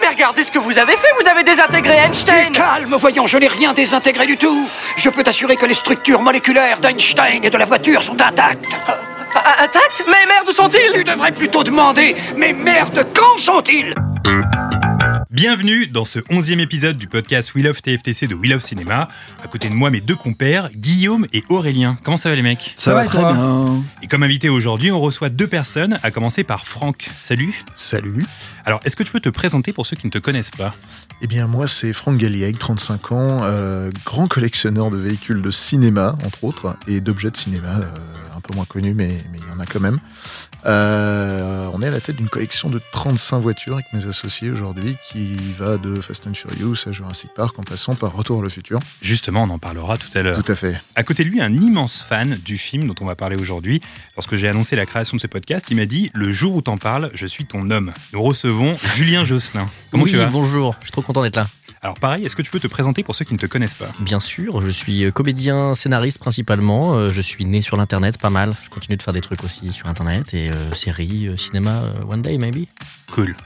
Mais regardez ce que vous avez fait, vous avez désintégré Einstein Calme, voyons, je n'ai rien désintégré du tout. Je peux t'assurer que les structures moléculaires d'Einstein et de la voiture sont intactes. Ah, Intact Mais merde, où sont-ils? Tu devrais plutôt demander, mais merde, quand sont-ils? Bienvenue dans ce onzième épisode du podcast We Love TFTC de We Love Cinéma. À côté de moi, mes deux compères, Guillaume et Aurélien. Comment ça va les mecs? Ça, va très bien. Et comme invité aujourd'hui, on reçoit deux personnes, à commencer par Franck. Salut. Salut. Alors, est-ce que tu peux te présenter pour ceux qui ne te connaissent pas? Eh bien, moi, c'est Franck Galliègue, 35 ans, euh, grand collectionneur de véhicules de cinéma, entre autres, et d'objets de cinéma, euh, peu moins connus, mais mais il y en a quand même. Euh, on est à la tête d'une collection de 35 voitures avec mes associés aujourd'hui, qui va de Fast and Furious à Jurassic Park en passant par Retour le futur. Justement, on en parlera tout à l'heure. Tout à fait. À côté de lui, un immense fan du film dont on va parler aujourd'hui. Lorsque j'ai annoncé la création de ce podcast, il m'a dit Le jour où t'en parles, je suis ton homme. Nous recevons Julien Josselin. Comment oui, tu vas? bonjour, je suis trop content d'être là. Alors, pareil, est-ce que tu peux te présenter pour ceux qui ne te connaissent pas? Bien sûr, je suis comédien, scénariste principalement. Euh, Je suis né sur l'internet pas mal. Je continue de faire des trucs aussi sur internet et euh, séries, euh, cinéma, euh, one day maybe. Cool.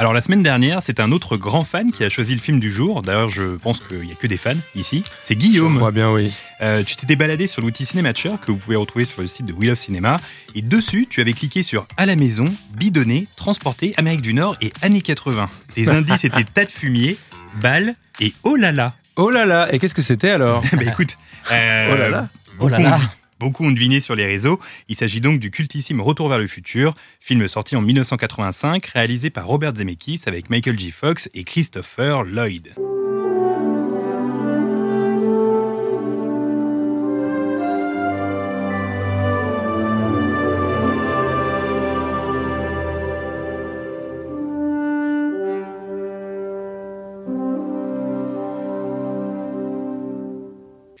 Alors la semaine dernière, c'est un autre grand fan qui a choisi le film du jour. D'ailleurs, je pense qu'il n'y a que des fans ici. C'est Guillaume. Je crois bien, oui. Euh, tu t'étais baladé sur l'outil Cinématcher que vous pouvez retrouver sur le site de We Love Cinéma. Et dessus, tu avais cliqué sur À la maison, bidonné, transporté, Amérique du Nord et années 80. Tes indices étaient tas de fumier, balles et oh là là. Oh là là, et qu'est-ce que c'était alors bah écoute, euh, Oh là là. Oh Beaucoup ont deviné sur les réseaux. Il s'agit donc du cultissime Retour vers le futur, film sorti en 1985, réalisé par Robert Zemeckis avec Michael J. Fox et Christopher Lloyd.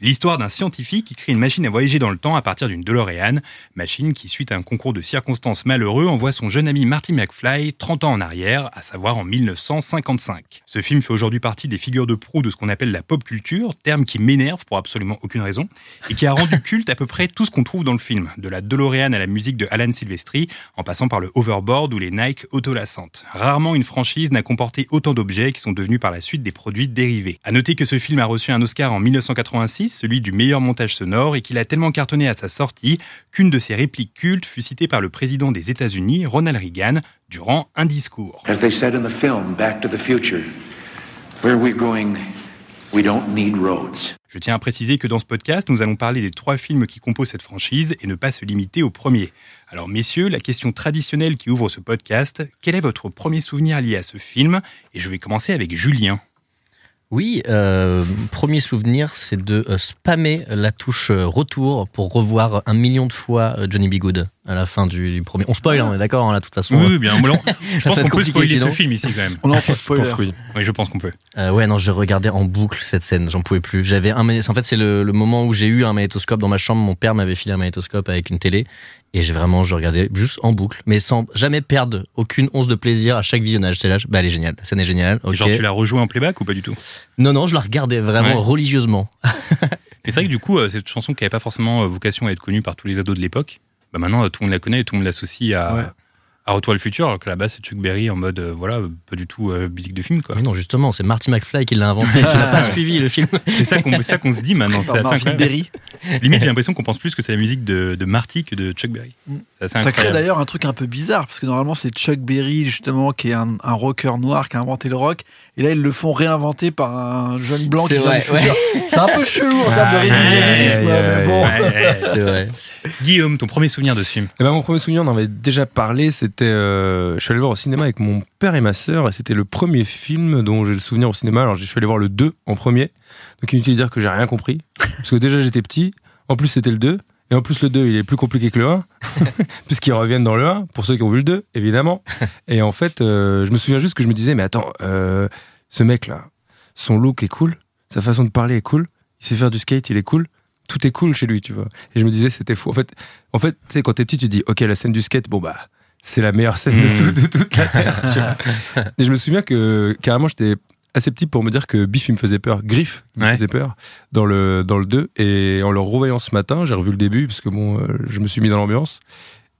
L'histoire d'un scientifique qui crée une machine à voyager dans le temps à partir d'une DeLorean, machine qui, suite à un concours de circonstances malheureux, envoie son jeune ami Marty McFly 30 ans en arrière, à savoir en 1955. Ce film fait aujourd'hui partie des figures de proue de ce qu'on appelle la pop culture, terme qui m'énerve pour absolument aucune raison, et qui a rendu culte à peu près tout ce qu'on trouve dans le film, de la DeLorean à la musique de Alan Silvestri, en passant par le hoverboard ou les Nike autolassantes. Rarement une franchise n'a comporté autant d'objets qui sont devenus par la suite des produits dérivés. À noter que ce film a reçu un Oscar en 1986, celui du meilleur montage sonore, et qu'il a tellement cartonné à sa sortie qu'une de ses répliques cultes fut citée par le président des États-Unis, Ronald Reagan, durant un discours. As they said in the film Back to the Future, where we're going, we don't need roads. Je tiens à préciser que dans ce podcast, nous allons parler des trois films qui composent cette franchise et ne pas se limiter au premier. Alors messieurs, la question traditionnelle qui ouvre ce podcast, quel est votre premier souvenir lié à ce film? Et je vais commencer avec Julien. Oui, euh, premier souvenir, c'est de euh, spammer la touche euh, retour pour revoir un million de fois euh, Johnny B. Good à la fin du, du premier. On spoil, hein, on est d'accord, hein, là, de toute façon. Oui, bien, bon, je pense qu'on peut spoiler ce sinon. film ici quand même. On en fait spoiler. oui. Oui, je pense qu'on peut. Euh, ouais, non, je regardais en boucle cette scène, j'en pouvais plus. J'avais un en fait, c'est le, le moment où j'ai eu un magnétoscope dans ma chambre. Mon père m'avait filé un magnétoscope avec une télé, et j'ai vraiment, je regardais juste en boucle, mais sans jamais perdre aucune once de plaisir à chaque visionnage. C'est là, je- bah, elle est géniale, la scène est géniale. ok. Genre tu l'as rejoué en playback ou pas du tout? Non, non, je la regardais vraiment Ouais. religieusement. Et c'est vrai que du coup, euh, cette chanson qui n'avait pas forcément euh, vocation à être connue par tous les ados de l'époque, bah maintenant euh, tout le monde la connaît et tout le monde l'associe à, Ouais. À Retour à le futur, alors que là-bas c'est Chuck Berry en mode, euh, voilà, pas du tout euh, musique de film quoi. Mais non, justement, c'est Marty McFly qui l'a inventé. c'est pas suivi le film. C'est ça qu'on ça se dit maintenant. C'est assez incroyable. Limite, j'ai l'impression qu'on pense plus que c'est la musique de, de Marty que de Chuck Berry. Ça crée d'ailleurs un truc un peu bizarre, parce que normalement c'est Chuck Berry justement qui est un, un rocker noir qui a inventé le rock, et là ils le font réinventer par un jeune blanc qui C'est vient vrai, du futur. C'est un peu chelou en termes de Ouais, révisionnisme, bon. Ouais, ouais. C'est vrai. Guillaume, ton premier souvenir de ce film? Eh ben, mon premier souvenir, on en avait déjà parlé, c'était. Euh, je suis allé voir au cinéma avec mon père et ma sœur, et c'était le premier film dont j'ai le souvenir au cinéma. Alors, je suis allé voir le 2 en premier, donc inutile de dire que j'ai rien compris, parce que déjà j'étais petit, en plus c'était le 2, Et en plus, le 2, il est plus compliqué que le 1, puisqu'ils reviennent dans le 1, pour ceux qui ont vu le 2, évidemment. Et en fait, euh, je me souviens juste que je me disais, mais attends, euh, ce mec-là, son look est cool, sa façon de parler est cool, il sait faire du skate, il est cool, tout est cool chez lui, tu vois. Et je me disais, c'était fou. En fait, en fait tu sais, quand t'es petit, tu dis, ok, la scène du skate, bon, bah, c'est la meilleure scène de, Mm. tout- de toute la Terre, tu vois. Et je me souviens que, carrément, j'étais assez petit pour me dire que Biff, il me faisait peur, Griff, il me Ouais. faisait peur dans le, dans le 2. Et en le revoyant ce matin, j'ai revu le début, parce que bon, euh, je me suis mis dans l'ambiance.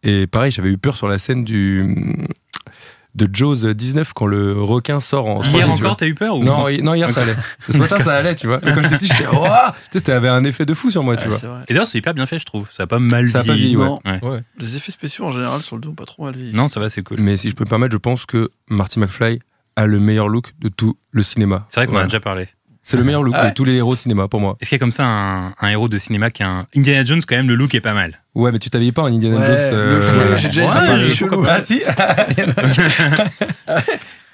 Et pareil, j'avais eu peur sur la scène du de Jaws 19 quand le requin sort en 3D, Hier encore, t'as eu peur ou non, non, hier ça allait. Ce matin ça allait, tu vois. Et quand j'étais petit, j'étais Ouah Tu sais, c'était avait un effet de fou sur moi, tu vois. vrai. Et d'ailleurs, c'est hyper bien fait, je trouve. Ça a pas mal Ça a pas vieilli. vieilli, ouais. Ouais. Ouais. Les effets spéciaux en général sur le dos pas trop mal vieilli. Non, ça va, c'est cool. Mais si je peux me permettre, je pense que Marty McFly a le meilleur look de tout le cinéma. C'est vrai qu'on en a déjà parlé. C'est le meilleur look Ah ouais. de tous les héros de cinéma pour moi. Est-ce qu'il y a comme ça un, un héros de cinéma qui a un. Indiana Jones, quand même, le look est pas mal. Ouais, mais tu t'habilles pas en Indiana Ouais, Jones. fouet, j'ai déjà ouais. Ah, si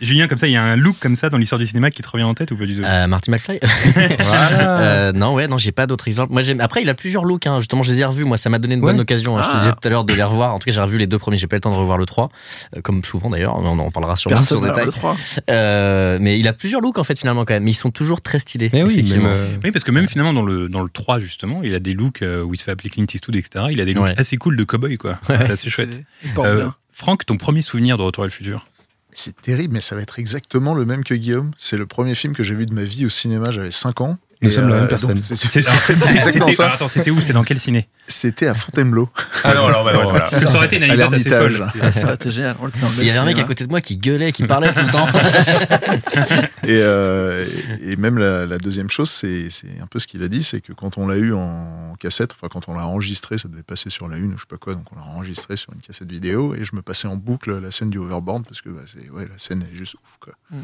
Julien, comme ça, il y a un look comme ça dans l'histoire du cinéma qui te revient en tête ou pas du tout? Euh, Marty McFly Voilà. Euh, non, ouais, non, j'ai pas d'autres exemples. Moi. Après, il a plusieurs looks. Hein. Justement, je les ai revus. Moi, ça m'a donné une bonne Ouais. occasion. hein. Je te Ah. disais tout à l'heure de les revoir. En tout cas, j'ai revu les deux premiers. J'ai pas eu le temps de revoir le 3 euh, comme souvent d'ailleurs. On en parlera sûrement Personne sur n'a détail. le 3. Euh, mais il a plusieurs looks en fait finalement quand même. Mais ils sont toujours très stylés. Mais oui, effectivement. même, euh, Oui, parce que même finalement dans le, dans le 3, justement, il a des looks où il se fait appeler Clint Eastwood, etc. Il a des looks Ouais. assez cool de cowboy, quoi. c'est assez chouette. Euh. Franck, ton premier souvenir de Retour à le futur? C'est terrible, mais ça va être exactement le même que Guillaume. C'est le premier film que j'ai vu de ma vie au cinéma, j'avais 5 ans. Nous Et, sommes la même donc, personne. c'était- ça. Attends, c'était où C'était dans quel ciné C'était à Fontainebleau. Ah non, alors, voilà. Parce que ça aurait été une anecdote assez folle. Ah, Ça aurait été génial. Il y avait un mec à cinéma. côté de moi qui gueulait, qui parlait tout le temps. Et, euh, et même la, la deuxième chose, c'est c'est un peu ce qu'il a dit, c'est que quand on l'a eu en cassette, enfin quand on l'a enregistré, ça devait passer sur la une ou je sais pas quoi, donc on l'a enregistré sur une cassette vidéo et je me passais en boucle la scène du overboard parce que bah, c'est ouais la scène est juste ouf quoi. Mm.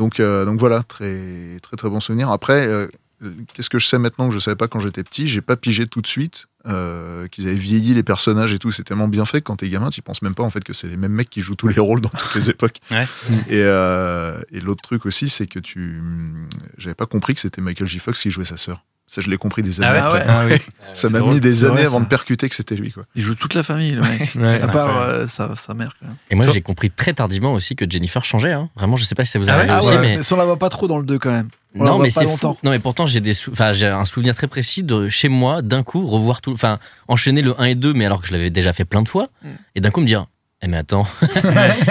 Donc euh, donc voilà très très très bon souvenir. Après euh, qu'est-ce que je sais maintenant que je savais pas quand j'étais petit, j'ai pas pigé tout de suite. euh, qu'ils avaient vieilli les personnages et tout, c'est tellement bien fait que quand t'es gamin, tu penses même pas en fait que c'est les mêmes mecs qui jouent tous les rôles dans toutes les époques. Ouais. Et, et l'autre truc aussi, c'est que tu, j'avais pas compris que c'était Michael J. Fox qui jouait sa sœur. Ça, je l'ai compris des années Ah ouais, après. Ah ouais. Ça m'a mis des années vrai, avant ça. de percuter que c'était lui, quoi. Il joue toute la famille, le mec. ouais, À part euh, sa, sa mère, quand même. Et moi j'ai compris très tardivement aussi que Jennifer changeait. Hein. Vraiment, je sais pas si ça vous Ah arrive ouais aussi, Ah ouais, mais mais on la voit pas trop dans le 2 quand même. On non mais pas c'est longtemps. fou. Non mais pourtant j'ai des sou- enfin j'ai un souvenir très précis de chez moi d'un coup revoir tout enfin enchaîner le 1 et 2 mais alors que je l'avais déjà fait plein de fois Mm. et d'un coup me dire eh mais attends.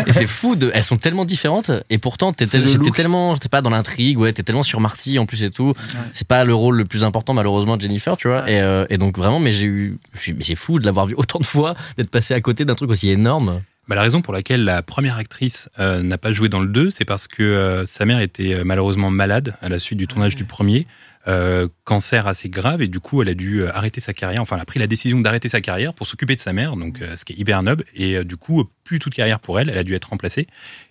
Et c'est fou de elles sont tellement différentes et pourtant t'es tel- tellement j'étais pas dans l'intrigue ouais t'es tellement sur Marty en plus et tout. C'est pas le rôle le plus important malheureusement de Jennifer tu vois. Et, euh, et donc vraiment mais j'ai eu mais c'est fou de l'avoir vu autant de fois d'être passé à côté d'un truc aussi énorme. Bah, la raison pour laquelle la première actrice euh, n'a pas joué dans le 2, c'est parce que euh, sa mère était malheureusement malade à la suite du tournage du premier. Euh, cancer assez grave et du coup elle a dû euh, arrêter sa carrière enfin elle a pris la décision d'arrêter sa carrière pour s'occuper de sa mère donc euh, ce qui est hyper noble et euh, du coup plus toute carrière pour elle elle a dû être remplacée.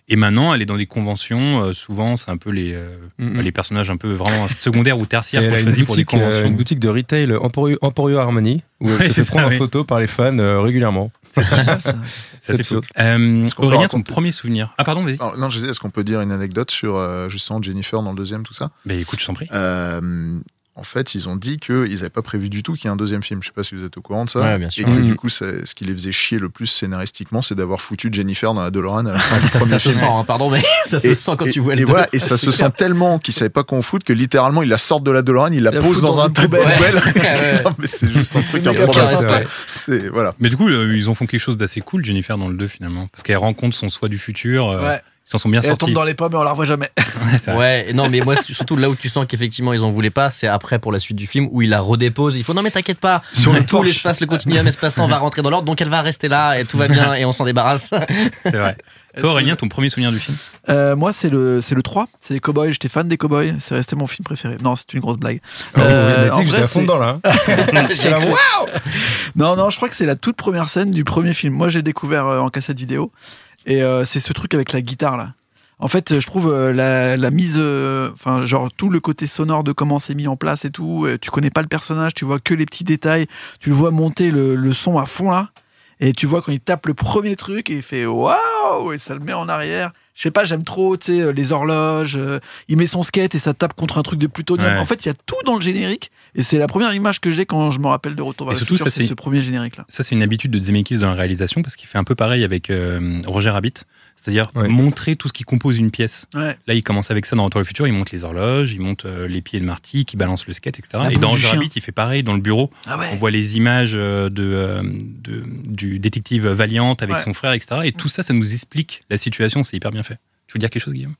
Et maintenant elle est dans des conventions souvent c'est un peu les les personnages un peu vraiment secondaires ou tertiaires qu'on choisit pour des conventions une boutique de retail Emporio, Emporio Harmony où elle Ouais, se fait prendre en photo par les fans régulièrement. C'est génial, ça. c'est fou. euh, Aurélien ton premier souvenir? Ah pardon vas-y. Non, non, je disais, est-ce qu'on peut dire une anecdote sur euh, justement Jennifer dans le deuxième, tout ça? Bah écoute je t'en prie. Euh, En fait, ils ont dit qu'ils n'avaient pas prévu du tout qu'il y ait un deuxième film. Je sais pas si vous êtes au courant de ça. Ouais, bien sûr. Et que Mhm. du coup, ce qui les faisait chier le plus scénaristiquement, c'est d'avoir foutu Jennifer dans la DeLorean à la fin du ça, premier ça se sent hein, pardon mais ça se Et- sent quand et- tu vois le et deux. voilà, et ça se sent tellement qu'ils savaient pas qu'on fout que littéralement ils la sortent de la DeLorean, ils la, Ils la posent dans, dans un tas de poubelles. Non, mais c'est juste un truc improbable. C'est voilà. Mais du coup, euh, ils ont fait quelque chose d'assez cool, Jennifer, dans le 2, finalement. Parce qu'elle rencontre son soi du futur. euh, Ouais. Ils s'en sont bien Et elle sortis. tombe dans les pommes et on la revoit jamais. Ouais, non, mais moi, surtout là où tu sens qu'effectivement ils en voulaient pas, c'est après pour la suite du film où il la redépose. Il faut non, mais t'inquiète pas, Sur le tout l'espace, le continuum espace-temps va rentrer dans l'ordre, donc elle va rester là et tout va bien et on s'en débarrasse. C'est vrai. Toi, Aurélien, ton premier souvenir du film? Euh, moi, c'est le, c'est le 3. C'est les cowboys. J'étais fan des cowboys. C'est resté mon film préféré. Non, c'est une grosse blague. Oh, Euh, mais tu sais en que j'étais à fond dedans là. hein. Cru- Non, non, je crois que c'est la toute première scène du premier film. Moi, j'ai découvert euh, en cassette vidéo. Et euh, c'est ce truc avec la guitare, là. En fait, je trouve euh, la, la mise. euh, Enfin, genre, tout le côté sonore de comment c'est mis en place et tout. euh, tu connais pas le personnage, tu vois que les petits détails. Tu le vois monter le, le son à fond, là. Et tu vois quand il tape le premier truc et il fait waouh Et ça le met en arrière. Je sais pas, j'aime trop, tu sais, euh, les horloges. euh, il met son skate et ça tape contre un truc de plutonium. Ouais. En fait, il y a tout dans le générique. Et c'est la première image que j'ai quand je me rappelle de Retour vers le futur. ça, C'est ce premier générique-là. Ça, c'est une habitude de Zemeckis dans la réalisation parce qu'il fait un peu pareil avec euh, Roger Rabbit. C'est-à-dire Ouais. montrer tout ce qui compose une pièce. Ouais. Là, il commence avec ça dans Retour vers le futur. Il monte les horloges, il monte euh, les pieds de Marty, qui balance le skate, etc. La Et dans. Rabbit, il fait pareil dans le bureau. Ah ouais. On voit les images euh, de, euh, de- du détective Valiant avec Ouais. son frère, etc. Et tout ça, ça nous explique la situation. C'est hyper bien fait. Tu veux dire quelque chose, Guillaume?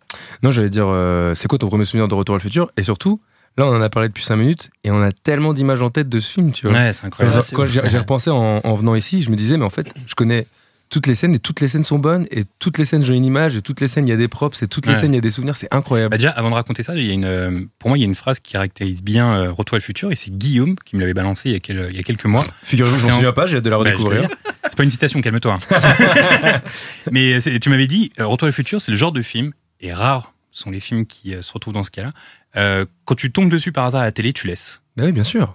Non, j'allais dire, euh, c'est quoi ton premier souvenir de Retour à le futur? Et surtout, là, on en a parlé depuis 5 minutes et on a tellement d'images en tête de ce film, tu vois. Ouais, c'est incroyable. J'ai j'ai repensé en, en venant ici, je me disais, mais en fait, je connais toutes les scènes et toutes les scènes sont bonnes et toutes les scènes j'ai une image et toutes les scènes il y a des props et toutes les Ouais. scènes il y a des souvenirs, c'est incroyable. Bah déjà, avant de raconter ça, il y a une, euh, pour moi, il y a une phrase qui caractérise bien euh, Retour à le futur, et c'est Guillaume qui me l'avait balancé il y a, quel- il y a quelques mois. Figurez-vous je m'en en- souviens pas, j'ai hâte de la Bah, redécouvrir. dire, c'est pas une citation, calme-toi. hein. Mais tu m'avais dit, euh, Retour à le futur, c'est le genre de film, et rares sont les films qui euh, se retrouvent dans ce cas-là. euh, quand tu tombes dessus par hasard à la télé, tu laisses. Bah oui, bien sûr.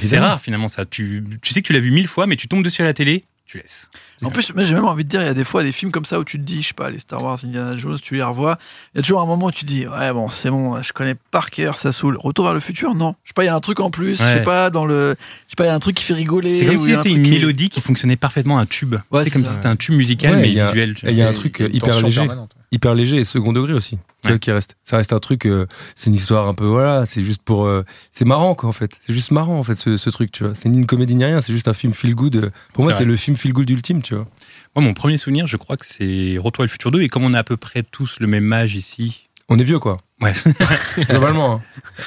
C'est rare finalement ça. Tu, tu sais que tu l'as vu mille fois, mais tu tombes dessus à la télé, tu laisses. En plus, moi, j'ai même envie de dire, il y a des fois des films comme ça où tu te dis, je sais pas, les Star Wars, Indiana Jones, tu les revois. Il y a toujours un moment où tu te dis, ouais, bon, c'est bon, je connais par cœur, ça saoule. Retour vers le futur, non. Je sais pas, il y a un truc en plus, je sais pas, dans le. Je sais pas, il y a un truc qui fait rigoler. C'est comme si c'était une qui- mélodie qui fonctionnait parfaitement un tube. Ouais, c'est comme ça. si c'était un tube musical Ouais, mais il y a- visuel. il y a un truc hyper léger. permanente. Hyper léger et second degré aussi. Tu Ouais. vois, qui reste. Ça reste un truc, euh, c'est une histoire un peu, voilà, c'est juste pour. euh, c'est marrant, quoi, en fait. C'est juste marrant, en fait, ce, ce truc, tu vois. C'est ni une comédie ni rien, c'est juste un film feel good. euh, Pour moi, C'est le film feel good ultime, tu vois. Moi, mon premier souvenir, je crois que c'est Retour à le futur 2. Et comme on a à peu près tous le même âge ici. On est vieux, quoi. Ouais. Globalement. hein.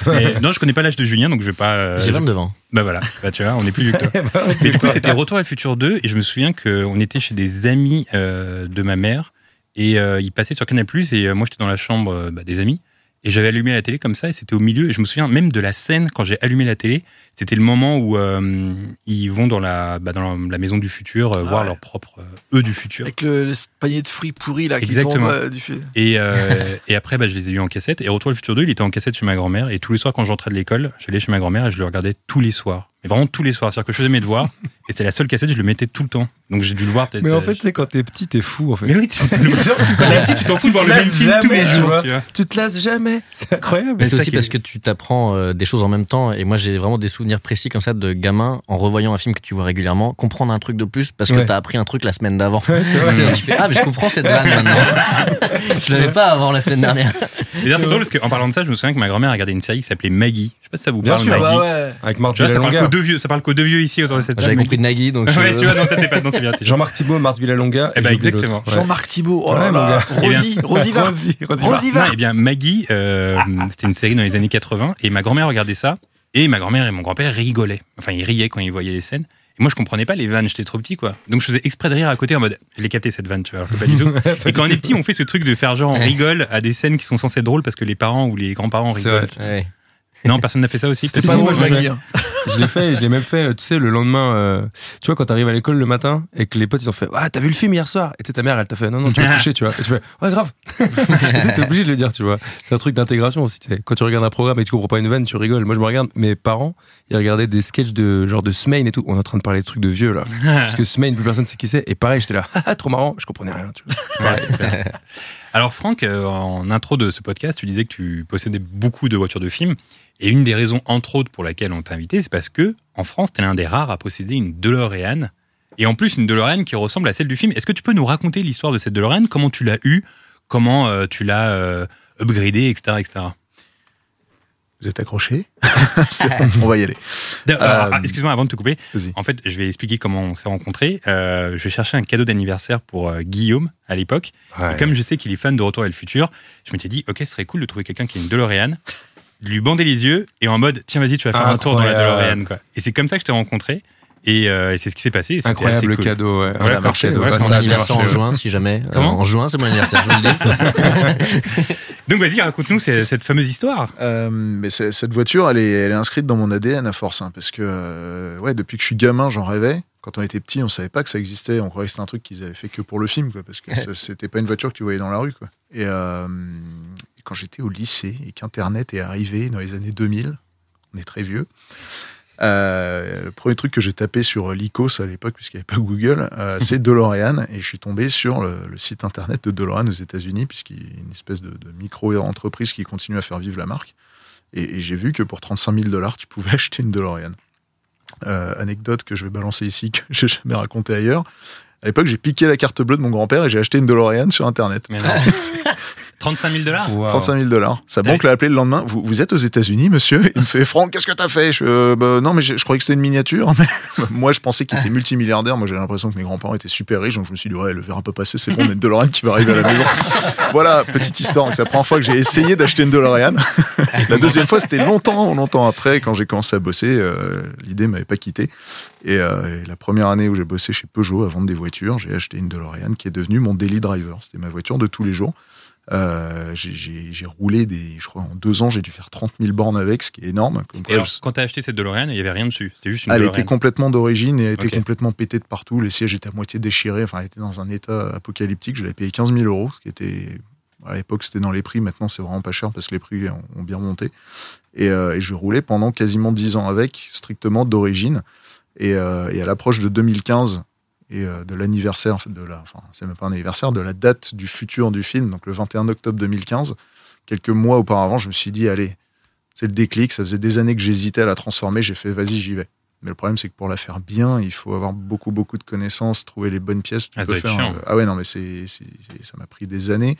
Mais non, je connais pas l'âge de Julien, donc je vais pas. euh, J'ai 22 ans. Bah voilà, bah tu vois, on est plus vieux que toi. Bah Mais du coup, c'était Retour à le futur 2 et je me souviens qu'on était chez des amis euh, de ma mère et euh, ils passaient sur Canal et euh, moi j'étais dans la chambre euh, bah, des amis et j'avais allumé la télé comme ça et c'était au milieu et je me souviens même de la scène quand j'ai allumé la télé, c'était le moment où euh, ils vont dans la, bah, dans la maison du futur euh, voir ouais. leur propre eux du futur. Avec le, le panier de fruits pourris là qui Exactement. tombe euh, du fait. Et, euh, et après, bah, je les ai eus en cassette. Et Retour le futur 2, il était en cassette chez ma grand-mère. Et tous les soirs, quand j'entrais de l'école, j'allais chez ma grand-mère et je le regardais tous les soirs. Mais vraiment tous les soirs. C'est-à-dire que je faisais mes devoirs. et c'était la seule cassette, je le mettais tout le temps. Donc j'ai dû le voir peut-être. Mais en euh, fait, tu sais, quand t'es petit, t'es fou, en fait. Mais oui, tu, tu t'en fous de voir le te même lasses film tous les jours. tu te lasses jamais. C'est incroyable. Mais c'est aussi parce que tu t'apprends euh, des choses en même temps. Et moi, j'ai vraiment des souvenirs précis comme ça de gamin en revoyant un film que tu vois régulièrement, comprendre un truc de plus parce que t'as appris un truc la semaine d'avant. Ouais, c'est vrai. C'est- tu fais, ah, mais je comprends cette vanne maintenant. je l'avais pas avant la semaine dernière. Et d'ailleurs, c'est drôle parce qu'en parlant de ça, je me souviens que ma grand-mère a regardé une série qui s'appelait Maggie. Je sais pas si ça vous parle, Maggie. Bah. Avec Tu Deux vieux. Ça parle qu'aux deux vieux ici autour de cette J'avais table. compris Nagui, donc. Ouais, je- tu vois, non, t'étais pas, non, c'est bien. t'es- Jean-Marc Thibault, Marc Villalonga. Eh ben, exactement. Ouais. Jean-Marc Thibault, oh là là. gars. Rosie, Rosie Vart. Rosie, Vart. eh bien, Maggie, euh, c'était une série dans les années 80, et ma grand-mère regardait ça, et ma grand-mère et mon grand-père rigolaient. Enfin, ils riaient quand ils voyaient les scènes. Et moi, je comprenais pas les vannes, j'étais trop petit, quoi. Donc, je faisais exprès de rire à côté en mode, je l'ai capté cette vanne, tu vois, que pas du tout. et quand on est petit, on fait ce truc de faire genre, on rigole à des scènes qui sont censées être drôles parce que les parents ou les grands-parents C'est rigolent. Non, personne n'a fait ça aussi. C'était Si, pas si, moi, moi, je je l'ai fait, et je l'ai même fait, tu sais, le lendemain, euh, tu vois, quand t'arrives à l'école le matin et que les potes ils ont fait Ah, t'as vu le film hier soir? Et tu sais, ta mère elle t'a fait Non, non, tu vas coucher, tu vois. Et tu fais Ouais, grave. T'es obligé de le dire, tu vois. C'est un truc d'intégration aussi. tu sais. Quand tu regardes un programme et que tu comprends pas une vanne, tu rigoles. Moi, je me regarde, mes parents, ils regardaient des sketchs de genre de Smain et tout. On est en train de parler de trucs de vieux là. Parce que Smain, plus personne sait qui c'est. Et pareil, j'étais là, Ah, trop marrant, je comprenais rien, tu vois. Alors Franck, euh, en intro de ce podcast, tu disais que tu possédais beaucoup de voitures de film. Et une des raisons, entre autres, pour laquelle on t'a invité, c'est parce que en France, t'es l'un des rares à posséder une DeLorean. Et en plus, une DeLorean qui ressemble à celle du film. Est-ce que tu peux nous raconter l'histoire de cette DeLorean? Comment tu l'as eue? Comment euh, tu l'as euh, upgradée, etc., etc. Vous êtes accrochés? On va y aller. Euh, alors, ah, Excuse-moi, avant de te couper. En fait, je vais expliquer comment on s'est rencontrés. Euh, je cherchais un cadeau d'anniversaire pour euh, Guillaume à l'époque. Et comme je sais qu'il est fan de Retour à le futur, je m'étais dit, ok, ce serait cool de trouver quelqu'un qui a une DeLorean, de lui bander les yeux et en mode, tiens, vas-y, tu vas faire un tour dans la. DeLorean. Quoi. Et c'est comme ça que je t'ai rencontré. Et, euh, et c'est ce qui s'est passé. et Incroyable assez le cool. cadeau, ouais. Ça a Ouais, marché, cadeau. ouais, Ça C'est mon a anniversaire en marché. juin, si jamais. Euh, en juin, c'est mon anniversaire, je vous le dis. Donc vas-y, raconte-nous cette, cette fameuse histoire. Euh, mais c'est- cette voiture, elle est, elle est inscrite dans mon ADN à force, hein, parce que euh, ouais, depuis que je suis gamin, j'en rêvais. Quand on était petit, on savait pas que ça existait. On croyait que c'était un truc qu'ils avaient fait que pour le film, quoi, parce que ça- c'était pas une voiture que tu voyais dans la rue, quoi. Et quand j'étais au lycée et qu'Internet est arrivé dans les années 2000, on est très vieux. Euh, le premier truc que j'ai tapé sur l'ICOS à l'époque, puisqu'il n'y avait pas Google, euh, c'est DeLorean. Et je suis tombé sur le, le site internet de DeLorean aux États-Unis, puisqu'il y a une espèce de, de micro-entreprise qui continue à faire vivre la marque. Et, et j'ai vu que pour 35 000 dollars, tu pouvais acheter une DeLorean. Euh, anecdote que je vais balancer ici, que j'ai jamais raconté ailleurs. À l'époque, j'ai piqué la carte bleue de mon grand-père et j'ai acheté une DeLorean sur Internet. Mais non. 35 000 dollars Wow. 35 000 dollars. Sa banque l'a appelé le lendemain. Vous, vous êtes aux États-Unis, monsieur Il me fait Franck, qu'est-ce que t'as fait? Je, euh, bah, Non, mais je, je croyais que c'était une miniature. Mais moi, je pensais qu'il était multimilliardaire. Moi, j'ai l'impression que mes grands-parents étaient super riches. Donc, je me suis dit, ouais, le verre un peu passé, c'est bon, on a une DeLorean qui va arriver à la maison. voilà, petite histoire. C'est la première fois que j'ai essayé d'acheter une DeLorean. la deuxième fois, c'était longtemps, longtemps après, quand j'ai commencé à bosser. euh, L'idée m'avait pas quitté. Et, euh, et la première année où j'ai bossé chez Peugeot à vendre des voitures, j'ai acheté une DeLorean qui est devenue mon daily driver. C'était ma voiture de tous les jours. Euh, j'ai- roulé des, je crois, en deux ans, j'ai dû faire 30 000 bornes avec, ce qui est énorme. Comme Et quoi, alors, je- quand t'as acheté cette DeLorean, il y avait rien dessus. C'était juste une elle DeLorean. était complètement d'origine et elle était complètement pétée de partout. Les sièges étaient à moitié déchirés. Enfin, elle était dans un état apocalyptique. Je l'avais payé 15 000 euros, ce qui était, à l'époque, c'était dans les prix. Maintenant, c'est vraiment pas cher parce que les prix ont, ont bien monté. Et, euh, et je roulais pendant quasiment 10 ans avec, strictement d'origine. Et, euh, et à l'approche de 2015 et euh, de l'anniversaire, de la, enfin, c'est même pas un anniversaire, de la date du futur du film, donc le 21 octobre 2015, quelques mois auparavant, je me suis dit, allez, c'est le déclic. Ça faisait des années que j'hésitais à la transformer. J'ai fait, vas-y, j'y vais. Mais le problème, c'est que pour la faire bien, il faut avoir beaucoup, beaucoup de connaissances, trouver les bonnes pièces. Tu Ah, peux faire, euh, ah ouais, non, mais c'est- ça m'a pris des années.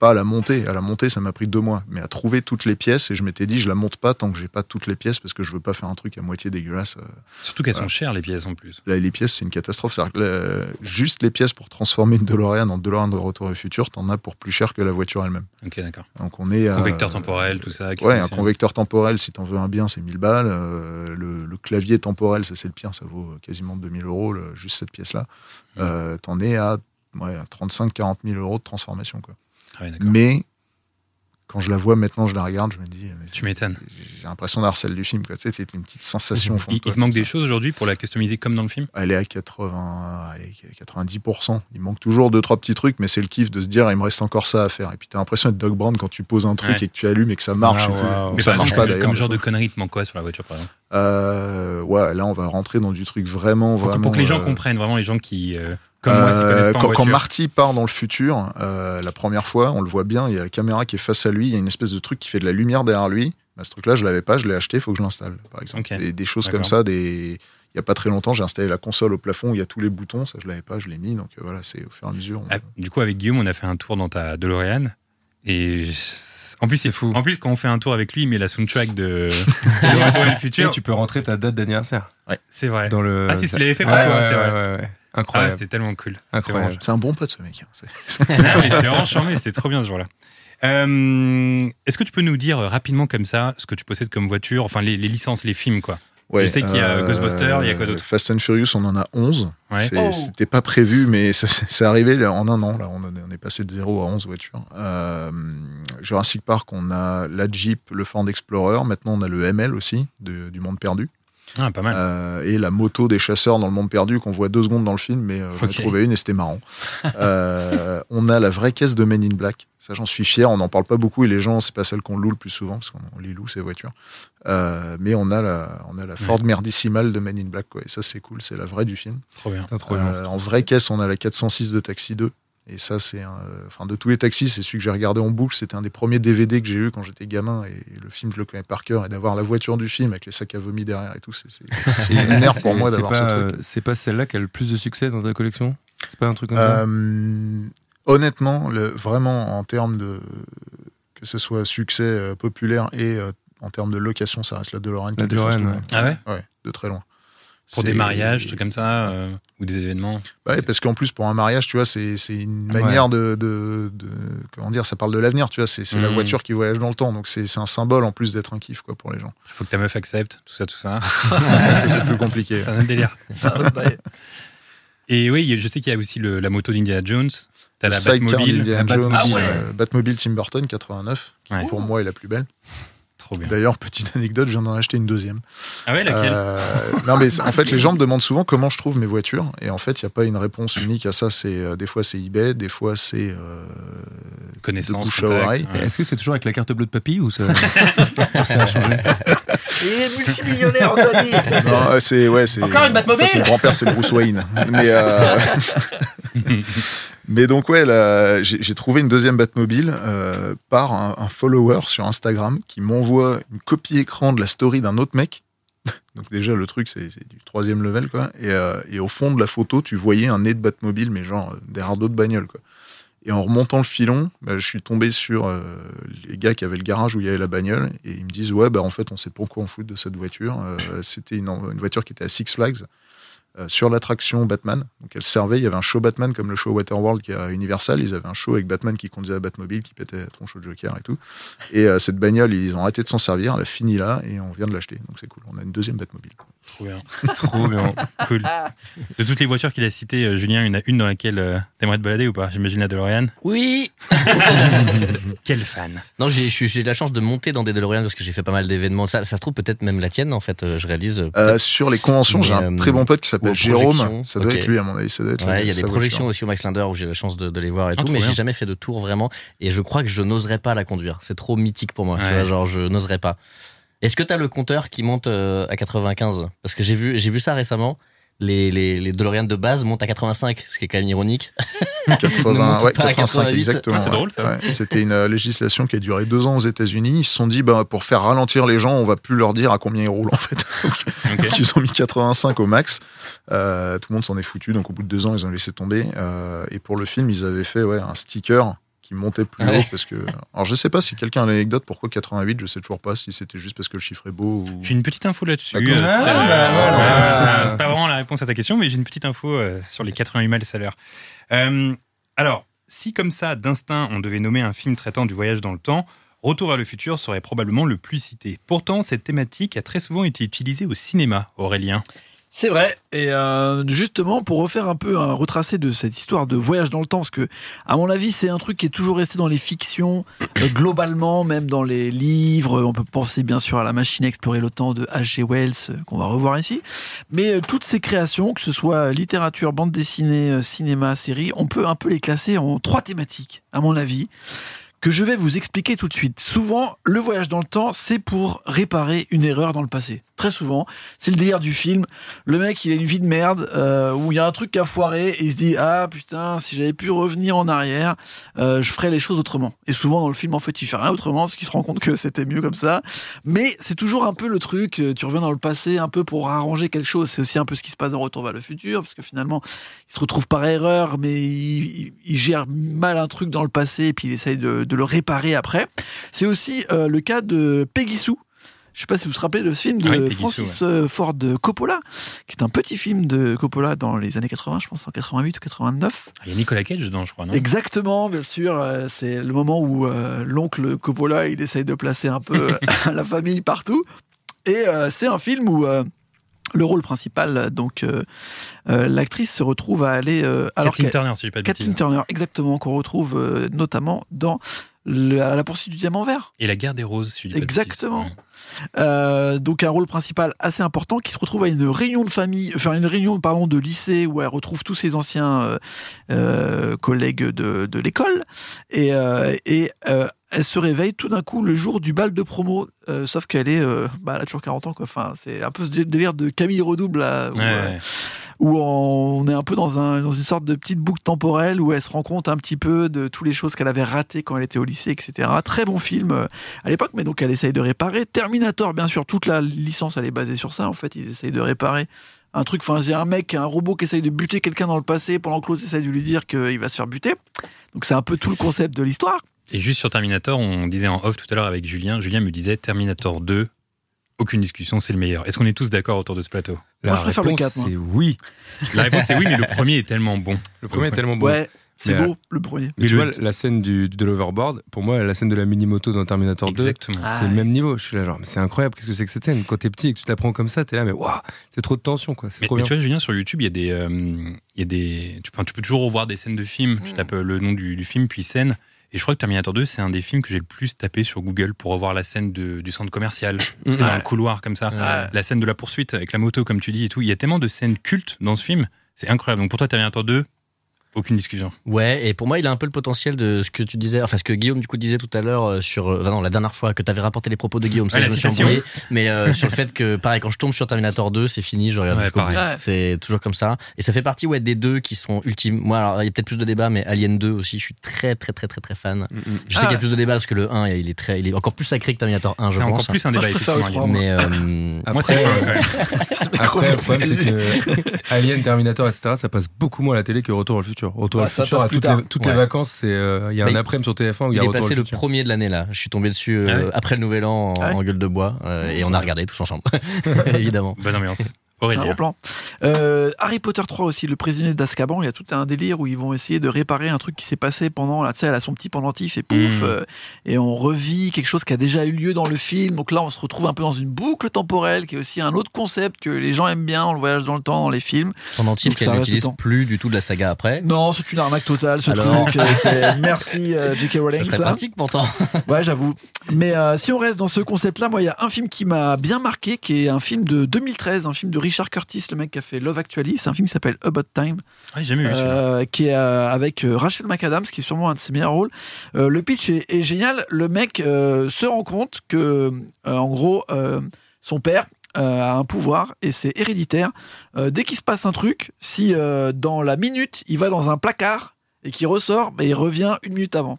Pas à la monter. À la monter, ça m'a pris deux mois. Mais à trouver toutes les pièces, et je m'étais dit, je la monte pas tant que j'ai pas toutes les pièces parce que je veux pas faire un truc à moitié dégueulasse. euh. Surtout qu'elles Voilà. sont chères, les pièces en plus. Là, les pièces, c'est une catastrophe. Que juste les pièces pour transformer une DeLorean en DeLorean de Retour au futur, t'en as pour plus cher que la voiture elle-même. Ok, d'accord. Donc on est à, Convecteur temporel, tout ça. qui Ouais, un convecteur temporel, si t'en veux un bien, c'est 1000 balles. Euh, le, le clavier temporel, ça c'est le pire, ça vaut quasiment 2000 euros, le- juste cette pièce-là. Euh, T'en es à, ouais, à 35-40 000 euros de transformation. Quoi. Ah ouais. Mais quand je la vois maintenant, je la regarde, je me dis, Tu m'étonnes. j'ai l'impression d'avoir celle du film. Quoi. Tu sais, c'était une petite sensation. Il, te manque des choses aujourd'hui pour la customiser comme dans le film? Elle est à 80, elle est à 90%. Il manque toujours deux, trois petits trucs, mais c'est le kiff de se dire, il me reste encore ça à faire. Et puis t'as l'impression d'être Doc Brown quand tu poses un truc Ouais. et que tu allumes et que ça marche. Ah. Donc Mais ça par marche pas d'ailleurs. Comme genre de conneries, il te manque quoi sur la voiture par exemple? Euh, ouais, là on va rentrer dans du truc vraiment, pour, vraiment. pour que les gens euh, comprennent, vraiment les gens qui, euh, comme moi, s'y euh, quand. Marty part dans le futur, euh, la première fois, on le voit bien, il y a la caméra qui est face à lui, il y a une espèce de truc qui fait de la lumière derrière lui. Bah, ce truc-là, je l'avais pas, je l'ai acheté, il faut que je l'installe, par exemple. Des, des choses comme ça, des... il y a pas très longtemps, j'ai installé la console au plafond où il y a tous les boutons, ça je l'avais pas, je l'ai mis, donc euh, voilà, c'est au fur et à mesure. on- Ah, du coup, avec Guillaume, on a fait un tour dans ta DeLorean. Et je- en plus, c'est fou. En plus, quand on fait un tour avec lui, il met la soundtrack de, de Retour vers le Et futur. tu peux rentrer ta date d'anniversaire C'est vrai. dans le. Ah, si, ce qu'il avait fait pour Ouais, toi, ouais, c'est vrai. Ouais. Ah, Incroyable. c'était tellement cool. Incroyable. C'est un bon pote ce mec. hein. Mais c'était vraiment charmé, c'était trop bien ce jour-là. Euh, Est-ce que tu peux nous dire euh, rapidement comme ça ce que tu possèdes comme voiture, enfin les, les licences, les films quoi? Je sais qu'il y a Ghostbusters, il y a quoi d'autre? Euh, Fast and Furious, on en a 11. Ouais. C'est- Oh. C'était pas prévu, mais ça- c'est arrivé là, en un an. Là, on, est- on est passé de 0 à 11 voitures. Euh, Jurassic Park, on a la Jeep, le Ford Explorer. Maintenant, on a le ML aussi, de- du Monde Perdu. Ah, pas mal. Euh, et la moto des chasseurs dans le Monde Perdu, qu'on voit deux secondes dans le film, mais euh, j'en ai Ok. trouvé une et c'était marrant. Euh, on a la vraie caisse de Men in Black. Ça, j'en suis fier. On n'en parle pas beaucoup et les gens, c'est pas celle qu'on loue le plus souvent, parce qu'on on les loue, ces voitures. Euh, mais on a la, on a la Ford Merdicimale de Men in Black, quoi. Et ça, c'est cool. C'est la vraie du film. Trop bien. Trop bien. En vraie caisse, on a la 406 de Taxi 2. Et ça, c'est un, euh, enfin, de tous les taxis, c'est celui que j'ai regardé en boucle. C'était un des premiers DVD que j'ai eu quand j'étais gamin. Et le film, je le connais par cœur. Et d'avoir la voiture du film avec les sacs à vomi derrière et tout, c'est, une ère pour moi c'est d'avoir pas, ce truc. C'est pas celle-là qui a le plus de succès dans ta collection? C'est pas un truc comme ça? Euh, honnêtement, le, vraiment, en termes de, que ce soit succès euh, populaire et euh, en termes de location, ça reste la DeLorean qui La défonce DeLorean, tout le ouais. monde. Ah ouais? Ouais, de très loin. Pour des mariages, trucs comme ça, euh, ou des événements. Ouais, parce qu'en plus, pour un mariage, tu vois, c'est une manière de, de, de- Comment dire Ça parle de l'avenir, tu vois. C'est c'est la voiture qui voyage dans le temps. Donc, c'est un symbole en plus d'être un kiff, quoi, pour les gens. Il faut que ta meuf accepte, tout ça, tout ça. c'est plus compliqué. C'est un délire. Un. Et oui, je sais qu'il y a aussi le- la moto d'Indiana Jones. T'as la Batmobile. la Jones, Batmobile. euh, Batmobile Tim Burton 89, qui Ouais. pour moi est la plus belle. Trop bien. D'ailleurs, petite anecdote, je viens d'en acheter une deuxième. Ah ouais, laquelle Euh, non, mais en fait, les gens me demandent souvent comment je trouve mes voitures. Et en fait, il n'y a pas une réponse unique à ça. C'est euh, Des fois, c'est eBay, des fois, c'est euh, connaissances. bouche à oreille. ouais. Est-ce que c'est toujours avec la carte bleue de papy ou ça, ça a changé? Il est multimillionnaire, Anthony Non, euh, c'est ouais, c'est. Encore une Batmobile en fait, Mon grand-père, c'est Bruce Wayne. Mais euh, mais donc ouais, j'ai trouvé une deuxième Batmobile euh, par un, follower sur Instagram qui m'envoie une copie écran de la story d'un autre mec. Donc déjà le truc c'est du troisième level quoi. Et, euh, et au fond de la photo, tu voyais un nez de Batmobile, mais genre euh, derrière d'autres bagnoles quoi. Et en remontant le filon, bah, je suis tombé sur les gars qui avaient le garage où il y avait la bagnole et ils me disent ouais bah en fait on sait pas quoi en foutre de cette voiture. C'était une, voiture qui était à Six Flags sur l'attraction Batman. Donc elle servait, il y avait un show Batman comme le show Waterworld qui est à Universal. Ils avaient un show avec Batman qui conduisait la Batmobile, qui pétait la tronche au Joker et tout. Et euh, cette bagnole, ils ont arrêté de s'en servir, elle a fini là et on vient de l'acheter. Donc c'est cool. On a une deuxième Batmobile. Trop bien. Trop bien. Cool. De toutes les voitures qu'il a citées, euh, Julien, il y en a une dans laquelle euh, t'aimerais te balader ou pas? J'imagine la DeLorean. Oui Quel fan Non, j'ai eu la chance de monter dans des DeLorean parce que j'ai fait pas mal d'événements. Ça, ça se trouve peut-être même la tienne, en fait, euh, je réalise. euh, sur les conventions, j'ai un euh, très bon pote qui s'appelle Jérôme. Ça doit être lui, à mon avis. Ça doit être Ouais, il y a des projections voiture. aussi au Max Linder où j'ai la chance de, de les voir et Ah, tout, mais j'ai jamais fait de tour vraiment. Et je crois que je n'oserais pas la conduire. C'est trop mythique pour moi. tu Ouais. vois, genre, je n'oserais pas. Est-ce que tu as le compteur qui monte euh, à 95 Parce que j'ai vu, j'ai vu ça récemment. Les, les, les DeLorean de base montent à 85, ce qui est quand même ironique. Ne 80, monte ouais, pas à 85 88. exactement. Ah, c'est ouais. drôle, ça. Ouais, C'était une euh, législation qui a duré deux ans aux États-Unis. Ils se sont dit, bah, pour faire ralentir les gens, on va plus leur dire à combien ils roulent en fait. Donc, ils ont mis 85 au max. Euh, tout le monde s'en est foutu. Donc au bout de deux ans, ils ont laissé tomber. Euh, et pour le film, ils avaient fait ouais, un sticker qui montait plus Ouais. haut parce que. Alors je sais pas si quelqu'un a l'anecdote pourquoi 88. Je sais toujours pas si c'était juste parce que le chiffre est beau ou. J'ai une petite info là-dessus. Euh, Ah, bah, voilà. Ouais, C'est pas vraiment la réponse à ta question, mais j'ai une petite info euh, sur les 88 miles à l'heure. Euh, alors, si comme ça, d'instinct, on devait nommer un film traitant du voyage dans le temps, Retour vers le futur serait probablement le plus cité. Pourtant, cette thématique a très souvent été utilisée au cinéma, Aurélien. C'est vrai. Et euh, justement, pour refaire un peu un retracé de cette histoire de voyage dans le temps, parce que, à mon avis, c'est un truc qui est toujours resté dans les fictions, euh, globalement, même dans les livres. On peut penser bien sûr à la machine à explorer le temps de H.G. Wells, euh, qu'on va revoir ici. Mais euh, toutes ces créations, que ce soit littérature, bande dessinée, cinéma, série, on peut un peu les classer en trois thématiques, à mon avis que je vais vous expliquer tout de suite. Souvent, le voyage dans le temps, c'est pour réparer une erreur dans le passé. Très souvent, c'est le délire du film. Le mec, il a une vie de merde, euh, où il y a un truc qui a foiré, et il se dit Ah putain, si j'avais pu revenir en arrière, euh, je ferais les choses autrement. Et souvent, dans le film, en fait, il fait rien autrement, parce qu'il se rend compte que c'était mieux comme ça. Mais c'est toujours un peu le truc, euh, tu reviens dans le passé un peu pour arranger quelque chose. C'est aussi un peu ce qui se passe dans Retour vers le futur, parce que finalement, il se retrouve par erreur, mais il, il- gère mal un truc dans le passé, et puis il essaye de, de le réparer après. C'est aussi euh, le cas de Peggy Sue. Je sais pas si vous vous rappelez de ce film de Ah oui, Francis euh, Ford Coppola, qui est un petit film de Coppola dans les années 80, je pense en 88 ou 89. Il y a Nicolas Cage dedans, je crois, non? Exactement, bien sûr. euh, C'est le moment où euh, l'oncle Coppola il essaye de placer un peu la famille partout. Et euh, c'est un film où euh, le rôle principal, donc euh, euh, l'actrice se retrouve à aller. euh, alors Kathleen Turner, si je dis pas de Kathleen. Turner, exactement, qu'on retrouve notamment dans le- à la poursuite du diamant vert. Et la guerre des roses, si je dis pas. Exactement. Euh, donc un rôle principal assez important qui se retrouve à une réunion de famille, enfin une réunion pardon de lycée où elle retrouve tous ses anciens euh, euh, collègues de, de l'école et, euh, et euh, elle se réveille tout d'un coup le jour du bal de promo, euh, sauf qu'elle est, euh, bah, elle a toujours 40 ans quoi. Enfin c'est un peu ce délire de Camille Redouble là, où, Ouais, euh. Où on est un peu dans, un, dans une sorte de petite boucle temporelle où elle se rend compte un petit peu de toutes les choses qu'elle avait ratées quand elle était au lycée, etc. Très bon film euh, à l'époque, mais donc elle essaye de réparer. Terminator, bien sûr, toute la licence, elle est basée sur ça. En fait, ils essayent de réparer un truc. Enfin, j'ai un mec, un robot qui essaye de buter quelqu'un dans le passé pendant que l'autre essaye de lui dire qu'il va se faire buter. Donc c'est un peu tout le concept de l'histoire. Et juste sur Terminator, on disait en off tout à l'heure avec Julien, Julien me disait Terminator 2, aucune discussion, c'est le meilleur. Est-ce qu'on est tous d'accord autour de ce plateau? La Moi, je préfère le réponse, 4, moi. c'est oui. La réponse est oui, mais le premier est tellement bon. Le premier est tellement beau. Ouais, c'est beau, le premier. Mais Mais tu le- vois, la scène du, de l'overboard, pour moi, la scène de la mini-moto dans Terminator 2, Exactement. Ah, c'est le même niveau. Je suis là, genre, mais c'est incroyable, qu'est-ce que c'est que cette scène? Quand t'es petit et que tu t'apprends comme ça, t'es là, mais waouh, c'est trop de tension, quoi. C'est Mais, trop mais bien. tu vois, Julien, sur YouTube, il y a des, euh, il y a des, tu peux, tu peux toujours revoir des scènes de films. Tu tapes euh, le nom du, du film puis scène. Et je crois que Terminator 2, c'est un des films que j'ai le plus tapé sur Google pour revoir la scène de- du centre commercial, tu sais, dans le couloir comme ça, Ouais. la scène de la poursuite avec la moto, comme tu dis et tout. Il y a tellement de scènes cultes dans ce film, c'est incroyable. Donc pour toi, Terminator 2, Aucune discussion. Ouais, et pour moi, il a un peu le potentiel de ce que tu disais, enfin ce que Guillaume du coup disait tout à l'heure euh, sur, euh, enfin, non, la dernière fois que tu avais rapporté les propos de Guillaume, ça Ouais, je me suis embrouillé, mais euh, sur le fait que, pareil, quand je tombe sur Terminator 2, c'est fini, je regarde Ouais. C'est toujours comme ça, et ça fait partie ouais des deux qui sont ultimes. Moi, alors il y a peut-être plus de débats, mais Alien 2 aussi, je suis très très très très très fan. Je sais Ah qu'il y a ouais. plus de débats parce que le 1, il est très, il est encore plus sacré que Terminator 1, je C'est encore pense. plus un Moi, débat, Alien. Mais euh, Moi, c'est Après, le un, quand même. Après, le problème, c'est que Alien, Terminator, etc., ça passe beaucoup moins à la télé que Retour vers le futur. Retour Bah, futur, à plus toutes, les, toutes les Ouais. vacances, c'est, euh, il y a Mais un après-midi sur TF1 où il y il a est Retour passé le le futur. premier de l'année là. Je suis tombé dessus euh, Ah ouais après le nouvel an en, Ah ouais en gueule de bois euh, et on a regardé tous ensemble, évidemment. Bonne ambiance. C'est un bon plan. Euh, Harry Potter 3 aussi, le prisonnier d'Azkaban, il y a tout un délire où ils vont essayer de réparer un truc qui s'est passé pendant, là, tu sais, elle a son petit pendentif et pouf, Mm. euh, et on revit quelque chose qui a déjà eu lieu dans le film. Donc là, on se retrouve un peu dans une boucle temporelle qui est aussi un autre concept que les gens aiment bien, on le voyage dans le temps dans les films. Pendentif qu'elle n'utilise plus du tout de la saga après. Non, c'est une arnaque totale ce Alors truc. euh, c'est- Merci euh, J.K. Rowling. Ça. pratique pourtant. Ouais, j'avoue. Mais si on reste dans ce concept-là, moi, il y a un film qui m'a bien marqué, qui est un film de 2013, un film de Richard Curtis, le mec qui a fait Love Actually. C'est un film qui s'appelle About Time, Ah, j'ai jamais vu celui-là. euh, qui est euh, avec euh, Rachel McAdams, qui est sûrement un de ses meilleurs rôles. Le pitch est, est génial. Le mec se rend compte que, en gros, son père a un pouvoir et c'est héréditaire. Dès qu'il se passe un truc, si dans la minute il va dans un placard et qu'il ressort, bah, il revient une minute avant.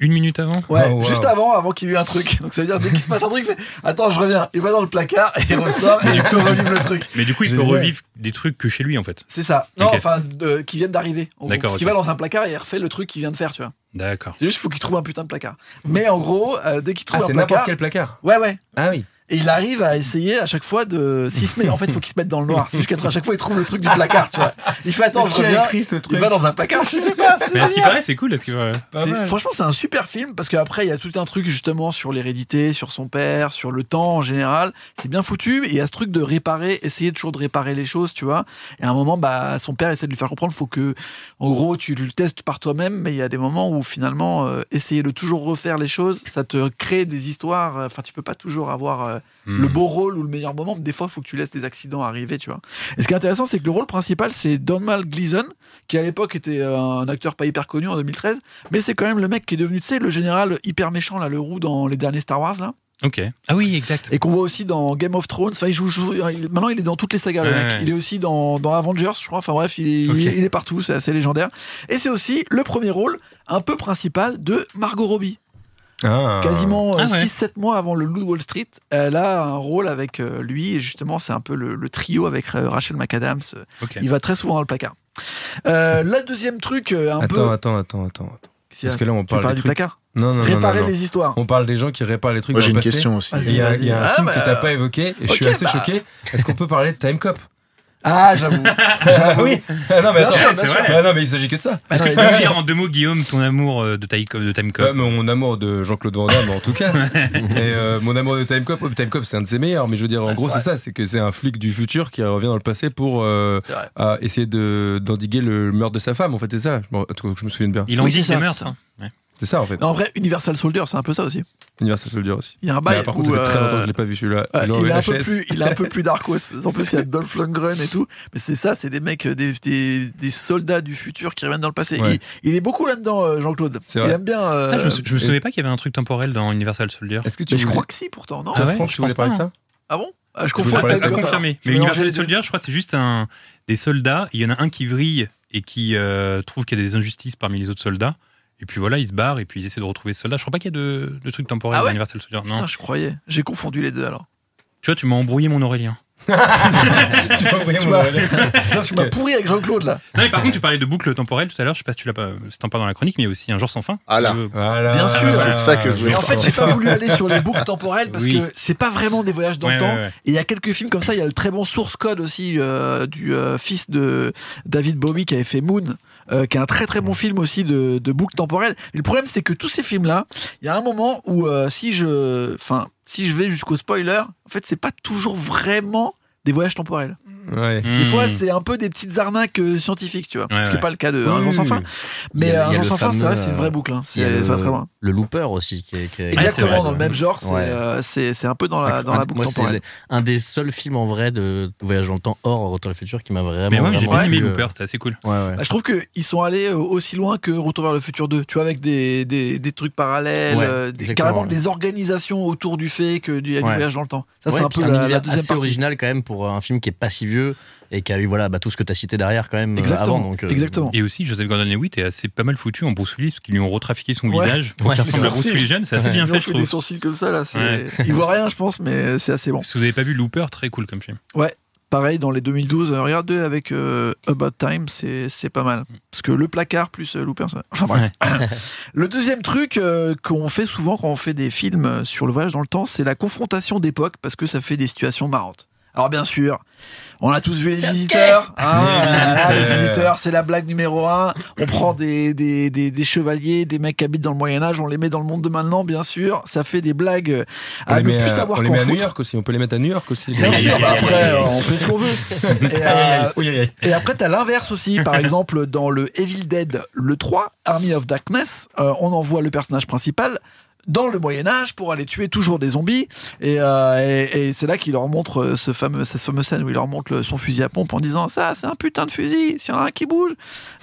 Une minute avant Ouais, Oh, wow. juste avant, avant qu'il y ait eu un truc. Donc ça veut dire dès qu'il se passe un truc, il fait Attends, je reviens. Il va dans le placard et il ressort et il peut revivre le truc. Mais du coup, il peut revivre des trucs que chez lui, en fait. C'est ça. Non, enfin, qui viennent d'arriver. D'accord, Parce qu'il va dans un placard et il refait le truc qu'il vient de faire, tu vois. D'accord. C'est juste qu'il faut qu'il trouve un putain de placard. Mais en gros, euh, dès qu'il trouve Ah, un c'est placard. n'importe quel placard. Ouais, ouais. Ah oui. Et il arrive à essayer à chaque fois de. S'il se met... En fait, il faut qu'il se mette dans le noir. C'est juste qu'à chaque fois, il trouve le truc du placard, tu vois. Il fait Attends, je Qui a reviens. écrit ce truc Il va dans un placard, je sais pas. c'est Mais à ce qui paraît, c'est cool. à ce Franchement, c'est un super film parce qu'après, il y a tout un truc justement sur l'hérédité, sur son père, sur le temps en général. C'est bien foutu. Et il y a ce truc de réparer, essayer toujours de réparer les choses, tu vois. Et à un moment, bah, son père essaie de lui faire comprendre, faut que, en gros, tu le testes par toi-même. Mais il y a des moments où finalement, euh, essayer de toujours refaire les choses, ça te crée des histoires. euh, Enfin, tu peux pas toujours avoir euh, Hmm. le beau rôle ou le meilleur moment. Des fois, il faut que tu laisses des accidents arriver, tu vois. Et ce qui est intéressant, c'est que le rôle principal, c'est Donald Gleason, qui à l'époque était euh, un acteur pas hyper connu en 2013, mais c'est quand même le mec qui est devenu, tu sais, le général hyper méchant, là, le roux dans les derniers Star Wars, là, Ok. Ah oui, exact. et qu'on voit aussi dans Game of Thrones. Enfin, il joue, maintenant, il est dans toutes les sagas, le mec. ouais. Il est aussi dans, dans Avengers, je crois. Enfin, bref, il est, Ok. il est- il est partout, c'est assez légendaire. Et c'est aussi le premier rôle, un peu principal, de Margot Robbie. Ah. Quasiment Ah ouais. 6-7 mois avant le Loup de Wall Street, elle a un rôle avec euh, lui, et justement, c'est un peu le, le trio avec euh, Rachel McAdams. Il va très souvent dans le placard. Euh, la deuxième truc, euh, un Attends, peu. attends, attends, attends. attends. Parce que là, on parle du trucs. placard Non, non, non, Réparer non, non. les histoires. On parle des gens qui réparent les trucs Moi, j'ai une passé. question aussi. Il y a, y un Ah, film bah, que t'as pas évoqué et je suis ok, assez bah. choqué. Est-ce qu'on peut parler de Time Cop? Ah, j'avoue. Oui Ah non, mais Bien attends, sûr, bien sûr. vrai. Ah non, mais il s'agit que de ça. Est-ce que tu peux nous dire en deux mots, Guillaume, ton amour euh, de, Time Cop- de Time Cop Ouais, mon amour de Jean-Claude Van Damme, en tout cas. et euh, mon amour de Time Cop, oh, Time Cop, c'est un de ses meilleurs. Mais je veux dire, en Ah, gros, c'est ça c'est que c'est un flic du futur qui revient dans le passé pour euh, essayer de- d'endiguer le meurtre de sa femme. En fait, c'est ça. Je, me souviens bien. Il en Oui, ça. meurtres. hein. Ouais. C'est ça, en fait. Mais en vrai, Universal Soldier, c'est un peu ça aussi. Universal Soldier aussi. Il y a un Mais, bail. par contre, où, ça fait très euh, longtemps que je l'ai pas vu celui-là. Ouais, il, est un peu plus, il est un peu plus dark West. En plus, il y a Dolph Lundgren et tout. Mais c'est ça, c'est des mecs, euh, des, des, des soldats du futur qui reviennent dans le passé. Ouais. Il, il est beaucoup là-dedans, euh, Jean-Claude. Il vrai. aime bien. euh, Ah, je me, je me et- souvenais pas qu'il y avait un truc temporel dans Universal Soldier. Est-ce que tu mais je crois que si, pourtant, non Ah ouais Franck, Je tu voulais parler de hein. ça Ah bon Ah, Je confonds à confirmer. Mais Universal. Soldier, je crois que c'est juste un, des soldats. Il y en a un qui vrille et qui euh, trouve qu'il y a des injustices parmi les autres soldats. Et puis voilà, ils se barrent et puis ils essaient de retrouver ce soldat. Je crois pas qu'il y a de, de trucs temporels Ah ouais Universal Soldier. Non. Putain, je croyais. J'ai confondu les deux alors. Tu vois, tu m'as embrouillé mon Aurélien. Tu envoyer Tu mon m'as- Aurélien. Tu m'as pourri avec Jean-Claude là. Non, mais par contre, tu parlais de boucle temporelle tout à l'heure. Je sais pas si tu l'as pas, si t'en parles dans la chronique, mais il y a aussi un genre sans fin. Ah là. Voilà. Bien sûr. C'est de ça que je voulais Mais en fait, j'ai pas voulu aller sur les boucles temporelles parce Oui. que c'est pas vraiment des voyages dans Ouais, le temps. ouais, ouais. Et il y a quelques films comme ça. Il y a le très bon Source Code aussi euh, du euh, fils de David Bowie qui avait fait Moon, euh, qui est un très très bon film aussi de, de boucle temporelle. Le problème, c'est que tous ces films-là, il y a un moment où euh, si je, enfin, si je vais jusqu'au spoiler, en fait, c'est pas toujours vraiment des voyages temporels. Ouais. Des fois, c'est un peu des petites arnaques euh, scientifiques, tu vois. Ouais, ce qui n'est ouais. pas le cas de Un jour sans fin. Mais a- Un jour sans fin, c'est vrai, c'est une vraie boucle. hein. C'est le, ça va très loin. le Looper aussi qui est, qui est- Exactement, vrai, dans le même genre, c'est Ouais. euh, c'est c'est un peu dans la, dans Un- la boucle moi, c'est temporelle. un des seuls films en vrai de voyage dans le temps hors Retour vers le futur qui m'a vraiment. Mais ouais, j'ai bien aimé euh, Looper, c'était assez cool. Ouais, ouais. Bah, je trouve qu'ils sont allés euh, aussi loin que Retour vers le futur 2, tu vois, avec des, des, des trucs parallèles, des- carrément des organisations autour du fait qu'il y a du voyage dans le temps. Ça, c'est un peu la, deuxième partie. original quand même pour un film qui est pas si vieux et qui a eu voilà bah, tout ce que tu as cité derrière quand même euh, Exactement, avant. Donc, euh, exactement. Et aussi, Joseph Gordon-Levitt est assez pas mal foutu en Bruce Willis parce qu'ils lui ont retrafiqué son Ouais. visage pour Ouais, qu'il ressemble à Bruce. Willis jeune. C'est assez Ouais. bien fait, je des sourcils comme ça, là. Ouais. Ils voient rien, je pense, mais c'est assez bon. Si vous avez pas vu Looper, très cool comme film. Pareil, dans les 2012, euh, regarde avec euh, About Time, c'est c'est pas mal. Parce que le placard plus euh, Looper, ça- enfin bref. le deuxième truc euh, qu'on fait souvent quand on fait des films sur le voyage dans le temps, c'est la confrontation d'époque, parce que ça fait des situations marrantes. Alors bien sûr, on a tous vu les visiteurs. hein, les visiteurs, c'est la blague numéro un. On prend des, des, des, des chevaliers, des mecs qui habitent dans le Moyen Âge, on les met dans le monde de maintenant, bien sûr. Ça fait des blagues euh, On à les ne plus à, savoir on les met à New. York aussi. On peut les mettre à New York aussi. Bien sûr, bah après, euh, on fait ce qu'on veut. Et, euh, et après, t'as l'inverse aussi. Par exemple, dans le Evil Dead, le 3, Army of Darkness, euh, on envoie le personnage principal dans le Moyen Âge pour aller tuer toujours des zombies et, euh, et, et c'est là qu'il leur montre euh, ce fameux, cette fameuse scène où il leur montre le- son fusil à pompe en disant ça c'est un putain de fusil s'il y en a un qui bouge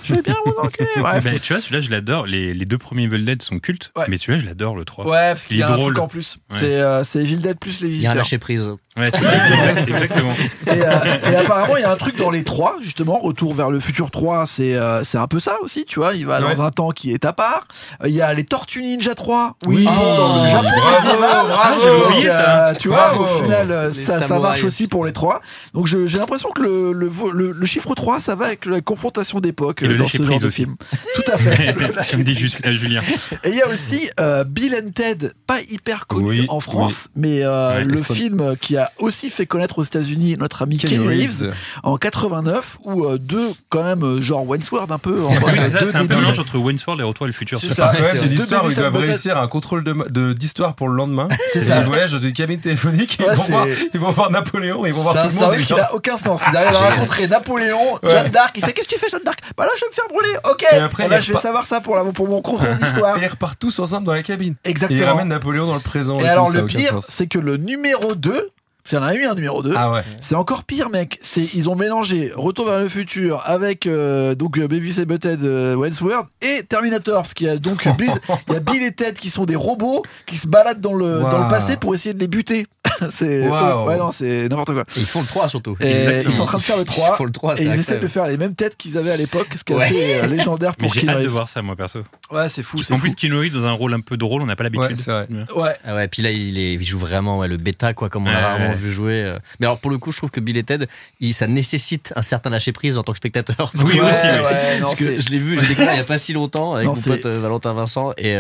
je vais bien vous enculer bref Ben, tu vois, celui-là, je l'adore. Les, les deux premiers Evil Dead sont cultes, Ouais. mais celui-là, je l'adore, le 3. ouais parce qu'il Il y est a un drôle. truc en plus Ouais. c'est euh, c'est Evil Dead plus les Il y a un visiteurs lâcher prise. Ouais, exact- exactement. Et, euh, et apparemment, il y a un truc dans les trois, justement, Retour vers le futur 3, c'est euh, c'est un peu ça aussi, tu vois. Il va Ouais. dans un temps qui est à part. Euh, Il y a les Tortues Ninja 3, où Oui. ils vont dans le Oh, Japon bravo, bravo. Donc, oublié euh, ça. tu vois, Bravo. au final, euh, ça, ça marche aussi pour les trois. Donc je- j'ai l'impression que le, le, le- le chiffre 3, ça va avec la confrontation d'époque euh, dans ce genre de aussi. film. Tout à fait. Le Comme dit Jus- euh, Julien. et il y a aussi euh, Bill and Ted, pas hyper connu Oui, en France, mais euh, Ouais, le film qui a aussi fait connaître aux États-Unis notre ami Kenny, Reeves, Reeves. en 89, où euh, deux, quand même, euh, genre Wentworth un peu, en Oui, c'est ça, deux c'est un débiles. mélange entre Wayne's et Retour à le futur. C'est C'est ça. C'est c'est l'histoire où ils doivent réussir un contrôle de- de- d'histoire pour le lendemain. C'est Ils ça. voyagent dans une cabine téléphonique, Ouais, ils, vont c'est- voir, ils vont voir Napoléon, ils vont voir C'est tout le monde. et qui ils- n'a aucun sens. Il arrive à rencontrer Napoléon. Jeanne d'Arc, il fait Qu'est-ce que tu fais, Jeanne d'Arc? Bah là, je vais me faire brûler, ok Et après, il Je vais savoir ça pour, la, pour mon cours d'histoire. Et ils repartent tous ensemble dans la cabine. Et ils Exactement. ramènent Napoléon dans le présent. Et alors, le pire, c'est que le numéro 2, y en a eu un numéro 2, Ah ouais. C'est encore pire, mec. C'est ils ont mélangé Retour vers le futur avec euh, donc euh, Beavis et Butthead, euh, Wentworth et Terminator, parce qu'il y a donc Biz- il y a Bill et Ted qui sont des robots qui se baladent dans le Wow. dans le passé pour essayer de les buter. c'est Wow. ouais non c'est n'importe quoi. Et ils font le 3 surtout. Et ils sont en train de faire le Ils 3 font le 3, et ils essaient de faire les mêmes têtes qu'ils avaient à l'époque, ce qui est Ouais. assez euh, légendaire pour j'ai hâte de voir ça, moi, perso. Ouais, c'est fou. En fou. plus, Keanu Reeves dans un rôle un peu drôle, on n'a pas Ouais, l'habitude. c'est vrai. ouais. Ah ouais, puis là, il, est, il joue vraiment ouais, le bêta, quoi, comme on l'a rarement ouais. vu jouer. euh. Mais alors, pour le coup, je trouve que Bill et Ted, il, ça nécessite un certain lâcher-prise en tant que spectateur. Oui, Ouais, aussi. oui. ouais, non, Parce que je l'ai vu, j'ai découvert il y a pas si longtemps avec mon pote euh, Valentin Vincent et,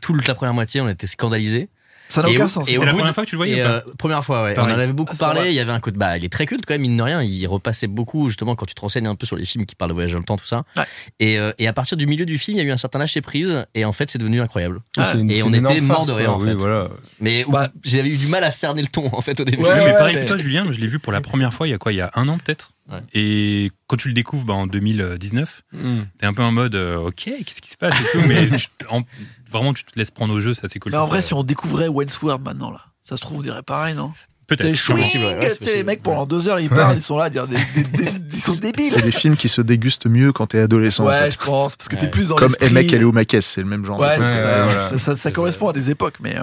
toute la première moitié on était scandalisés. Ça n'a aucun au- sens. C'était la première fois que tu le voyais Et, ou pas euh, Première fois, ouais. Pareil. On en avait beaucoup Ah, parlé. Il y avait un coup de bah, il est très culte quand même mine de rien. Il repassait beaucoup justement quand tu te renseignes un peu sur les films qui parlent de voyage dans le temps, tout ça. Ouais. Et, euh, et à partir du milieu du film, il y a eu un certain lâcher prise et en fait c'est devenu incroyable. Une- Et on était mort de rire en Oui, fait. voilà. Mais Bah- j'avais eu du mal à cerner le ton en fait au début. Ouais, mais pareil que toi, Julien, je l'ai vu pour la première fois il y a quoi Il y a un an peut-être Ouais. Et quand tu le découvres bah, en 2019, Mm. t'es un peu en mode euh, ok, qu'est-ce qui se passe et tout, mais tu- en- vraiment tu te laisses prendre au jeu, ça c'est cool. Mais en vrai, si on découvrait Wentworth maintenant là, ça se trouve on dirait pareil, non peut-être. Chouing, possible, ouais, c'est tu sais, les possible. mecs pendant deux heures ils parlent, ils sont là à dire des, des- des- ils sont débiles. C'est des films qui se dégustent mieux quand t'es adolescent. en Ouais, fait. je pense, parce que t'es plus dans Comme Et mec, elle est au Maquès, c'est le même genre. Ouais, c'est ça, voilà. ça, ça- ça correspond à des époques, mais. euh,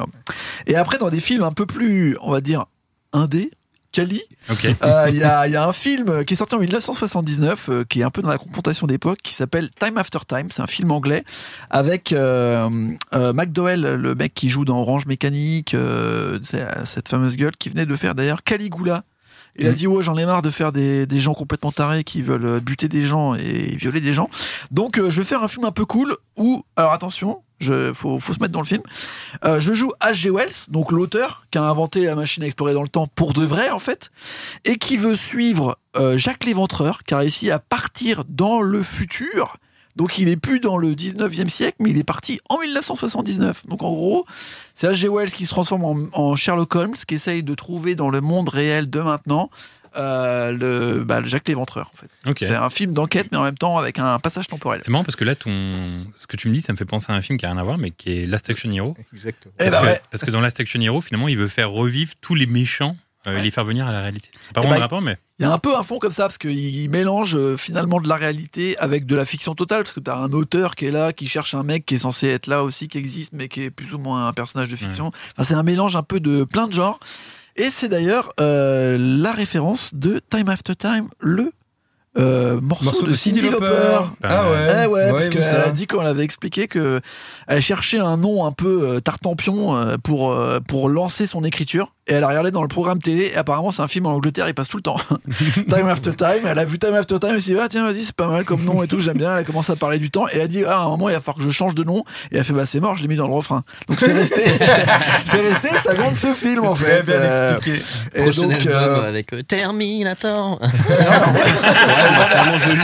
Et après, dans des films un peu plus, on va dire, indé, Cali, Ok. euh, il y, a, il y a un film qui est sorti en 1979, euh, qui est un peu dans la confrontation d'époque, qui s'appelle Time After Time. C'est un film anglais avec euh, McDowell, le mec qui joue dans Orange Mécanique, cette fameuse gueule qui venait de faire d'ailleurs Caligula. Il a Mhm. dit ouais j'en ai marre de faire des, des gens complètement tarés qui veulent euh, buter des gens et violer des gens. Donc euh, je vais faire un film un peu cool où alors attention, je faut, faut se mettre dans le film. Euh, je joue H.G. Wells, donc l'auteur qui a inventé la machine à explorer dans le temps pour de vrai en fait, et qui veut suivre euh, Jacques Léventreur qui a réussi à partir dans le futur. Donc il est plus dans le 19e siècle, mais il est parti en 1979. Donc en gros, c'est H.G. Wells qui se transforme en, en Sherlock Holmes, qui essaye de trouver dans le monde réel de maintenant euh, le, bah, le Jacques l'Éventreur. En fait. C'est un film d'enquête, mais en même temps avec un passage temporel. C'est marrant parce que là, ton... ce que tu me dis, ça me fait penser à un film qui a rien à voir, mais qui est Last Action Hero. Exactement. Eh Parce, bah que, ouais. parce que dans Last Action Hero, finalement, il veut faire revivre tous les méchants, euh, les faire venir à la réalité. C'est pas Eh vraiment bah, rapport, mais. Il y a un peu un fond comme ça, parce qu'il il mélange euh, finalement de la réalité avec de la fiction totale, parce que tu as un auteur qui est là, qui cherche un mec qui est censé être là aussi, qui existe, mais qui est plus ou moins un personnage de fiction. Enfin, c'est un mélange un peu de plein de genres. Et c'est d'ailleurs euh, la référence de Time After Time, le euh, morceau, de, Cyndi Lauper. Ah ouais. Eh ouais, parce j'ai vu qu'elle ça. a dit qu'on avait expliqué que elle cherchait un nom un peu euh, tartampion euh, pour euh, pour lancer son écriture. Et elle a regardé dans le programme télé. Et apparemment c'est un film en Angleterre il passe tout le temps. Time After Time. Elle a vu Time After Time elle s'est dit ah tiens vas-y c'est pas mal comme nom et tout j'aime bien. Elle a commencé à parler du temps. Et elle a dit ah à un moment il va falloir que je change de nom. Et elle a fait bah c'est mort je l'ai mis dans le refrain. Donc c'est resté. C'est resté ça vient de ce film en Très fait. bien Euh, expliqué. et Prochain donc album euh, avec Terminator.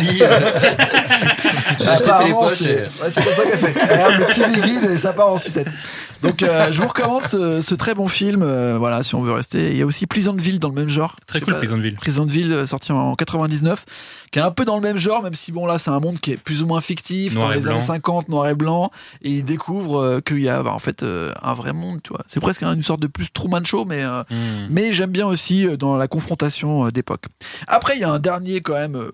lis. euh, J'ai acheté Apparemment, Télépoche c'est ouais, comme ça qu'elle fait. Elle le Guide et ça part en sucette. Donc, euh, je vous recommande ce, ce très bon film. euh, voilà, si on veut rester. Il y a aussi Pleasantville dans le même genre. Très cool, pas, Pleasantville. Pleasantville, euh, sorti en 99, qui est un peu dans le même genre, même si bon là, c'est un monde qui est plus ou moins fictif, Noir dans les blanc. années 50, noir et blanc, et il découvre euh, qu'il y a bah, en fait euh, un vrai monde. Tu vois, c'est presque une sorte de plus Truman Show, mais euh, Hmm. mais j'aime bien aussi dans la confrontation d'époque. Après, il y a un dernier quand même,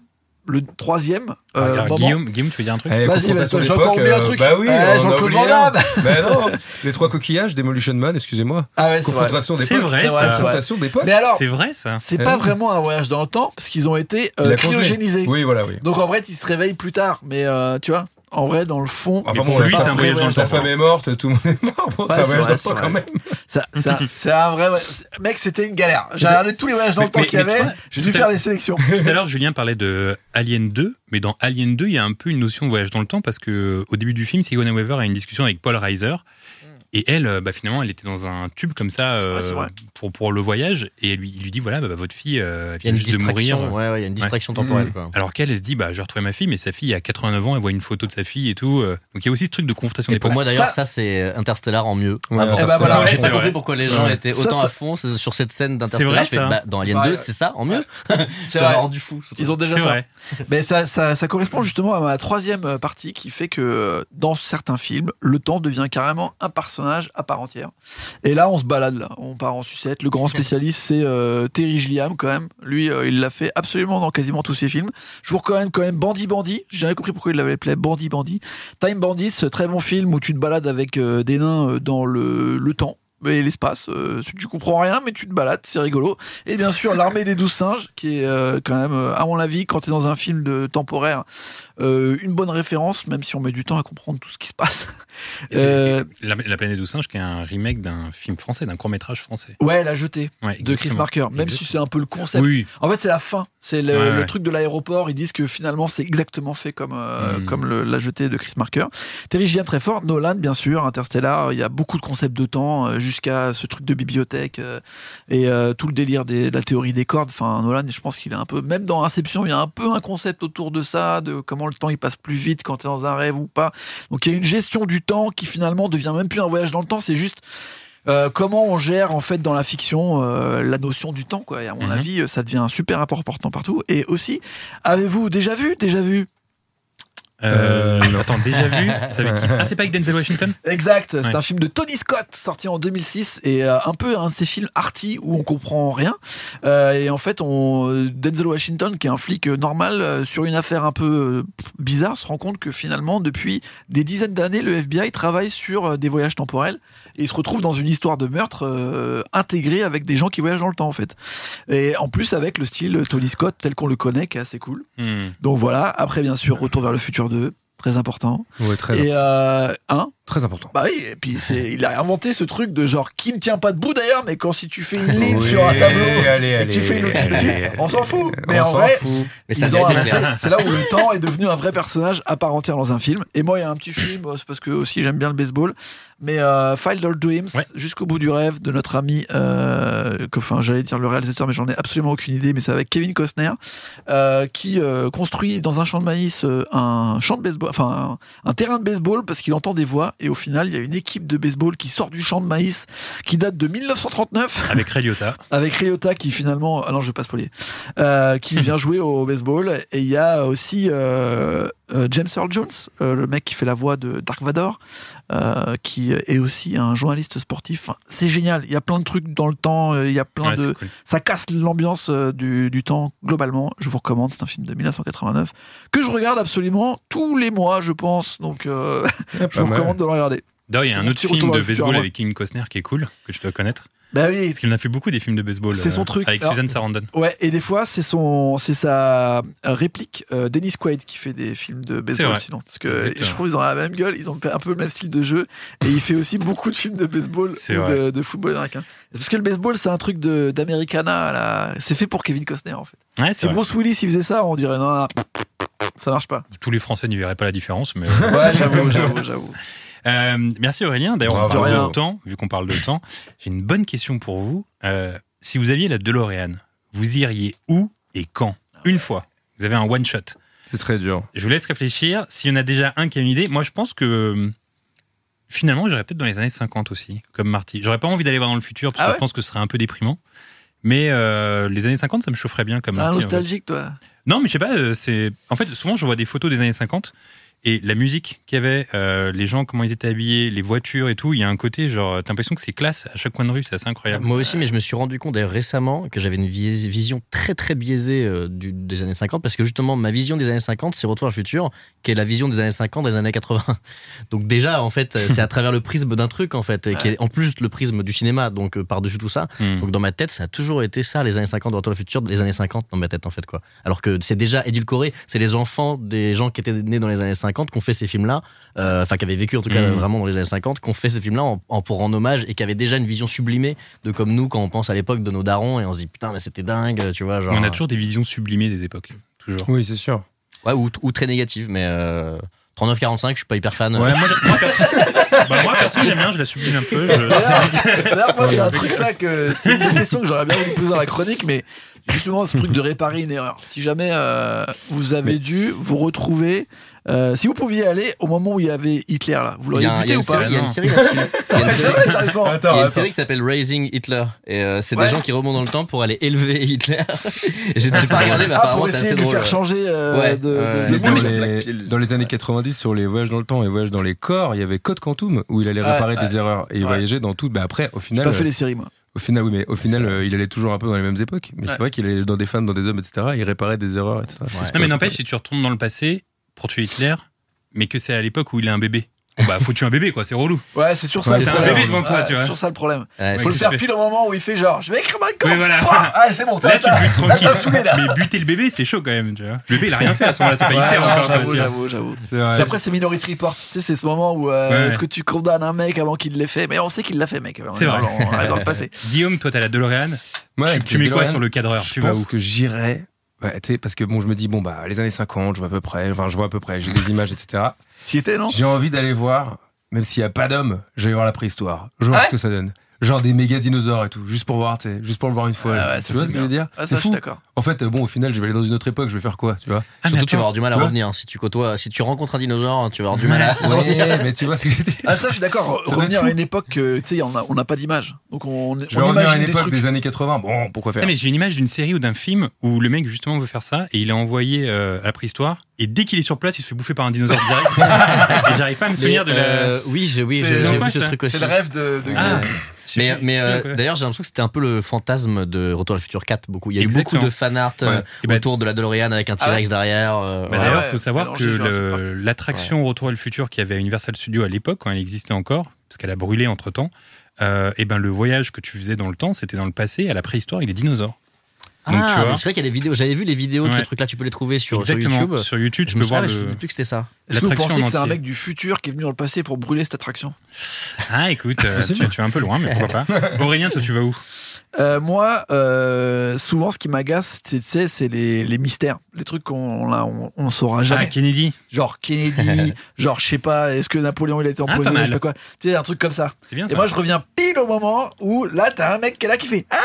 le troisième. Ah, euh. Guillaume, Guillaume, tu veux dire un truc Eh, Vas-y, vas-y, j'ai encore oublié un euh, truc. Bah oui, Eh, Jean-Claude Van. Damme. Bah non, les trois coquillages, Demolition Man, excusez-moi. Ah ouais, c'est vrai. C'est vrai, C'est vrai, ça. c'est vrai. Confrontation d'époque. Mais alors, C'est vrai, ça. c'est pas vraiment un voyage dans le temps parce qu'ils ont été euh, cryogénisés. Oui, voilà, oui. Donc en vrai, ils se réveillent plus tard. Mais euh, tu vois, en vrai, dans le fond, Enfin bon, lui, c'est un voyage dans le Sa temps. femme est morte, tout le monde est mort. Bon, c'est Ouais, un c'est voyage vrai, dans le temps quand même. ça, ça- c'est un vrai. Mec, c'était une galère. J'ai regardé tous les voyages dans le temps qu'il y avait. J'ai dû faire les sélections. Tout à l'heure, Julien parlait de Alien 2, mais dans Alien 2, il y a un peu une notion de voyage dans le temps parce que au début du film, Sigourney Weaver a une discussion avec Paul Reiser. Et elle, euh, bah, finalement, elle était dans un tube comme ça euh, Ouais, pour, pour le voyage. Et elle lui, il lui dit voilà, bah, bah, votre fille euh, vient juste de mourir. distraction. Ouais, ouais, il y a une distraction temporelle. Quoi. Alors qu'elle, elle se dit bah, je vais retrouver ma fille, mais sa fille a 89 ans, elle voit une photo de sa fille et tout. Donc il y a aussi ce truc de confrontation Et des pour moi d'ailleurs, Ça- ça, c'est Interstellar en mieux. Eh ben voilà, j'ai pas compris pourquoi les gens étaient Ça, autant ça- à fond sur cette scène d'Interstellar. bah, dans Alien vrai. 2, c'est ça en mieux. C'est rendu fou. Ils ont déjà ça. Mais ça, correspond justement à ma troisième partie qui fait que dans certains films, le temps devient carrément un personnage à part entière. Et là, on se balade on part en sucette. Le grand spécialiste, c'est euh, Terry Gilliam quand même. Lui, euh, il l'a fait absolument dans quasiment tous ses films. Je vous recommande quand même Bandit Bandit. J'ai jamais compris pourquoi il l'avait appelé Bandit Bandit. Time Bandit, ce très bon film où tu te balades avec euh, des nains dans le, temps. Et l'espace, euh, tu comprends rien, mais tu te balades, c'est rigolo. Et bien sûr, l'armée des douze singes, qui est quand même, euh, à mon avis, quand tu es dans un film de temporaire, euh, une bonne référence, même si on met du temps à comprendre tout ce qui se passe. Euh, La, la planète des singes, qui est un remake d'un film français, d'un court métrage français. ouais, La Jetée Ouais, de Chris. Marker, même si c'est un peu le concept. Oui, En fait, c'est la fin. C'est le, Ouais, le ouais. truc de l'aéroport. Ils disent que finalement, c'est exactement fait comme, euh, Mm. comme le- la jetée de Chris Marker. Terry Gilliam, très fort. Nolan, bien sûr. Interstellar. Il y a beaucoup de concepts de temps jusqu'à ce truc de bibliothèque et tout le délire des- de la théorie des cordes. Enfin, Nolan, je pense qu'il est un peu, même dans Inception, il y a un peu un concept autour de ça, de comment le temps il passe plus vite quand tu es dans un rêve ou pas. Donc, il y a une gestion du temps qui finalement devient même plus un voyage dans le temps. C'est juste euh, comment on gère en fait dans la fiction euh, la notion du temps quoi et à mon Mhm. avis euh, ça devient un super important partout et aussi avez-vous déjà vu déjà vu Euh, attends, déjà vu C'est avec qui Ah, c'est pas avec Denzel Washington exact c'est Ouais. un film de Tony Scott sorti en 2006 et euh, un peu un de ces films arty où on comprend rien. Euh, et en fait on Denzel Washington qui est un flic euh, normal euh, sur une affaire un peu euh, bizarre se rend compte que finalement depuis des dizaines d'années le FBI travaille sur euh, des voyages temporels et il se retrouve dans une histoire de meurtre euh, intégrée avec des gens qui voyagent dans le temps en fait. Et en plus avec le style Tony Scott tel qu'on le connaît qui est assez cool. Hmm. donc voilà. Après bien sûr Retour vers le futur 2 très important. Ouais, très, et euh, un très important. bah oui, et puis c'est, il a inventé ce truc de genre qui ne tient pas debout d'ailleurs, mais quand si tu fais une ligne Oui, sur un tableau allez, et que tu fais une ligne allez, dessus, allez, on s'en fout. Mais On en vrai, c'est là où le temps est devenu un vrai personnage à part entière dans un film. Et moi, il y a un petit film, c'est parce que aussi j'aime bien le baseball, mais euh, Field Our Dreams, Ouais. jusqu'au bout du rêve de notre ami, euh, que, enfin j'allais dire le réalisateur, mais j'en ai absolument aucune idée, mais c'est avec Kevin Costner, euh, qui euh, construit dans un champ de maïs euh, un champ de baseball, enfin un, un terrain de baseball parce qu'il entend des voix Et au final, il y a une équipe de baseball qui sort du champ de maïs, qui date de 1939, Avec Ray Liotta. avec Ryota qui finalement, ah non, je vais pas spoiler, euh, qui vient jouer au baseball. Et il y a aussi euh, euh, James Earl Jones, euh, le mec qui fait la voix de Dark Vador, euh, qui est aussi un journaliste sportif. Enfin, c'est génial. Il y a plein de trucs dans le temps. euh, Il y a plein Ouais, de cool. ça casse l'ambiance euh, du, du temps globalement. Je vous recommande, c'est un film de 1989 que je regarde absolument tous les mois, je pense. Donc, euh, je vous mal. recommande de le regarder. D'ailleurs, il y a un autre film de baseball avec Kevin Costner qui est cool, que tu dois connaître. Bah oui. Parce qu'il en a fait beaucoup des films de baseball. C'est son truc. Avec Susan Sarandon. Ouais, et des fois, c'est son, c'est sa réplique, euh, Dennis Quaid, qui fait des films de baseball sinon. Parce que je trouve qu'ils ont la même gueule, ils ont un peu le même style de jeu, et il fait aussi beaucoup de films de baseball ou de, de football américain. Parce que le baseball, c'est un truc d'Americana. C'est fait pour Kevin Costner, en fait. Ouais, c'est Si. Bruce Willis, il faisait ça, on dirait, non, non, ça marche pas. Tous les Français n'y verraient pas la différence, mais. Ouais, j'avoue, j'avoue, j'avoue. Euh, merci Aurélien. D'ailleurs, on parle De rien. de temps, vu qu'on parle de temps. J'ai une bonne question pour vous. Euh, si vous aviez la DeLorean, vous iriez où et quand Une fois. Vous avez un one shot. C'est très dur. Je vous laisse réfléchir. S'il y en a déjà un qui a une idée, moi je pense que euh, finalement j'irais peut-être dans les années 50 aussi, comme Marty. J'aurais pas envie d'aller voir dans le futur parce Ah que ouais je pense que ce serait un peu déprimant. Mais euh, les années 50, ça me chaufferait bien comme un Marty. en fait. nostalgique, toi. Non, mais je sais pas. C'est en fait souvent je vois des photos des années 50 et la musique qu'il y avait, euh, les gens comment ils étaient habillés, les voitures et tout. Il y a un côté genre t'as l'impression que c'est classe à chaque coin de rue, c'est assez incroyable. Moi aussi, mais je me suis rendu compte d'ailleurs récemment que j'avais une vis- vision très très biaisée euh, du- des années 50 parce que justement ma vision des années 50 c'est Retour à le futur qui est la vision des années 50 des années 80. Donc déjà en fait euh, c'est à travers le prisme d'un truc en fait et qui est en plus le prisme du cinéma donc euh, par-dessus tout ça. Hmm. Donc dans ma tête ça a toujours été ça les années 50 de Retour à le futur les années 50 dans ma tête en fait quoi. Alors que c'est déjà édulcoré, c'est les enfants des gens qui étaient nés dans les années 50 qui ont fait ces films là euh, enfin qui avaient vécu en tout cas Mhm. vraiment dans les années 50 qui ont fait ces films là en, en- pour rendre hommage et qui avaient déjà une vision sublimée de comme nous quand on pense à l'époque de nos darons et on se dit putain mais c'était dingue tu vois genre On a toujours des visions sublimées des époques. Toujours. Oui, c'est sûr. ouais ou, ou très négatives mais euh, 39-45 je suis pas hyper fan Ouais, moi, bah, moi, perso, j'aime bien, je la sublime un peu. je- moi, c'est un truc ça que c'est une des questions que j'aurais bien voulu poser dans la chronique, mais justement, ce truc de réparer une erreur. Si jamais euh, vous avez dû vous retrouver, euh, si vous pouviez aller au moment où il y avait Hitler là, vous l'auriez buté ou pas il y a une série là-dessus. Il y a une série- vrai, sérieusement. il y a Attends, une attends. série qui s'appelle Raising Hitler et euh, c'est Ouais. des gens qui remontent dans le temps pour aller élever Hitler. J'ai j'ai pas regardé mais Ah, apparemment pour c'est assez de drôle. faire changer euh, Ouais, de, de- dans, les, dans les années 90, sur les voyages dans le temps et voyages dans les corps, il y avait Code Quantum où il allait réparer des erreurs et il voyageait dans tout. Bah après, au J'ai final, pas fait les séries moi. au final, oui, mais au final, euh, il allait toujours un peu dans les mêmes époques. Mais Ouais. c'est vrai qu'il allait dans des femmes, dans des hommes, etc. Il réparait des erreurs, etc. Ouais. Non, mais n'empêche, si tu retournes dans le passé pour tuer Hitler, mais que c'est à l'époque où il est un bébé. Bon, bah, faut tuer un bébé, quoi, c'est relou. Ouais, c'est toujours ça. C'est un problème. bébé devant toi, Ouais, tu vois. C'est toujours ça le problème. Ouais, Faut le faire pile au moment où il fait genre, je vais écrire ma. Oui, voilà. Ah, c'est bon. Là, tu t'as- butes tranquille. t'as saoulé, là. Mais buter le bébé, c'est chaud quand même, tu vois. Le bébé, il a rien fait à ce moment-là, c'est pas Ouais, Hitler non, encore. j'avoue, j'avoue, j'avoue. C'est vrai. C'est après, c'est Minority Report. Tu sais, c'est ce moment où euh, Ouais. est-ce que tu condamnes un mec avant qu'il l'ait fait? Mais on sait qu'il l'a fait, mec. C'est est vrai. dans- On dans le passé. Guillaume, toi, t'as la DeLorean. Tu, mets quoi sur le cadreur Je pense que j'irais. Ouais, tu sais, parce que bon, je me dis, bon, bah, les années 50, je vois à peu près, enfin, je vois à peu près, j'ai des images, etc. T'y étais, non? J'ai envie d'aller voir, même s'il n'y a pas d'hommes, je vais voir la préhistoire. Je vois Ouais ce que ça donne. Genre des méga dinosaures et tout, juste pour voir, tu sais, juste pour le voir une fois. Ouais, tu vois c'est ce que je veux dire? Ah, ça, C'est je suis fou. d'accord. En fait, euh, bon, au final, je vais aller dans une autre époque, je vais faire quoi, tu vois? Ah, mais Surtout tu vas avoir du mal à revenir. Si tu côtoies, si tu rencontres un dinosaure, tu vas avoir du mal à. Ouais, mais tu vois ce que je dire Ah, ça, je suis d'accord. Revenir à une époque, euh, tu sais, on a- on n'a pas d'image. Donc, on, Je vais on revenir à imagine une des époque trucs. des années 80. Bon, pourquoi faire? Ah, mais j'ai une image d'une série ou d'un film où le mec justement veut faire ça et il est envoyé euh, à la préhistoire et dès qu'il est sur place il se fait bouffer par un dinosaure direct et j'arrive pas à me souvenir de la euh, oui, j'ai oui, vu ce truc aussi. C'est le rêve de. de- Ah. Mais, euh, d'ailleurs, j'ai l'impression que c'était un peu le fantasme de Retour à le futur 4. Beaucoup. Il y a beaucoup de fan art euh. Et bah- autour de la DeLorean avec un Ah T-Rex derrière. euh, Bah, ouais. D'ailleurs, il faut savoir que le- l'attraction Retour à le futur qu'il y avait à Universal Studios à l'époque, quand elle existait encore, parce qu'elle a brûlé entre temps, et ben le voyage que tu faisais dans le temps, c'était dans le passé, à la préhistoire, il est dinosaure. Donc, ah, c'est vrai qu'il y a des vidéos. J'avais vu les vidéos de ce truc-là. Tu peux les trouver sur, sur Exactement. YouTube. Sur YouTube, tu Je me peux souviens, voir mais je le. souviens plus que c'était ça. Est-ce que vous l'attraction pensez en que c'est un mec du futur qui est venu dans le passé pour brûler cette attraction? Ah, écoute, euh, tu, tu es un peu loin, mais pourquoi pas. Aurélien, toi, tu vas où? Euh, moi, euh, souvent, ce qui m'agace, c'est tu sais, c'est les, les mystères, les trucs qu'on là, on, on saura Ah, jamais. Kennedy. Genre Kennedy, genre je sais pas, est-ce que Napoléon il a été Ah, empoisonné, mal. je sais pas quoi. Tu sais, un truc comme ça. C'est bien Et ça. moi, je reviens pile au moment où là, t'as un mec qui est là qui fait Ah,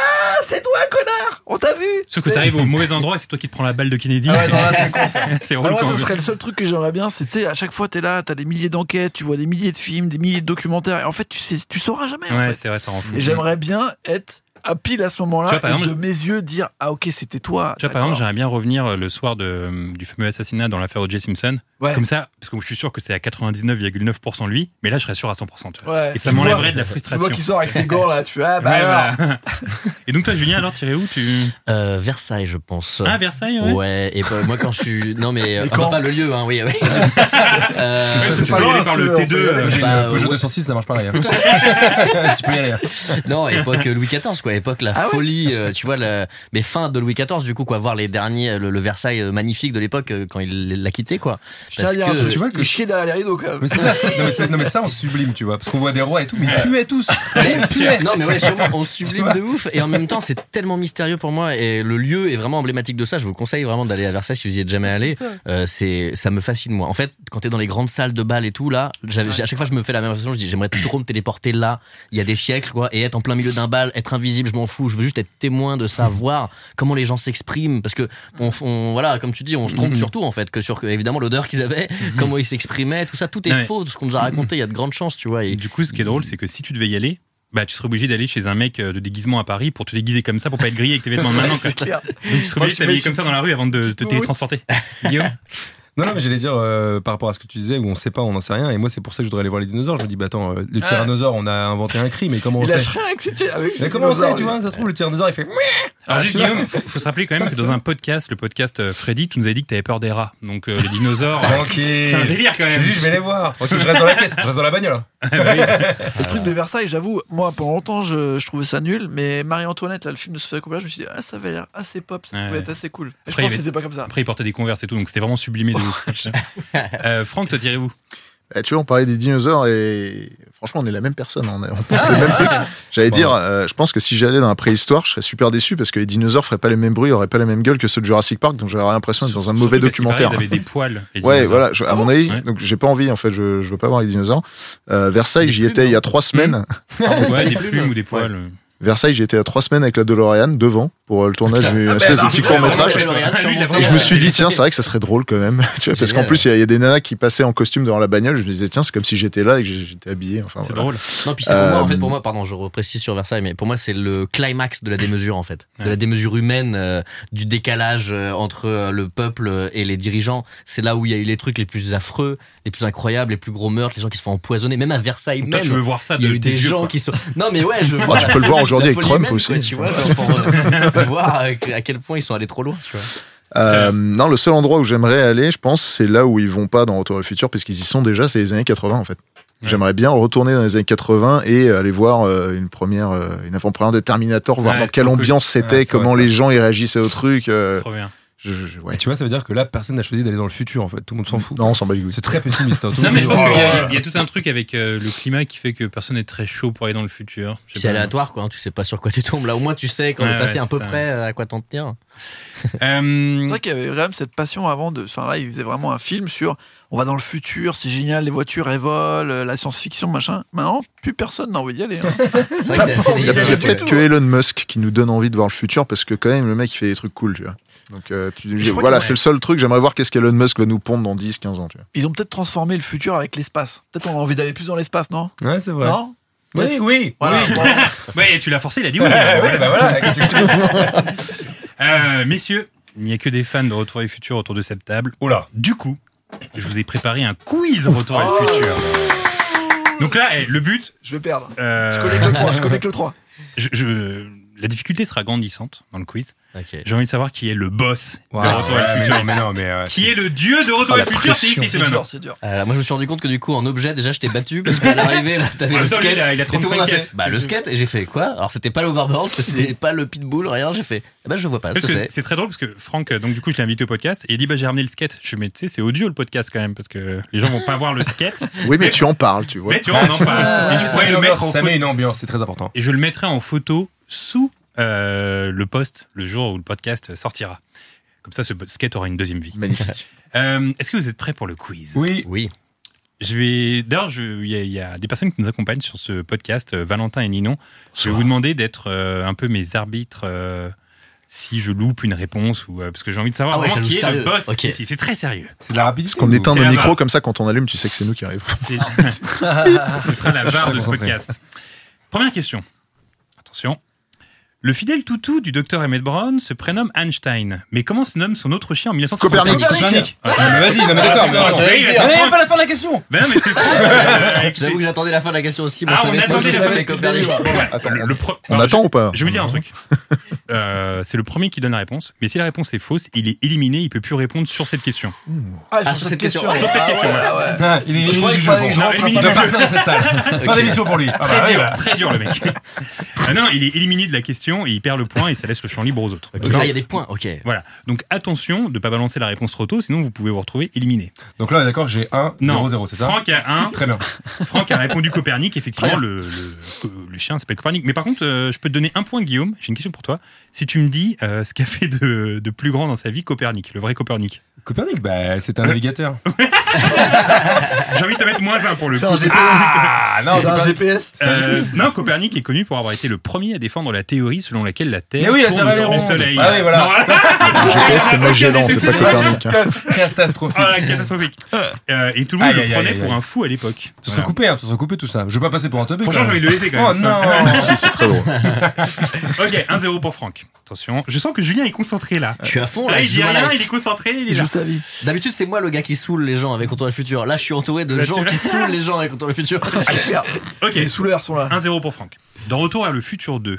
c'est toi, connard On t'a vu Sauf que t'arrives au mauvais endroit et c'est toi qui te prends la balle de Kennedy. Ah ouais, non, là, c'est con, ça. c'est relou moi, ce serait le seul truc que j'aimerais bien, c'est, tu sais, à chaque fois, t'es là, t'as des milliers d'enquêtes, tu vois des milliers de films, des milliers de documentaires, et en fait, tu sais, tu sauras jamais, en Ouais, fait. c'est vrai, ça rend fou. Et j'aimerais bien être à pile à ce Tu moment-là, et exemple, de mes yeux dire, ah ok, c'était toi. Tu vois, par exemple, j'aimerais bien revenir euh, le soir de, du fameux assassinat dans l'affaire O.J. Simpson. Ouais. Comme ça, parce que je suis sûr que c'est à 99,9% lui, mais là, je serais sûr à 100%. Tu vois. Ouais. Et ça Tu m'enlèverait de la Tu frustration. vois qui sort avec ses gants là, tu fais, ah bah Ouais, voilà. Et donc, toi, Julien, alors, tiré où tu... Euh, Versailles, je pense. Ah, Versailles, ouais. Ouais, et bah, moi quand je suis. Non, mais. euh, enfin, quand pas le lieu, hein, oui. oui. Euh, Parce que ça, c'est c'est pas pas loin, par le ce- T2. on peut y aller. euh, J'ai Bah, une Peugeot ouais. 206, ça marche pareil. hein. tu peux y aller. hein. non, époque Louis XIV, quoi. Époque la Ah folie, euh, tu vois, le, mais fin de Louis XIV, du coup, quoi. Voir les derniers, le, le Versailles euh, magnifique de l'époque euh, quand il l'a quitté, quoi. Un truc, tu vois que- chiait derrière les rideaux quand même. Mais c'est ça, non mais, c'est- non mais ça on sublime, tu vois, parce qu'on voit des rois et tout, mais ils puaient tous. Mais- puaient. non mais ouais sûrement on sublime de ouf et en même temps c'est tellement mystérieux pour moi et le lieu est vraiment emblématique de ça je vous conseille vraiment d'aller à Versailles si vous y êtes jamais allé Euh, c'est ça me fascine moi en fait quand t'es dans les grandes salles de bal et tout là j'avais- à chaque fois je me fais la même impression je dis j'aimerais trop me téléporter là il y a des siècles quoi et être en plein milieu d'un bal être invisible je m'en fous je veux juste être témoin de ça voir comment les gens s'expriment parce que on, on- voilà comme tu dis on se trompe Mhm. surtout en fait que sur évidemment l'odeur qu'ils avaient comment ils s'exprimaient tout ça tout est Ouais. faux tout ce qu'on nous a raconté il y a de grandes chances tu vois Et du coup, ce qui est drôle, c'est que si tu devais y aller, bah, tu serais obligé d'aller chez un mec euh, de déguisement à Paris pour te déguiser comme ça, pour pas être grillé avec tes vêtements maintenant. Donc tu serais obligé de t'habiller comme ça dans la rue avant de te télétransporter. Guillaume Non, non, mais j'allais dire euh, par rapport à ce que tu disais, où on sait pas, on n'en sait rien, et moi c'est pour ça que je voudrais aller voir les dinosaures. Je me dis, bah attends, euh, le tyrannosaure, on a inventé un cri, mais comment on Il sait lâche rien ses avec Mais comment on sait, dinosaures, tu lui. vois Ça se trouve, le tyrannosaure il fait. Alors Ah, juste tu vois. Guillaume, faut, faut se rappeler quand même que dans un podcast, le podcast euh, Freddy, tu nous as dit que t'avais peur des rats. Donc euh, les dinosaures, c'est un délire quand Je même. dis, je vais les voir. Ok, je reste dans la caisse, je reste dans la bagnole. hein. Le truc de Versailles, j'avoue, moi pendant longtemps je, je trouvais ça nul, mais Marie-Antoinette, là, le film de Sofia Coppola, je me suis dit, ah, ça avait l'air assez pop, ça Ouais, pouvait être assez cool. Et je Après, pense il y que c'était pas comme ça. Après, il portait des converses et tout, donc c'était vraiment sublimé de ouf. euh, Franck, toi, tirez où Eh, tu vois, on parlait des dinosaures et franchement, on est la même personne. On, est- on pense le même truc. J'allais Bon. dire, euh, je pense que si j'allais dans la préhistoire, je serais super déçu parce que les dinosaures feraient pas les mêmes bruits, auraient pas la même gueule que ceux de Jurassic Park, donc j'aurais l'impression d'être dans un mauvais documentaire. Ils avaient des poils. les Ouais, voilà, je- à mon avis, Ouais. donc j'ai pas envie en fait, je, je veux pas voir les dinosaures. Euh, Versailles, j'y étais il y a hein. trois semaines. Ouais, des plumes ou des poils. Versailles, j'y étais à trois semaines avec la DeLorean devant pour euh, le tournage d'une espèce de petit bah, court métrage. Ah, Et je me suis dit, tiens, c'est vrai que ça serait drôle quand même. Tu vois, parce qu'en plus, il y, y a des nanas qui passaient en costume devant la bagnole. Je me disais, tiens, c'est comme si j'étais là et que j'étais habillé. Enfin, C'est voilà. drôle. Non, puis c'est pour moi, en fait, Euh, pour moi, pardon, je reprécise sur Versailles, mais pour moi, c'est le climax de la démesure, en fait. De la démesure humaine, euh, du décalage euh, entre euh, le peuple et les dirigeants. C'est là où il y a eu les trucs les plus affreux, les plus incroyables, les plus gros meurtres, les gens qui se font empoisonner, même à Versailles Donc, toi, même. tu veux voir ça il y a de eu des gens quoi. qui sont. Non, mais ouais, je veux Ah, voir tu la peux le voir aujourd'hui avec Trump aussi. quoi, tu vois, pour euh, voir euh, à quel point ils sont allés trop loin, tu vois. Euh, non, le seul endroit où j'aimerais aller, je pense, c'est là où ils vont pas dans Retour le futur, parce qu'ils y sont déjà, c'est les années 80 en fait. Ouais. J'aimerais bien retourner dans les années 80 et aller voir euh, une première, euh, une avant-première de Terminator, voir Ouais, dans quelle ambiance c'était, Ouais, comment vrai, les gens y réagissaient au truc. Trop bien. Je- je- ouais. Et tu vois, ça veut dire que là, personne n'a choisi d'aller dans le futur en fait. Tout le monde s'en fout. Non, on s'en bat les couilles. C'est très pessimiste. hein. Non, mais je pense qu'il y, oh, a- y a tout un truc avec euh, le climat qui fait que personne n'est très chaud pour aller dans le futur. C'est aléatoire, quoi. hein, Tu sais pas sur quoi tu tombes. Là, au moins, tu sais quand Ouais, on est passé ouais, à peu ça. près euh, à quoi t'en tenir. Euh, C'est vrai qu'il y avait vraiment cette passion avant de. Enfin là, il faisait vraiment un film sur on va dans le futur, c'est génial, les voitures elles volent, la science-fiction, machin. Maintenant, plus personne n'a envie d'y aller. hein. C'est vrai que c'est Il y a, peut-être que Elon Musk qui nous donne envie de voir le futur, parce que quand même, le mec, il fait des trucs cool, tu vois. Donc, euh, tu- Je crois voilà, c'est le seul truc. J'aimerais voir qu'est-ce qu'Elon Musk va nous pondre dans 10, 15 ans, tu vois. Ils ont peut-être transformé le futur avec l'espace. Peut-être on a envie d'aller plus dans l'espace, non? Ouais, c'est vrai. Non? Oui, oui. Voilà. oui. bon. Ouais, tu l'as forcé, il a dit oui. Ouais, ouais, bah voilà. Euh, messieurs, il n'y a que des fans de Retour le futur autour de cette table. Oula. Du coup, je vous ai préparé un quiz Retour vers le futur. Donc là, eh, le but. Je vais perdre. euh, Je connais que le 3. Je connais que le 3. je- je- la difficulté sera grandissante dans le quiz. J'ai envie de savoir qui est le boss Wow. de Retour mais futur. non, mais non, mais. euh, Qui est le dieu de Retour Ah, le futur C'est ici, c'est maintenant. dur, c'est dur. Euh, moi, je me suis rendu compte que du coup, en objet, déjà, je t'ai battu parce qu'à l'arrivée, là, t'avais le temps, skate. il a- il a et tout le 35 monde a fait, caisses. Bah, le skate, et j'ai fait quoi? Alors, c'était pas l'overboard, c'était pas le pitbull, rien. J'ai fait, eh ben, je vois pas c'est. c'est très drôle parce que Franck, donc du coup, je l'ai invité au podcast et il dit bah j'ai ramené le skate. Je fais mais tu sais c'est audio le podcast quand même parce que les gens vont pas voir le skate. Oui, mais tu en parles, tu vois. mais tu vois on en parle. vois, Et je ça pourrais le mettre en ça met une ambiance, c'est très important. et je le mettrai en photo sous euh, le post le jour où le podcast sortira. Comme ça, ce skate aura une deuxième vie. Magnifique. Euh, Est-ce que vous êtes prêts pour le quiz? Oui. Oui. Je vais. D'ailleurs, il y, y a des personnes qui nous accompagnent sur ce podcast, euh, Valentin et Ninon. Je vais vous demander d'être euh, un peu mes arbitres euh, si je loupe une réponse ou euh, parce que j'ai envie de savoir Ah ouais, qui est le boss Ok. ici. C'est très sérieux. C'est de la rapidité. Parce qu'on éteint micros barre. comme ça quand on allume, tu sais que c'est nous qui arrivons. C'est- ce sera la barre de ce podcast. Première question. Attention. Le fidèle toutou du docteur Emmett Brown se prénomme Einstein. Mais comment se nomme son autre chien en 1955 Copernic. Copernic. Ah, non, mais vas-y, non mais d'accord. c'est mais il pas la fin de la question. Ben non, mais c'est. Euh, J'avoue que j'attendais la fin de la question aussi. Moi, Ah, ça on attendait la. Attends, Le- on, le pro- on Alors, attend ou pas Je vais vous dire un truc. Euh, c'est le premier qui donne la réponse. Mais si la réponse est fausse, il est éliminé. Il peut plus répondre sur cette question. Ah, sur cette question. Sur cette question. Ah, Il est du jeu. il passer dans cette salle. Fin d'émission pour lui. Ah, bah, Très dur, là. très dur le mec. Ah non, il est éliminé de la question et il perd le point et ça laisse le champ libre aux autres. Ah, il y a des points. Ok. Voilà. Donc attention de ne pas balancer la réponse trop tôt, sinon vous pouvez vous retrouver éliminé. Donc là, on est d'accord, j'ai 1, Non. 0, 0, c'est ça Franck a 1. Très bien. Franck a répondu Copernic. Effectivement, le chien s'appelle Copernic. Mais par contre, euh, je peux te donner un point, Guillaume. J'ai une question pour toi. Si tu me dis euh, ce qu'a fait de, de plus grand dans sa vie Copernic, le vrai Copernic. Copernic, bah, c'est un navigateur. J'ai envie de te mettre moins un pour le C'est coup. un GPS. Ah, non, C'est un Copernic. GPS. Euh, non, Copernic est connu pour avoir été le premier à défendre la théorie selon laquelle la Terre Mais oui, la tourne autour du. Soleil. Ah oui, voilà. Non, GPS, c'est Magellan, Ok, c'est pas c'est Copernic. hein. Catastrophique. Ah, catastrophique. Euh, et tout le monde Aïe, le prenait aïe, pour aïe. un fou à l'époque. Ce serait coupé, hein, ce serait coupé tout ça. Je veux pas passer pour un teubé. Franchement, j'ai envie de le laisser quand Oh même. non Si, c'est très drôle. Ok, 1-0 pour Franck. Attention, je sens que Julien est concentré là. Je suis à fond Là, là. il dit rien, il est concentré, il est Il là. joue sa vie. D'habitude, c'est moi le gars qui saoule les gens avec Retour vers le futur. Là, je suis entouré de Là, gens tu- qui saoulent les gens avec Retour vers le futur. C'est clair. Ok, Les souleurs sont là. 1-0 pour Franck. Dans Retour vers le futur 2,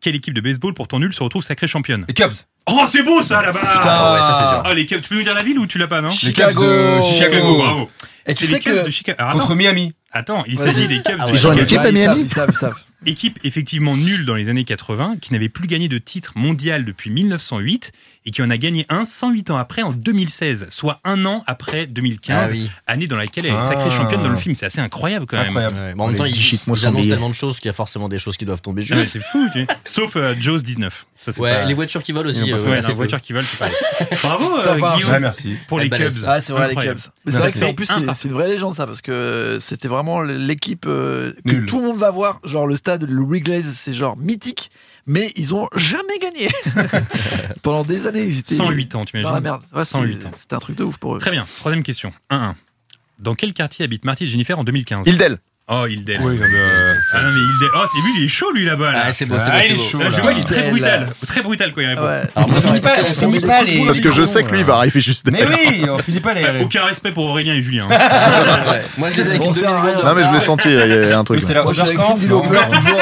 quelle équipe de baseball pour ton nul se retrouve sacrée championne Les Cubs. Oh, c'est beau ça là-bas Ah ouais, ça c'est dur. Oh, les Cubs, tu peux nous dire la ville ou tu l'as pas, non Les Cubs de Chicago. bravo. Et tu C'est sais les Cubs que de Chicago. Alors, Contre attends, Miami. attends, il s'agit des Cubs Ah de ouais. Ils ont une Chicago. équipe à ils savent, Miami ils savent, ils savent. Équipe effectivement nulle dans les années 80, qui n'avait plus gagné de titre mondial depuis 1908 et qui en a gagné un 108 ans après en 2016, soit un an après 2015, Ah oui. année dans laquelle elle est Ah. sacrée championne dans le film. C'est assez incroyable quand même. Incroyable. Ouais, mais en même temps, ils, annoncent tellement de choses qu'il y a forcément des choses qui doivent tomber Ah, juste. c'est fou, tu sais. Sauf euh, Jaws 19. Ça, c'est Ouais, pas- les voitures qui volent aussi. Euh, Ouais, c'est voitures qui volent, c'est pareil. Bravo, Ça euh, va. Guillaume, Ouais, merci. pour les Cubs. Ah, c'est vrai, les. Cubs. Mais c'est vrai que c'est- en plus, c'est une vraie légende, ça, parce que c'était vraiment l'équipe euh, que Nul. tout le monde va voir. Genre, le stade, le Wrigley's, c'est genre mythique, mais ils ont jamais gagné. Pendant des années, ils étaient 108 ans, tu dans la imagines merde. Ouais, 108 c'est- ans. C'était un truc de ouf pour eux. Très bien, troisième question. 1-1. Dans quel quartier habitent Marty et Jennifer en 2015 Hildel. Oh, Hildel. Oui, mais, euh, Ah non, mais Hildel. Oh, c'est lui, il est chaud lui là-bas. Là. Ah, c'est beau, c'est Ah, il est chaud. Là, je vois, il est très brutal. Très brutal quand il répond. Ouais. Alors, On finit pas, on on finit les. Parce que je sais que lui, il va arriver juste Mais derrière. oui, on finit pas les. Euh, Aucun respect pour Aurélien et Julien. hein. Ouais. Moi, je les ai avec Bon, une ça demi-seconde. Non, mais je l'ai senti, il y a un truc. Là. la Moi, je suis avec Oberkampf.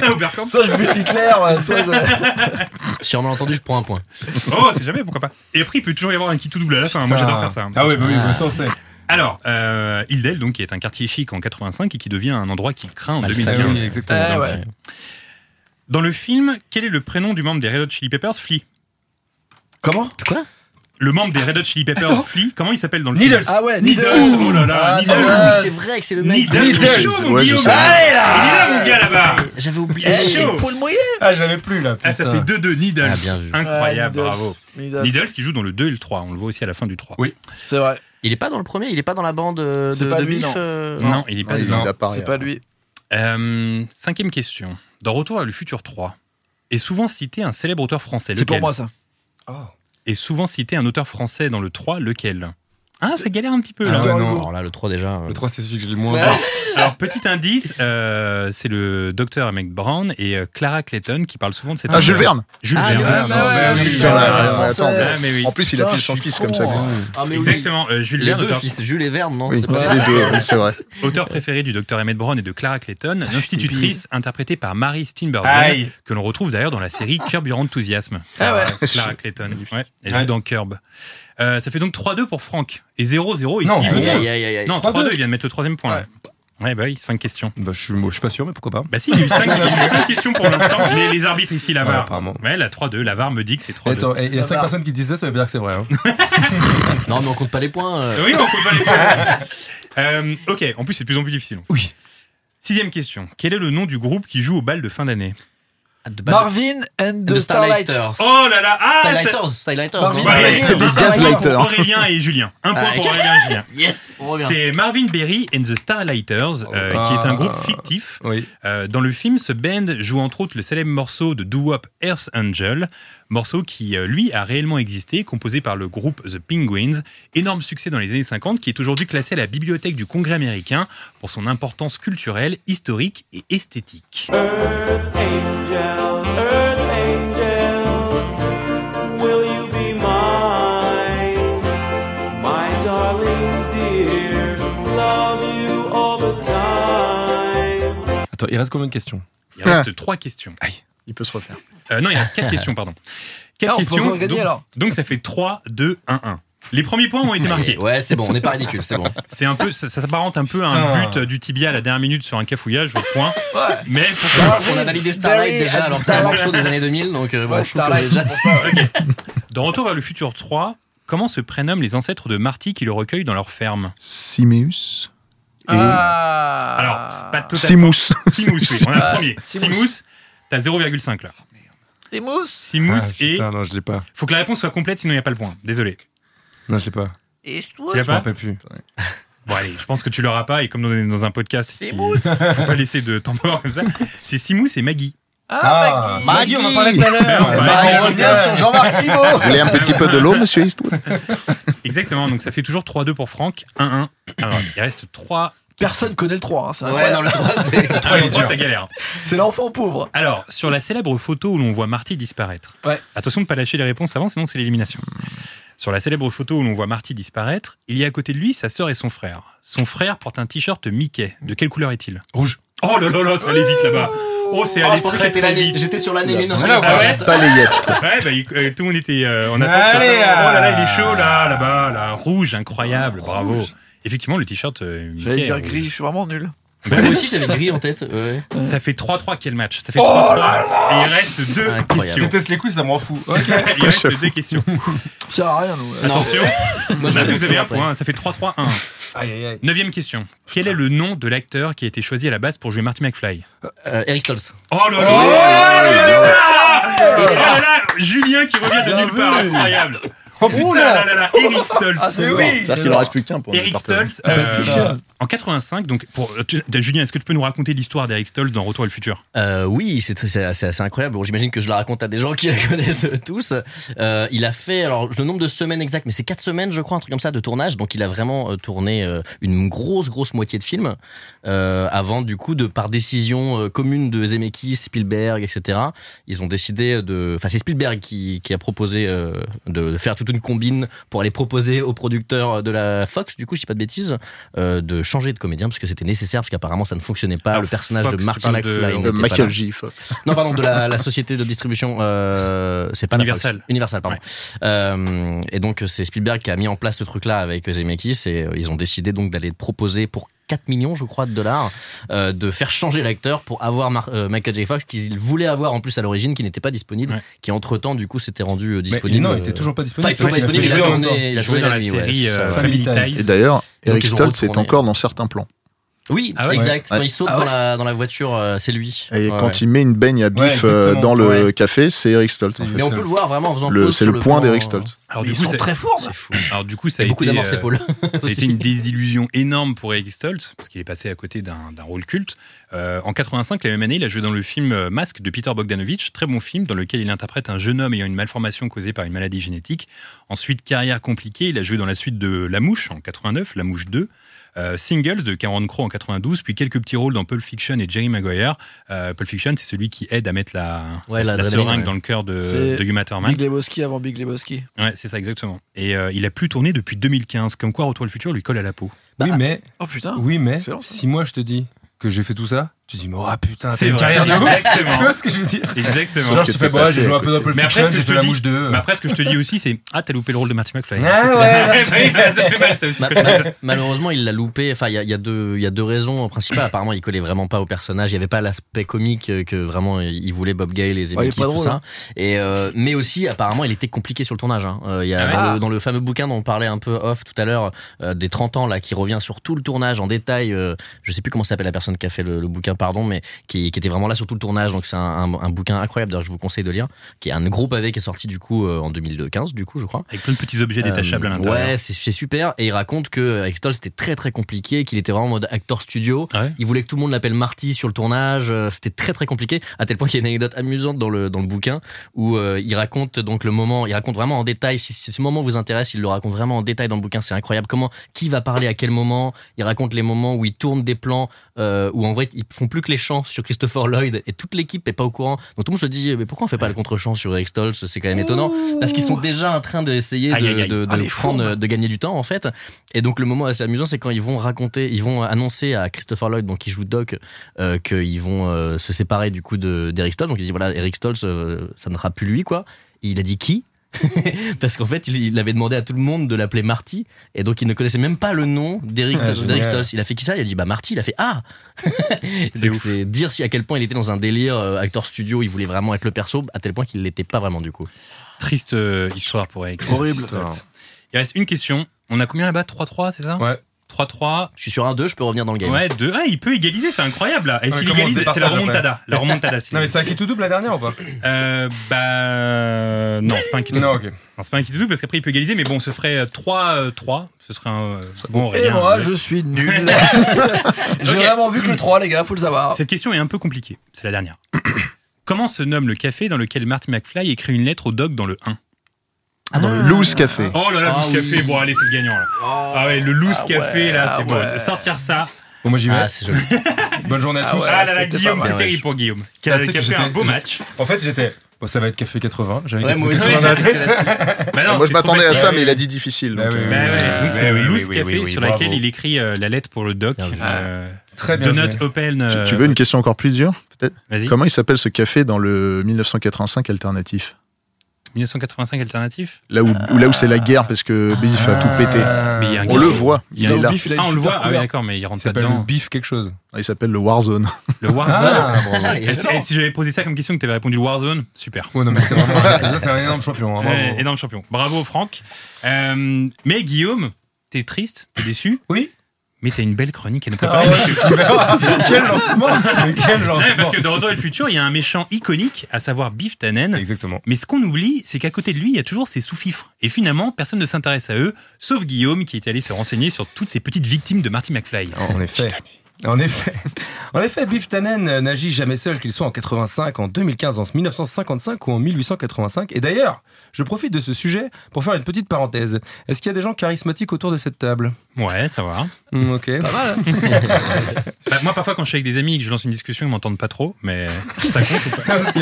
Oberkamp. Soit je bute Hitler, soit je. Si on m'a entendu, je prends un point. Oh, c'est jamais, pourquoi pas. Et après, il peut toujours y avoir un qui tout double à la fin. Moi, j'adore faire ça. Ah oui, bah oui, je sens, c'est. Alors, euh, Hildel, donc, qui est un quartier chic en 85 et qui devient un endroit qui craint en Mal fait. 2015. Ah oui, exactement. Ah, ouais. Dans le film, quel est le prénom du membre des Red Hot Chili Peppers, Flea? Comment? Quoi? Le membre des Red Hot Chili Peppers, Attends. Flea, comment il s'appelle dans le Needles. film Ah ouais, Needles. Oh là là, Ah, Needles. Ah, ouais. c'est vrai que c'est le mec. Needles, Needles. est chaud, mon Ouais, je Guillaume. sais. Allez, là Il est là, mon gars, là-bas J'avais oublié. Chaud. Poil mouillé Ah, j'avais plus là. Ah, ça putain. fait 2-2, Needles. Ah, bien vu. Incroyable, Ouais, Needles. bravo. Needles. Needles qui joue dans le 2 et le 3. On le voit aussi à la fin du 3. Oui. C'est vrai. Il est pas dans le premier, il est pas dans la bande euh, C'est de, pas de lui, Biff. non. euh, Non, il est pas il apparaît. C'est pas lui. Euh, cinquième question. Dans Retour à le futur 3, est souvent cité un célèbre auteur français. C'est pour moi, ça. Est souvent cité un auteur français dans le 3, lequel Ah, ça galère un petit peu Ah là. ouais, Victor non. Alors là, le 3 déjà. euh, Le 3, c'est celui que j'ai le moins. Ouais. Alors, petit indice, euh, c'est le docteur Emmett Brown et euh, Clara Clayton qui parlent souvent de cette Ah, Jules Verne. Jules Ah, Verne. Jules Verne, non, bah oui, Putain, ouais, ouais, ouais, ouais, français. attends. Ah, mais oui. En plus, il Putain, appelle je son suis fils con, comme ça. hein. Ah, mais oui. Exactement, euh, Jules Les Verne, deux auteur, fils, Jules et Verne, non Oui, c'est pas ça les deux, oui, c'est vrai. auteur préféré du docteur Emmett Brown et de Clara Clayton, l'institutrice interprétée par Mary Steenburgen, Aïe. que l'on retrouve d'ailleurs dans la série Curb Your Enthusiasm. Ah ouais. Clara Clayton. Ouais, elle Ouais. joue dans Curb. Euh, ça fait donc 3-2 pour Franck. Et 0-0 ici. Non. il. Non, 3-2. 3-2, il vient de mettre le troisième point. là. Ouais, bah oui, 5 questions. Bah, je suis, moi, je suis pas sûr, mais pourquoi pas. Bah si, il y a eu 5, questions pour l'instant, mais les arbitres ici, la Ouais, apparemment. Ouais, la 3-2, la VAR me dit que c'est 3-2. Attends, il y a La 5 barre. personnes qui disent ça, ça veut dire que c'est vrai. hein. Non, mais on compte pas les points. euh. Oui, on peut pas les points. Euh, ok, en plus c'est de plus en plus difficile. Oui. Sixième question. Quel est le nom du groupe qui joue au bal de fin d'année? Marvin and The. Starlighters. Oh là là Ah Starlighters, Starlighters. Marvin Berry and the Starlighters. Gaslighters. Aurélien et Julien. Un point Ah, pour. Aurélien et Julien. Yes, on revient. C'est Marvin Berry and the Starlighters, euh, qui est un groupe fictif. Oui. Euh, dans le film, ce band joue entre autres le célèbre morceau de doo-wop Earth Angel, morceau qui, euh, lui, a réellement existé, composé par le groupe The Penguins, énorme succès dans les années 50, qui est aujourd'hui classé à la bibliothèque du Congrès américain pour son importance culturelle, historique et esthétique. Earth angel, earth angel, will you be mine? My darling dear, love you all the time. Attends, il reste combien de questions? Il reste trois questions. Il peut se refaire. Euh, non, il reste quatre questions, pardon. Quatre Ah, on peut questions. encore gagner, donc, alors. donc ça fait 3, 2, 1, 1. Les premiers points ont été marqués. Ouais, c'est bon, on n'est pas ridicule, c'est bon. C'est un peu, ça, ça s'apparente un peu à un but euh, du tibia à la dernière minute sur un cafouillage, votre point. Mais pourquoi On a validé Starlight déjà, alors que c'est un morceau des années 2000, donc euh, bon, Ouais, je Starlight, déjà- pour ça. Dans Retour vers le futur 3, comment se prénomment les ancêtres de Marty qui le recueillent dans leur ferme? Simeus. Et Ah. Alors, c'est pas totalement. Simous. Simous, oui, on a le premier. Simous. Simous, t'as 0,5 là. C'est mousse. Simous Ah, et. Putain, non, je l'ai pas. Faut que la réponse soit complète, sinon il n'y a pas le point. Désolé. Non, je l'ai pas. Tu l'as Je me pas rappelle plus. Bon, allez, je pense que tu l'auras pas, et comme on est dans un podcast, il faut pas laisser de temps mort comme ça. C'est Simous et Maggie. Ah, Maggie. Maggie, on en parlait tout à l'heure. Mais on Maggie. On revient sur Jean-Marc Thibault. Vous voulez un petit peu de l'eau, monsieur Eastwood? Exactement, donc ça fait toujours 3-2 pour Franck, 1-1. Alors, il reste 3. Personne connaît le 3. hein, c'est Ouais, non, le 3, c'est. 3 et 3, ça galère. C'est l'enfant pauvre. Alors, sur la célèbre photo où l'on voit Marty disparaître. Ouais. Attention de ne pas lâcher les réponses avant, sinon c'est l'élimination. Sur la célèbre photo où l'on voit Marty disparaître, il y a à côté de lui sa sœur et son frère. Son frère porte un t-shirt Mickey. De quelle couleur est-il? Rouge. Oh là là là, ça allait vite là-bas. Oh, c'est Oh, allé très très l'année. vite. J'étais sur l'année Voilà, 1984. Balayette. quoi. Ouais, bah, il- euh, tout le monde était euh, en attente. Allez, oh là. là il est chaud là, là-bas, là, rouge, incroyable, bravo. Effectivement, le t-shirt euh. J'allais dire euh, gris, je suis vraiment nul. Moi aussi, j'avais gris en tête. Ouais. Ça fait 3-3 quel match Ça fait Oh 3-3 et il reste deux Incroyable. Je questions. déteste les quiz, ça m'en fout. Ok. Il reste deux questions. Ça sert à rien, nous. Attention, Moi, vous avez un point, ça fait 3-3-1. Aïe, aïe, aïe. Neuvième question. Quel est le nom de l'acteur qui a été choisi à la base pour jouer Marty McFly? Euh, Eric Stoltz. Oh là là Oh là là Julien qui revient de nulle part, incroyable Oh putain là là là Eric Stoltz Ah, c'est oui. C'est-à-dire qu'il en reste plus qu'un pour Eric. Stoltz, euh, en 85, donc pour tu- Julien, est-ce que tu peux nous raconter l'histoire d'Eric Stoltz dans Retour à le futur? Euh, oui, c'est c'est assez, assez incroyable. Bon, J'imagine que je la raconte à des gens qui la connaissent tous. Euh, il a fait, alors le nombre de semaines exact, mais c'est quatre semaines, je crois, un truc comme ça, de tournage. Donc il a vraiment euh, tourné euh, une grosse, grosse moitié de film euh, avant, du coup, de par décision euh, commune de Zemeckis, Spielberg, etc. Ils ont décidé de, enfin c'est Spielberg qui, qui a proposé euh, de, de faire toute une combine pour aller proposer aux producteurs de la Fox, du coup, je dis pas de bêtises, euh, de changer de comédien parce que c'était nécessaire parce qu'apparemment ça ne fonctionnait pas. Alors, le personnage Fox, de de- McFly. De n'était pas Michael. J. Fox. Non, pardon, de la, la société de distribution. Euh, c'est pas la Universal. Fox. Universal, pardon. Euh, et donc, c'est Spielberg qui a mis en place ce truc-là avec Zemeckis et euh, ils ont décidé donc d'aller proposer pour 4 millions, je crois, de dollars, euh, de faire changer l'acteur pour avoir Mar- euh, Michael J. Fox qu'ils voulaient avoir en plus à l'origine, qui n'était pas disponible, Ouais. qui entre temps, du coup, s'était rendu euh, Mais disponible. non, il était euh, toujours pas Enfin, il disponible. est toujours pas disponible, il a il Il joué dans la série euh. Family Ties. Et d'ailleurs, Eric Stoltz est encore dans certains plans. Oui, Ah ouais exact. Ouais. Quand il saute Ah dans, la, dans la voiture, euh, c'est lui. Et Ouais, quand ouais. il met une baigne à bif euh, dans le Ouais. café, c'est Eric Stoltz. en C'est fait. Mais on peut le voir vraiment en faisant Le- C'est le point d'Eric Stoltz. Alors, du ils coup, sont ça- très forts. C'est fou. Alors du coup, ça a, beaucoup été, euh, épaules. ça a été une désillusion énorme pour Eric Stoltz parce qu'il est passé à côté d'un rôle culte. Euh, en 85, la même année, il a joué dans le film Masque de Peter Bogdanovich, très bon film dans lequel il interprète un jeune homme ayant une malformation causée par une maladie génétique. Ensuite, carrière compliquée, il a joué dans la suite de La Mouche en 89, La Mouche 2. Euh, Singles de Cameron Crowe en 92, puis quelques petits rôles dans Pulp Fiction et Jerry Maguire. Euh, Pulp Fiction, c'est celui qui aide à mettre la, Ouais, la, l'adrénaline, seringue ouais. dans le cœur de, de Uma Thurman. Big Lebowski avant Big Lebowski. Ouais, c'est ça exactement. Et euh, il a plus tourné depuis 2015, comme quoi Retour à le futur lui colle à la peau. Bah, Oui, mais, Oh putain. oui, mais, si moi je te dis que j'ai fait tout ça, tu dis, mais oh putain, C'est une vrai. carrière de ouf. Exactement. Tu vois ce que je veux dire? Exactement. Genre, je que te t'es fais, bah, j'ai joué un peu. Pulp Mais après, Fiction, ce que je te la dis, mouche 2. mais après, ce que je te dis aussi, c'est Ah, t'as loupé le rôle de Marty McFly. C'est- ouais, ça, fait mal, ça fait mal, ça aussi. Malheureusement, il l'a loupé. Enfin, il y a, deux, il y a deux raisons principales. Apparemment, il collait vraiment pas au personnage. Il y avait pas l'aspect comique euh, que vraiment il voulait Bob Gale et Zemeckis, tout drôle, ça. hein. Et euh, mais aussi, apparemment, il était compliqué sur le tournage. hein. Euh, il y a Ah dans, le, dans le fameux bouquin dont on parlait un peu off tout à l'heure, euh, des 30 ans là, qui revient sur tout le tournage en détail. je sais plus comment s'appelle la personne qui a fait le bouquin pardon, mais qui, qui était vraiment là sur tout le tournage. Donc c'est un, un- un bouquin incroyable, d'ailleurs je vous conseille de lire, qui est un gros pavé qui est sorti du coup euh, en 2015, du coup je crois. Avec plein de petits objets détachables à Euh, l'intérieur. Ouais, c'est super. Et il raconte que avec Stoll c'était très très compliqué, qu'il était vraiment en mode acteur studio. Ouais. Il voulait que tout le monde l'appelle Marty sur le tournage. Euh, C'était très très compliqué. À tel point qu'il y a une anecdote amusante dans le dans le bouquin où euh, il raconte donc le moment. Il raconte vraiment en détail. Si, si ce moment vous intéresse, il le raconte vraiment en détail dans le bouquin. C'est incroyable. Comment qui va parler à quel moment? Il raconte les moments où il tourne des plans euh, où en vrai ils font plus que les chants sur Christopher Lloyd et toute l'équipe est pas au courant. Donc tout le monde se dit mais pourquoi on fait pas le contre-chant sur Eric Stoltz? C'est quand même étonnant parce qu'ils sont déjà en train d'essayer de, Aïe, aïe, aïe. de, de Ah, prendre de gagner du temps en fait. Et donc le moment assez amusant, c'est quand ils vont raconter, ils vont annoncer à Christopher Lloyd, donc qui joue Doc, euh, qu'ils vont euh, se séparer du coup de d'Eric Stoltz. Donc il dit voilà, Eric Stoltz, euh, ça ne sera plus lui quoi. Et il a dit qui? Parce qu'en fait, il, il avait demandé à tout le monde de l'appeler Marty, et donc il ne connaissait même pas le nom d'Eric Ah. Il a fait qui ça? Il a dit bah Marty. Il a fait ah. C'est dire si à quel point il était dans un délire euh, acteur studio, il voulait vraiment être le perso, à tel point qu'il l'était pas vraiment du coup. Triste euh, histoire pour Eric. Horrible. histoire. Il reste une question. On a combien là-bas? 3-3, c'est ça? Ouais. 3-3. Je suis sur un 2, je peux revenir dans le game. Ouais, 2. Ah, il peut égaliser, c'est incroyable là. Et s'il égalise, se c'est la remontada. La remontada, Non, mais c'est un qui tout double la dernière ou pas Euh, bah. Non, c'est pas un qui Non, ok. Non, c'est pas un qui tout parce qu'après il peut égaliser, mais bon, ce ferait 3-3. Ce serait un. euh, bon, Et moi, je suis nul. J'ai Ok. vraiment vu que le 3, les gars, faut le savoir. Cette question est un peu compliquée. C'est la dernière. Comment se nomme le café dans lequel Marty McFly écrit une lettre au dog dans le 1 Ah, le Loose Café. Oh là là, Ah Loose Café. Bon, allez, c'est le gagnant là. Ah ouais, le Loose Ah Café ouais, là, ah c'est bon. ouais. Sortir ça. Bon, moi j'y vais. Ah, c'est joli. Bonne journée à Ah tous. ouais. ah là là, c'était Guillaume, c'est terrible pour Guillaume. Qui Ah, a, fait un beau match. En fait, j'étais. Bon, ça va être café 80. J'avais Ouais, moi aussi, 80 dans la tête. Bah non, Moi, je m'attendais à ça, mais il a dit difficile. Bah oui, euh, Bah c'est oui, Loose oui, Café sur bravo. laquelle il écrit euh, la lettre pour le doc. Euh, Très bien. Donut. Open. tu, euh, tu veux une question encore plus dure, peut-être? Vas-y. Comment il s'appelle ce café dans le 1985 alternatif? 1985 alternatif Là où, où- là où c'est la guerre parce que Biff a tout pété. Ah. Mais il y a un On le voit, il a est là. Il a Ah, on le voit Ah oui, d'accord, mais il Il rentre pas le bif quelque chose. Il s'appelle le Warzone. Le Warzone. Ah, bravo. Ah, Et si, et si j'avais posé ça comme question que tu avais répondu Warzone, super. Ouais, non, mais c'est vraiment. ça, c'est un énorme champion. hein, bravo. Eh, énorme champion. Bravo Franck. Euh, mais Guillaume, t'es triste, t'es déçu? Oui. Mais t'as une belle chronique à nous Ah préparer. ouais, quel lancement Quel Ouais, lancement parce que dans Retour vers le futur, il y a un méchant iconique, à savoir Biff Tannen. Exactement. Mais ce qu'on oublie, c'est qu'à côté de lui, il y a toujours ses sous-fifres. Et finalement, personne ne s'intéresse à eux, sauf Guillaume qui est allé se renseigner sur toutes ces petites victimes de Marty McFly. En effet. En effet, en effet, Biff Tannen euh, n'agit jamais seul, qu'il soit en 85, en 2015, en 1955 ou en 1885. Et d'ailleurs, je profite de ce sujet pour faire une petite parenthèse. Est-ce qu'il y a des gens charismatiques autour de cette table? Ouais, ça va. Hmm, Ok. Bah, moi, parfois, quand je suis avec des amis et que je lance une discussion, ils m'entendent pas trop, mais ça compte ou pas? Parce que,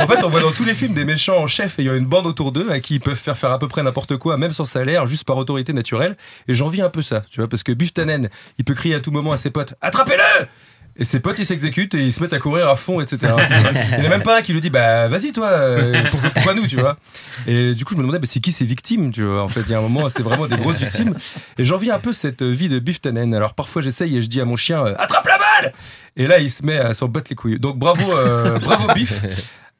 en fait, on voit dans tous les films des méchants en chef ayant une bande autour d'eux à qui ils peuvent faire faire à peu près n'importe quoi, même sans salaire, juste par autorité naturelle. Et j'envie un peu ça, tu vois, parce que Biff Tannen, il peut crier à tout moment à ses potes Attrapez-le et ses potes ils s'exécutent et ils se mettent à courir à fond, etc. Il n'y en a même pas un qui lui dit Bah vas-y toi, euh, pourquoi, pourquoi nous, tu vois Et du coup je me demandais bah, c'est qui ces victimes, tu vois En fait il y a un moment c'est vraiment des grosses victimes. Et j'envie un peu cette vie de Biff Tannen. Alors parfois j'essaye et je dis à mon chien euh, Attrape la balle Et là il se met à s'en battre les couilles. Donc bravo, euh, bravo Biff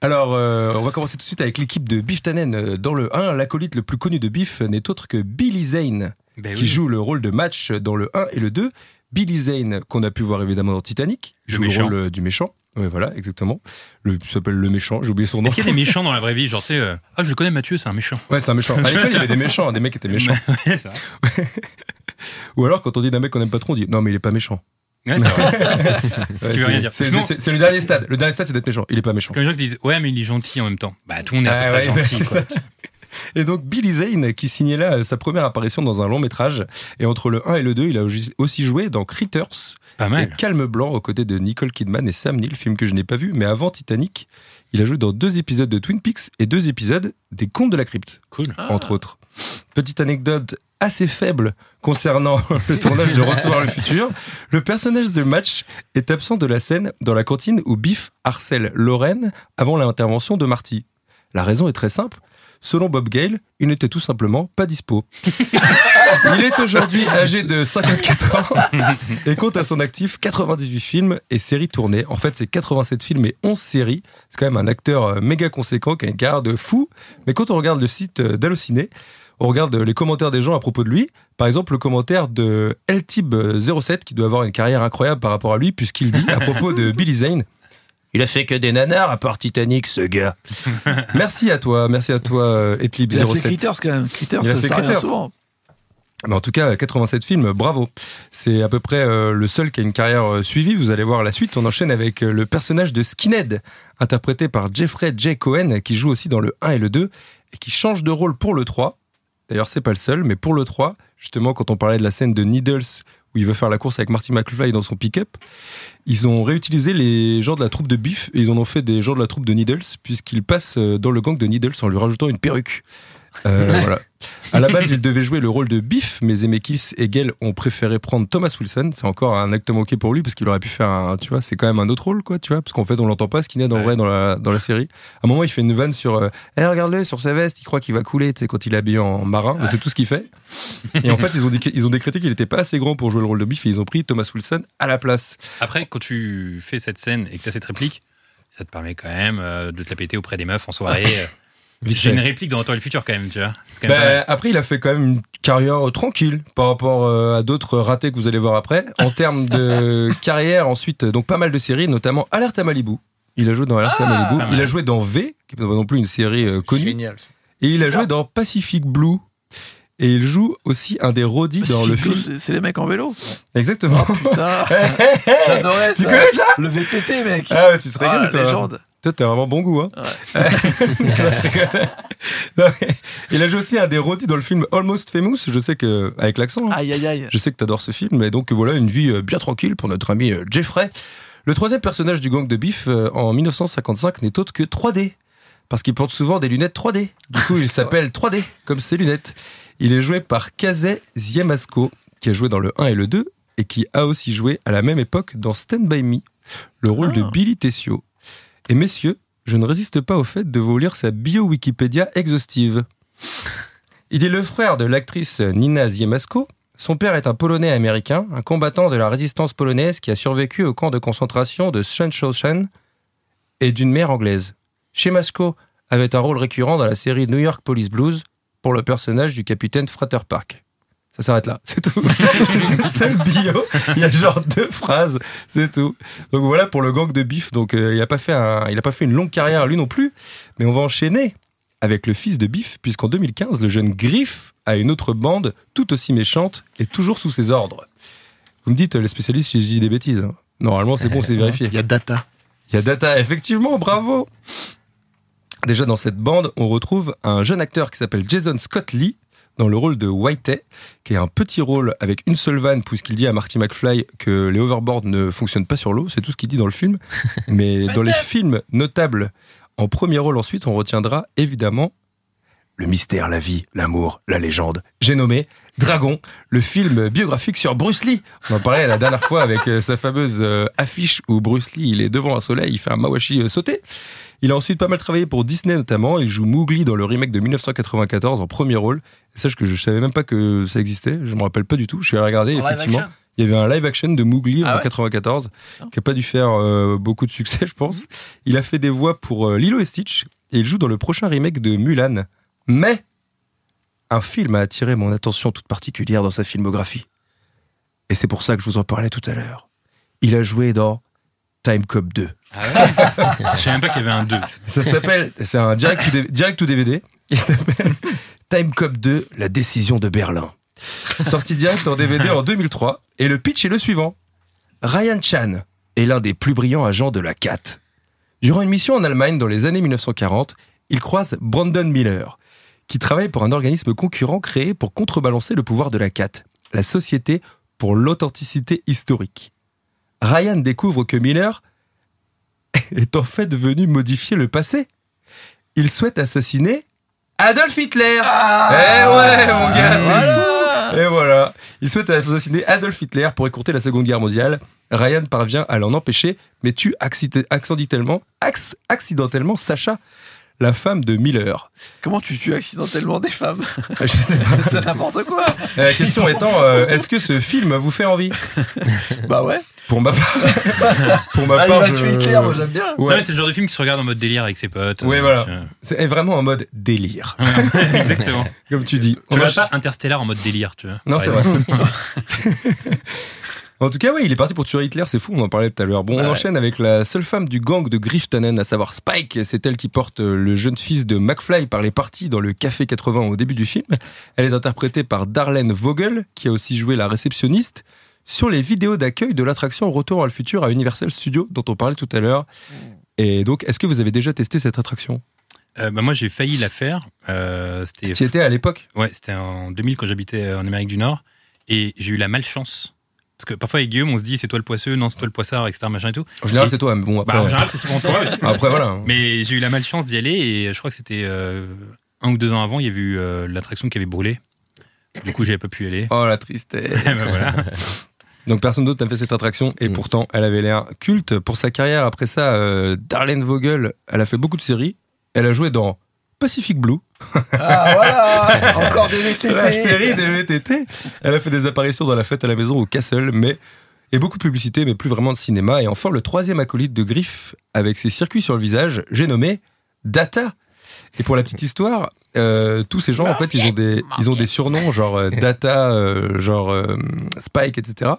alors, euh, on va commencer tout de suite avec l'équipe de Biff Tannen. Euh, Dans le 1, l'acolyte le plus connu de Biff n'est autre que Billy Zane, Ben qui oui. joue le rôle de match dans le 1 et le 2. Billy Zane, qu'on a pu voir évidemment dans Titanic, Le joue le, rôle euh, du méchant. Ouais, voilà, exactement. Le, il s'appelle le méchant, j'ai oublié son nom. Est-ce qu'il y a des méchants dans la vraie vie? Genre, tu sais, euh, ah, je le connais, Mathieu, c'est un méchant. Ouais, c'est un méchant. À l'école, il y avait des méchants, des mecs qui étaient méchants. Ouais, ça. Ou alors, quand on dit d'un mec qu'on aime pas trop, on dit non, mais il est pas méchant. Ouais, c'est vrai. Ce Ouais, qui veut c'est- rien dire. C'est Sinon- c'est- c'est le dernier stade. Le dernier stade, c'est d'être méchant. Il est pas méchant. Comme les gens qui disent, ouais, mais il est gentil en même temps. Bah, tout le monde est à Ah peu près ouais, gentil. c'est quoi. ça. Et donc Billy Zane qui signait là euh, sa première apparition dans un long métrage et entre le 1 et le 2 il a aussi joué dans Critters Pas et mal. Calme Blanc aux côtés de Nicole Kidman et Sam Neill film que je n'ai pas vu mais avant Titanic il a joué dans deux épisodes de Twin Peaks et deux épisodes des Contes de la Crypte Cool. entre autres petite anecdote assez faible concernant le tournage de Retour vers le futur le personnage de Match est absent de la scène dans la cantine où Biff harcèle Lorraine avant l'intervention de Marty la raison est très simple. Selon Bob Gale, il n'était tout simplement pas dispo. il est aujourd'hui âgé de 54 ans et compte à son actif 98 films et séries tournées. En fait, c'est 87 films et 11 séries. C'est quand même un acteur euh, méga conséquent qui a une carrière de fou. Mais quand on regarde le site euh, d'Allociné, on regarde les commentaires des gens à propos de lui. Par exemple, le commentaire de LTIB07, qui doit avoir une carrière incroyable par rapport à lui, puisqu'il dit à propos de Billy Zane. Il a fait que des nanars à part Titanic, ce gars. merci à toi, merci à toi, euh, Il a fait Etlib07. Critters quand même. Critters, Il a ça fait ça revient Critters. souvent. Mais en tout cas, 87 films, bravo. C'est à peu près euh, le seul qui a une carrière euh, suivie. Vous allez voir la suite. On enchaîne avec euh, le personnage de Skinhead, interprété par Jeffrey J. Cohen, qui joue aussi dans le 1 et le 2, et qui change de rôle pour le 3. D'ailleurs, c'est pas le seul, mais pour le 3, justement, quand on parlait de la scène de Needles, où il veut faire la course avec Marty McFly dans son pick-up, ils ont réutilisé les gens de la troupe de Biff, et ils en ont fait des gens de la troupe de Needles, puisqu'ils passent euh, dans le gang de Needles en lui rajoutant une perruque. Euh, voilà. À la base, il devait jouer le rôle de Biff, mais Zemeckis et Gale ont préféré prendre Thomas Wilson. C'est encore un acte manqué pour lui parce qu'il aurait pu faire un, tu vois, c'est quand même un autre rôle, quoi, tu vois, parce qu'en fait, on l'entend pas Skinhead en Ouais. vrai dans la, dans la série. À un moment, il fait une vanne sur, euh, Eh, regarde-le sur sa veste, il croit qu'il va couler, tu sais, quand il est habillé en marin. C'est tout ce qu'il fait. Et en fait, ils ont, dit, ils ont décrété qu'il était pas assez grand pour jouer le rôle de Biff et ils ont pris Thomas Wilson à la place. Après, quand tu fais cette scène et que tu as cette réplique, ça te permet quand même euh, de te la péter auprès des meufs en soirée. J'ai une réplique dans Retour le futur quand même, tu vois. Quand même mal. après, il a fait quand même une carrière euh, tranquille par rapport euh, à d'autres ratés que vous allez voir après. En termes de carrière, ensuite, euh, donc pas mal de séries, notamment Alerte à Malibu. Il a joué dans Alerte à Malibu. pas Il a joué dans V, qui n'est pas non plus une série euh, connue. Génial. Et il a joué dans Pacific Blue. Et il joue aussi un des roadies dans le Pacific Blue, film. c'est- les mecs en vélo. Exactement. Putain, j'adorais ça. tu connais ça Le VTT, mec. Ah tu te régales, Ah, toi. légende. Toi, t'as vraiment bon goût, hein. Il a joué aussi un des roadies dans le film Almost Famous. Je sais que, avec l'accent, hein. Aïe, aïe, aïe. Je sais que t'adores ce film, et donc voilà une vie euh, bien tranquille pour notre ami euh, Jeffrey. Le troisième personnage du gang de Biff euh, en 1955 n'est autre que 3D. Parce qu'il porte souvent des lunettes 3D. Du coup, il s'appelle 3D, comme ses lunettes. Il est joué par Kazay Ziemasko, qui a joué dans le 1 et le 2, et qui a aussi joué à la même époque dans Stand By Me, le rôle de Ah. Billy Tessio. Et messieurs, je ne résiste pas au fait de vous lire sa bio Wikipédia exhaustive. Il est le frère de l'actrice Nina Ziemasko. Son père est un Polonais américain, un combattant de la résistance polonaise qui a survécu au camp de concentration de Schutzhausen et d'une mère anglaise. Ziemasko avait un rôle récurrent dans la série New York Police Blues pour le personnage du capitaine Frater Park. Ça s'arrête là, c'est tout. c'est seul bio. Il y a genre deux phrases, c'est tout. Donc voilà pour le gang de Biff. Donc euh, il n'a pas fait un, il a pas fait une longue carrière lui non plus, mais on va enchaîner avec le fils de Biff, puisqu'en 2015, le jeune Griff a une autre bande tout aussi méchante et toujours sous ses ordres. Vous me dites, les spécialistes, si je dis des bêtises. hein. Normalement, c'est bon, c'est vérifié. Il y a Data. Il y a Data, effectivement, bravo. Déjà dans cette bande, on retrouve un jeune acteur qui s'appelle Jason Scott Lee dans le rôle de Whitey, qui est un petit rôle avec une seule vanne, puisqu'il dit à Marty McFly que les hoverboards ne fonctionnent pas sur l'eau, c'est tout ce qu'il dit dans le film. Mais dans les films notables, en premier rôle ensuite, on retiendra évidemment le mystère, la vie, l'amour, la légende. J'ai nommé Dragon, le film biographique sur Bruce Lee. On en parlait la dernière fois avec euh, sa fameuse euh, affiche où Bruce Lee, il est devant un soleil, il fait un mawashi euh, sauté. Il a ensuite pas mal travaillé pour Disney notamment. Il joue Mowgli dans le remake de 1994 en premier rôle. Et sache que je savais même pas que ça existait. Je me rappelle pas du tout. Je suis allé regarder. Effectivement, il y avait un live action de Mowgli Ah en ouais 94 qui a pas dû faire euh, beaucoup de succès, je pense. Il a fait des voix pour euh, Lilo et Stitch et il joue dans le prochain remake de Mulan. Mais un film a attiré mon attention toute particulière dans sa filmographie. Et c'est pour ça que je vous en parlais tout à l'heure. Il a joué dans Time Cop 2. Ah ouais Je savais même pas qu'il y avait un 2. Ça s'appelle, c'est un direct direct to DVD. Il s'appelle Time Cop 2, la décision de Berlin. Sorti direct en DVD en 2003. Et le pitch est le suivant. Ryan Chan est l'un des plus brillants agents de la CAT. Durant une mission en Allemagne dans les années 1940, il croise Brandon Miller, qui travaille pour un organisme concurrent créé pour contrebalancer le pouvoir de la CAT, la Société pour l'authenticité historique. Ryan découvre que Miller est en fait venu modifier le passé. Il souhaite assassiner Adolf Hitler. eh ouais, mon gars, c'est fou. Et voilà. Il souhaite assassiner Adolf Hitler pour écourter la Seconde Guerre mondiale. Ryan parvient à l'en empêcher, mais tue accid- accidentellement, acc- accidentellement Sacha, la femme de Miller. Comment tu tues accidentellement des femmes? Je sais pas. C'est n'importe quoi. La question étant, euh, est-ce que ce film vous fait envie? Bah ouais. Pour ma part, pour ma Ah, il part, va je- tuer Hitler, moi j'aime bien. Ouais, c'est le genre de film qui se regarde en mode délire avec ses potes. Ouais, euh, voilà. c'est vraiment en mode délire, Exactement. comme tu dis. Tu On vois va- pas Interstellar en mode délire, tu vois. Non, c'est vrai. En tout cas, ouais, il est parti pour tuer Hitler, c'est fou, on en parlait tout à l'heure. Bon, on enchaîne avec la seule femme du gang de Griftanen, à savoir Spike. C'est elle qui porte euh, le jeune fils de McFly par les parties dans le Café 80 au début du film. Elle est interprétée par Darlene Vogel, qui a aussi joué la réceptionniste sur les vidéos d'accueil de l'attraction Retour à le futur à Universal Studios, dont on parlait tout à l'heure. Et donc, est-ce que vous avez déjà testé cette attraction? Euh, bah, moi, j'ai failli la faire. Euh, c'était Tu y étais à l'époque? Ouais, c'était en 2000 quand j'habitais en Amérique du Nord. Et j'ai eu la malchance. Parce que parfois, avec Guillaume, on se dit c'est toi le poisseux, non, c'est toi le poissard, etc. Machin et tout. En général, Et- c'est toi, mais bon, après. Bah, en général, c'est souvent toi aussi. après, voilà. Mais j'ai eu la malchance d'y aller et je crois que c'était euh, un ou deux ans avant, il y avait eu euh, l'attraction qui avait brûlé. Du coup, j'avais pas pu y aller. Oh, la tristesse. Ben voilà. Donc personne d'autre n'a fait cette attraction et Mm. pourtant elle avait l'air culte pour sa carrière. Après ça, euh, Darlene Vogel, elle a fait beaucoup de séries. Elle a joué dans Pacific Blue, Ah voilà, encore des VTT. la série des VTT. Elle a fait des apparitions dans La Fête à la Maison au Castle, mais et beaucoup de publicité, mais plus vraiment de cinéma. Et enfin, le troisième acolyte de Griff avec ses circuits sur le visage, j'ai nommé Data. Et pour la petite histoire, euh, tous ces gens, en fait, ils ont des, ils ont des surnoms, genre euh, Data, euh, genre euh, Spike, etc.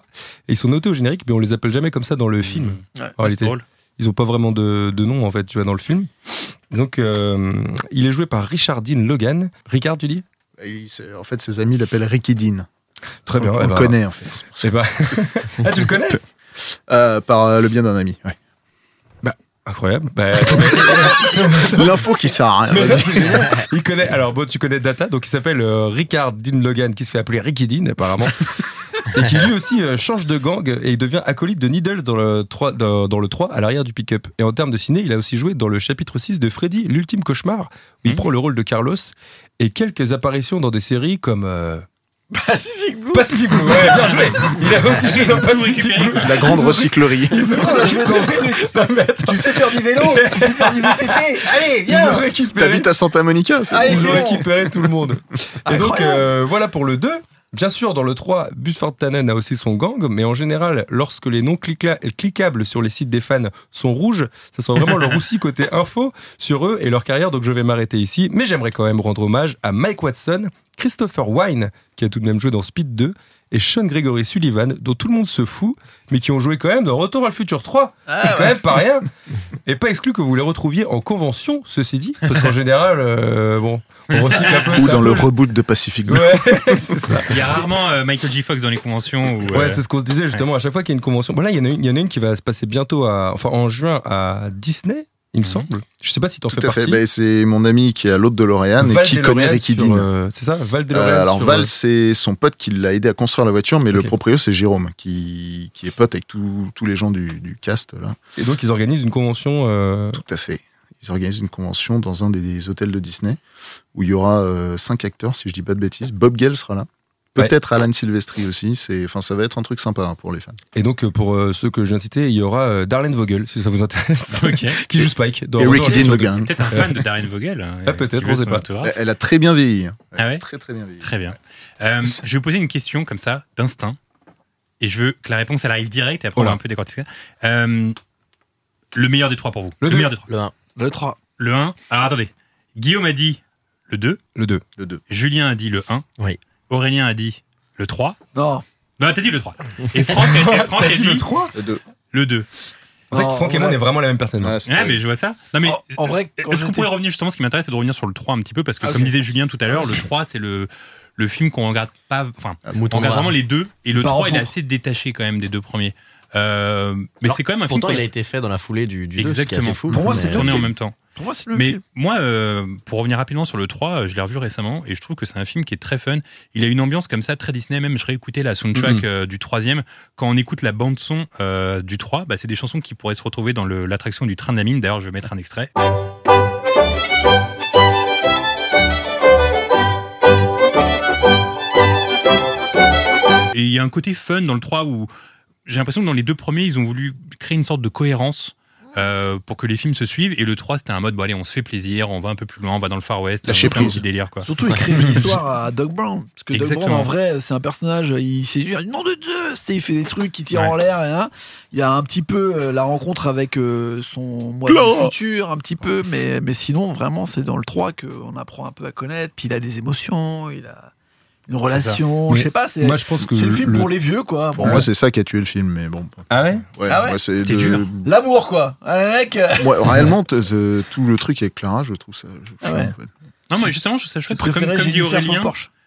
Et ils sont notés au générique, mais on les appelle jamais comme ça dans le film. Ouais, En réalité, drôle. ils ont pas vraiment de, de nom, en fait, tu vois, dans le film. Donc, euh, il est joué par Richard Dean Logan. Ricard, tu dis? En fait, ses amis l'appellent Ricky Dean. Très bien. On, eh on ben, le connaît, en fait. c'est pour ça. C'est pas. ah, tu le connais? Euh, par euh, le bien d'un ami. ouais. Incroyable. Bah, L'info qui sert à rien. Il connaît. Alors bon, tu connais Data, donc il s'appelle euh, Ricard Dean Logan, qui se fait appeler Ricky Dean apparemment, et qui lui aussi euh, change de gang et il devient acolyte de Needles dans le 3, dans, dans le 3 à l'arrière du pick-up. Et en termes de ciné, il a aussi joué dans le chapitre 6 de Freddy, l'ultime cauchemar, où il Mhm. prend le rôle de Carlos, et quelques apparitions dans des séries comme euh, Pacific Blue. Pacific Blue. Ouais, bien joué. Il a aussi joué dans Pacific. Blue. La grande recyclerie. Ils ont, joué dans ce truc. Non, Tu sais faire du vélo, tu sais faire du VTT. Allez, viens. récupéré. T'habites à Santa Monica c'est Allez, Ils ont récupéré tout le monde. Et donc, euh, voilà pour le 2. Bien sûr, dans le 3, Busford Tannen a aussi son gang, mais en général, lorsque les noms cliqua- cliquables sur les sites des fans sont rouges, ça sent vraiment le roussi côté info sur eux et leur carrière, donc je vais m'arrêter ici. Mais j'aimerais quand même rendre hommage à Mike Watson, Christopher Wine, qui a tout de même joué dans Speed 2, et Sean Gregory Sullivan, dont tout le monde se fout, mais qui ont joué quand même dans Retour à le futur 3. Ah, C'est quand même pas rien. Et pas exclu que vous les retrouviez en convention, ceci dit, parce qu'en général, euh, bon, on recycle un peu. Ou c'est dans le reboot de Pacific Blue. Ouais, c'est ça. Il y a rarement euh, Michael J. Fox dans les conventions. Où, Ouais, euh, c'est ce qu'on se disait justement à chaque fois qu'il y a une convention. Bon là, il y en a une, il y en a une qui va se passer bientôt à, enfin en juin à Disney, il me Mhm. semble. Je sais pas si t'en fais Tout à fait. partie. Ben, c'est mon ami qui est à l'autre de L'Oréal et Val qui DeLorean connaît Ricky sur, Dean. euh, c'est ça, Val Euh, DeLorean. alors sur, Val, euh, c'est son pote qui l'a aidé à construire la voiture, mais le Ok. proprio c'est Jérôme, qui, qui est pote avec tous tous les gens du, du cast là. Et donc ils organisent une convention. euh, Tout à fait. Ils organisent une convention dans un des, des hôtels de Disney où il y aura euh, cinq acteurs, si je dis pas de bêtises. Bob Gale sera là. Peut-être Alan Silvestri aussi. C'est, enfin, ça va être un truc sympa hein, pour les fans. Et donc euh, pour euh, ceux que je viens de citer, il y aura euh, Darlene Vogel, si ça vous intéresse, qui joue Spike. Dans le Dean. Logan. Peut-être un fan de Darren Vogel. hein, Ah, peut-être, on sait son pas. autographe. Elle- a très bien vieilli. hein. Ah ouais? Très très bien vieilli. Très bien. Euh, je vais vous poser une question comme ça, d'instinct. Et je veux que la réponse, elle arrive direct et après on va un peu décortiquer. Euh, le meilleur des trois pour vous. Le meilleur des trois. Le 1. Le 3. Le 1. Alors attendez. Guillaume a dit le 2. Le 2. Le 2. Julien a dit le 1. Oui. Aurélien a dit le 3. Non. Non, t'as dit le 3. Et Franck a, et Franck a dit 3 Le 2. le 2. En fait, Franck et moi, on est vraiment la même personne. Ouais, c'est Ah, vrai. mais je vois ça. Non, mais En- en vrai, quand est-ce qu'on j'étais- pourrait revenir justement Ce qui m'intéresse, c'est de revenir sur le 3 un petit peu parce que, Ah, comme ok. disait Julien tout à l'heure, le 3, c'est le, le film qu'on regarde pas. Enfin, on Mouton regarde vraiment les deux. Et le Par 3, il est rapport. assez détaché quand même des deux premiers. Euh, mais c'est quand même un film Pourtant, il a été fait dans la foulée du, du 2, ce qui est Exactement. assez fou. Pour moi, c'est tourné en film. même temps. Pour moi, c'est le même Mais film. moi, euh, pour revenir rapidement sur le 3, euh, je l'ai revu récemment et je trouve que c'est un film qui est très fun. Il a une ambiance comme ça, très Disney. Même, je réécoutais la soundtrack Mhm. euh, du troisième. Quand on écoute la bande-son euh, du 3, bah, c'est des chansons qui pourraient se retrouver dans l'attraction du train de la mine. D'ailleurs, je vais mettre un extrait. Et il y a un côté fun dans le 3 où j'ai l'impression que dans les deux premiers, ils ont voulu créer une sorte de cohérence. euh, pour que les films se suivent. Et le 3, c'était un mode, bon, allez, on se fait plaisir, on va un peu plus loin, on va dans le Far West, Lâcher on fait un prise. petit délire, quoi. Surtout écrire une histoire à Doug Brown. Parce que Doug Brown, Exactement. en vrai, c'est un personnage, il dire nom de Dieu, il fait des trucs qui tirent Ouais. en l'air. et hein. Il y a un petit peu euh, la rencontre avec euh, son moi futur, un petit peu, mais, mais sinon, vraiment, c'est dans le 3 qu'on apprend un peu à connaître. Puis il a des émotions, il a une relation, Mais je sais pas, c'est Moi, je pense que c'est le film le- pour les vieux, quoi. Bon, moi, c'est ça qui a tué le film, mais bon. Ah ouais Ouais, Ah ouais moi, c'est dur. L'amour, quoi. Un mec. Ouais, réellement, tout le truc avec Clara, je trouve ça. je- Ah ouais. Non, moi, justement, je trouve ça Je chouette. parce que préférais Comme, comme dit le Aurélien,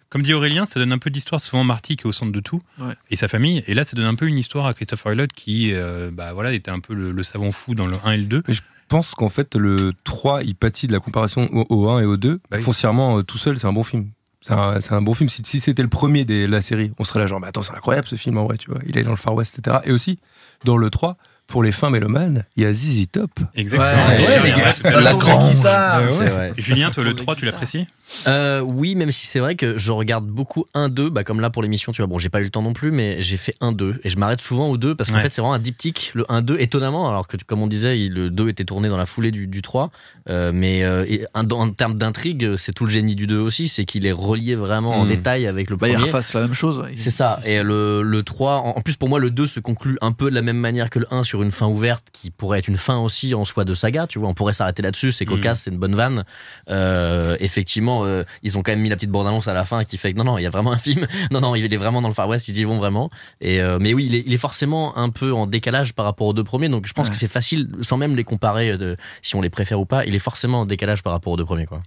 comme dit Aurélien, ça donne un peu d'histoire. Souvent, Marty qui est au centre de tout Ouais. et sa famille. Et là, ça donne un peu une histoire à Christopher Lloyd qui, euh, bah voilà, était un peu le, le savant fou dans le 1 et le 2. Je pense qu'en fait, le 3, il pâtit de la comparaison au, au 1 et au 2. Bah oui. Foncièrement, euh, tout seul, c'est un bon film. C'est un, un bon film. Si, si c'était le premier de la série, on serait là genre, mais attends, c'est incroyable ce film en vrai, tu vois. Il est dans le Far West, etc. Et aussi, dans le 3, pour les fins mélomanes, il y a ZZ Top. Exactement. Ouais, ouais, l'heure. La grande. guitare. Ouais, ouais. Vrai. Julien, toi, le Autour des 3, tu l'apprécies? Euh, oui, même si c'est vrai que je regarde beaucoup 1-2, bah comme là pour l'émission, tu vois, bon, j'ai pas eu le temps non plus, mais j'ai fait 1-2 et je m'arrête souvent au 2 parce qu'en Ouais. fait c'est vraiment un diptyque, le 1-2, étonnamment, alors que comme on disait, le 2 était tourné dans la foulée du, du 3, euh, mais euh, et en, en termes d'intrigue, c'est tout le génie du 2 aussi, c'est qu'il est relié vraiment en Mm. détail avec le Bah, il refasse la même chose. ouais. C'est ça. Et le, le 3, en, en plus pour moi, le 2 se conclut un peu de la même manière que le 1 sur une fin ouverte qui pourrait être une fin aussi en soi de saga. Tu vois, on pourrait s'arrêter là-dessus. C'est cocasse, c'est une bonne vanne. Euh, effectivement, euh, ils ont quand même mis la petite bande-annonce à la fin qui fait que non, non, il y a vraiment un film. Non, non, il est vraiment dans le Far West, ils y vont vraiment. Et euh, mais oui, il est, il est forcément un peu en décalage par rapport aux deux premiers. Donc je pense Ouais. que c'est facile, sans même les comparer, de, si on les préfère ou pas, il est forcément en décalage par rapport aux deux premiers. Quoi.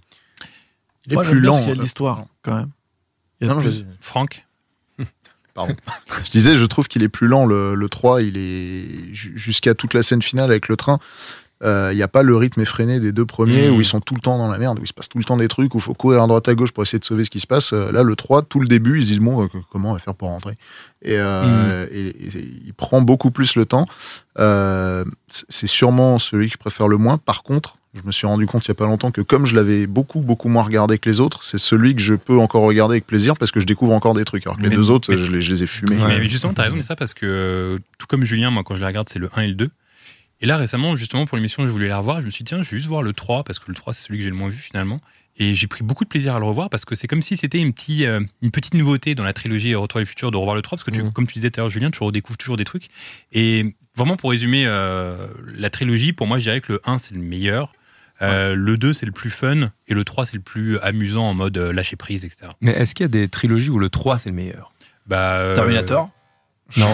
Il est Moi, plus lent. parce qu'il y a de l'histoire, quand même. Il y a Non, plus- Franck Pardon. je disais, je trouve qu'il est plus lent, le, le 3. Il est ju- jusqu'à toute la scène finale avec le train. euh, Il n'y a pas le rythme effréné des deux premiers où ils sont tout le temps dans la merde, où il se passe tout le temps des trucs, où il faut courir à droite à gauche pour essayer de sauver ce qui se passe. Euh, Là, le 3, tout le début, ils se disent bon, euh, comment on va faire pour rentrer? Et, euh, et- et il prend beaucoup plus le temps. C'est sûrement celui que je préfère le moins. Par contre, je me suis rendu compte il y a pas longtemps que comme je l'avais beaucoup beaucoup moins regardé que les autres, c'est celui que je peux encore regarder avec plaisir parce que je découvre encore des trucs. Alors que les deux autres, mais- je les, je les ai fumés. Ouais. Mais justement, t'as raison de ça parce que, euh, tout comme Julien, moi, quand je les regarde, c'est le 1 et le 2. Et là, récemment, justement, pour l'émission, je voulais la revoir. Je me suis dit, tiens, je vais juste voir le 3 parce que le 3, c'est celui que j'ai le moins vu finalement. Et j'ai pris beaucoup de plaisir à le revoir parce que c'est comme si c'était une, petite euh, une petite nouveauté dans la trilogie Retour à le futur de revoir le 3. Parce que, tu- Mhm. comme tu disais tout à l'heure, Julien, tu redécouvres toujours des trucs. Et vraiment, pour résumer euh, la trilogie, pour moi, je dirais que le 1, c'est le meilleur. Euh, Le 2, c'est le plus fun. Et le 3, c'est le plus amusant en mode euh, lâcher prise, etc. Mais est-ce qu'il y a des trilogies où le 3 c'est le meilleur? Bah, euh, Terminator? Non.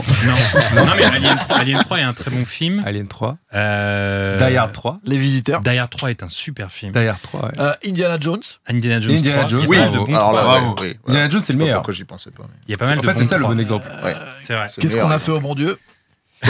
non, non, mais Alien 3, Alien 3 est un très bon film. Alien 3. Euh, Die Hard 3. Les visiteurs. Die Hard 3 est un super film. Die Hard 3, ouais. Euh, Indiana Jones. Indiana Jones Indiana 3, Jones, il y a Oui, de bons alors là, trois. ouais, Bravo. oui, voilà. Indiana Jones, c'est le meilleur. Pourquoi j'y pensais pas. mais- Il y a pas mal En de fait, c'est ça le trois. bon exemple. Ouais. C'est vrai. Qu'est-ce qu'on a ouais. fait au bon Dieu?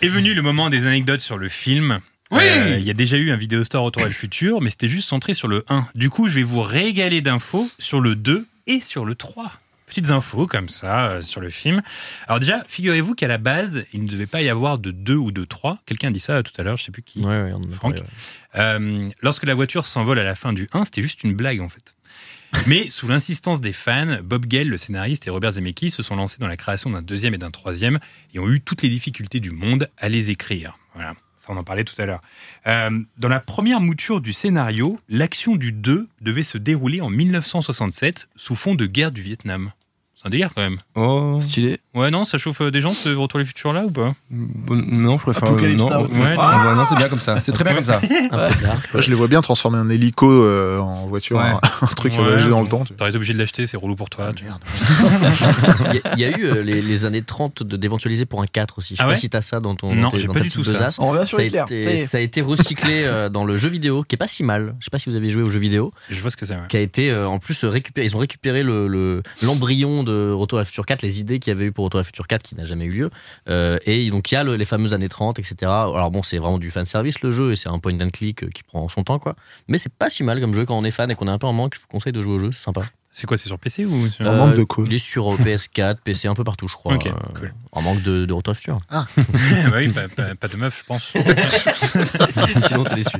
Est venu le moment des anecdotes sur le film. Oui. Euh, Il y a déjà eu un vidéo store Retour à le futur, mais c'était juste centré sur le 1. Du coup, je vais vous régaler d'infos sur le 2 et sur le 3. Petites infos comme ça euh, sur le film. Alors déjà, figurez-vous qu'à la base, il ne devait pas y avoir de 2 ou de 3. Quelqu'un a dit ça tout à l'heure, je sais plus qui. Ouais, ouais, on Franck. parlé, ouais. Euh, lorsque la voiture s'envole à la fin du 1, c'était juste une blague en fait. Mais sous l'insistance des fans, Bob Gale, le scénariste, et Robert Zemeckis se sont lancés dans la création d'un deuxième et d'un troisième et ont eu toutes les difficultés du monde à les écrire. Voilà, on en parlait tout à l'heure. Euh, dans la première mouture du scénario, l'action du 2 devait se dérouler en 1967 sous fond de guerre du Vietnam. C'est un délire quand même. Oh. Stylé. Ouais, non, ça chauffe euh, des gens ce Retour à le futur là ou pas? Bon, Non, je préfère. Apocalypse non, Now, ouais, tu sais. ouais, ouais, non, c'est bien comme ça. C'est très bien comme ça. Un peu dark. Moi, je les vois bien transformer un hélico euh, en voiture, Ouais. un, un truc Ouais, voyager dans le temps. tu- T'aurais été obligé de l'acheter, c'est relou pour toi. tu- Merde. Il y, a- il y a eu euh, les, les années 30 de- d'éventualiser pour un 4 aussi. Je sais Ah pas ouais si t'as ça dans ton Non, dans tes- j'ai dans pas ta du petite tout ça. besace. On revient sur ça, a Hitler. été, ça y est. ça a été recyclé euh, dans le jeu vidéo, qui est pas si mal. Je sais pas si vous avez joué au jeu vidéo, Je vois ce que c'est. ouais. qui a été euh, en plus récupéré. Ils ont récupéré le le- l'embryon de Retour à la Future 4, les idées qu'il y avait eu pour Retour à la Future 4 qui n'a jamais eu lieu. Euh, et donc il y a le- les fameuses années 30, etc. Alors bon, c'est vraiment du fan service le jeu et c'est un point and click euh, qui prend son temps quoi. Mais c'est pas si mal comme jeu quand on est fan et qu'on est un peu en manque. Je vous conseille de jouer au jeu, c'est sympa. C'est quoi, c'est sur PC ou sur... En manque de quoi Il est sur euh, PS4, PC, un peu partout, je crois. Ok, Euh, cool. En manque de, de Retour à la Future. Bah oui, pas, pas- pas de meuf, je pense. Sinon, t'es déçu.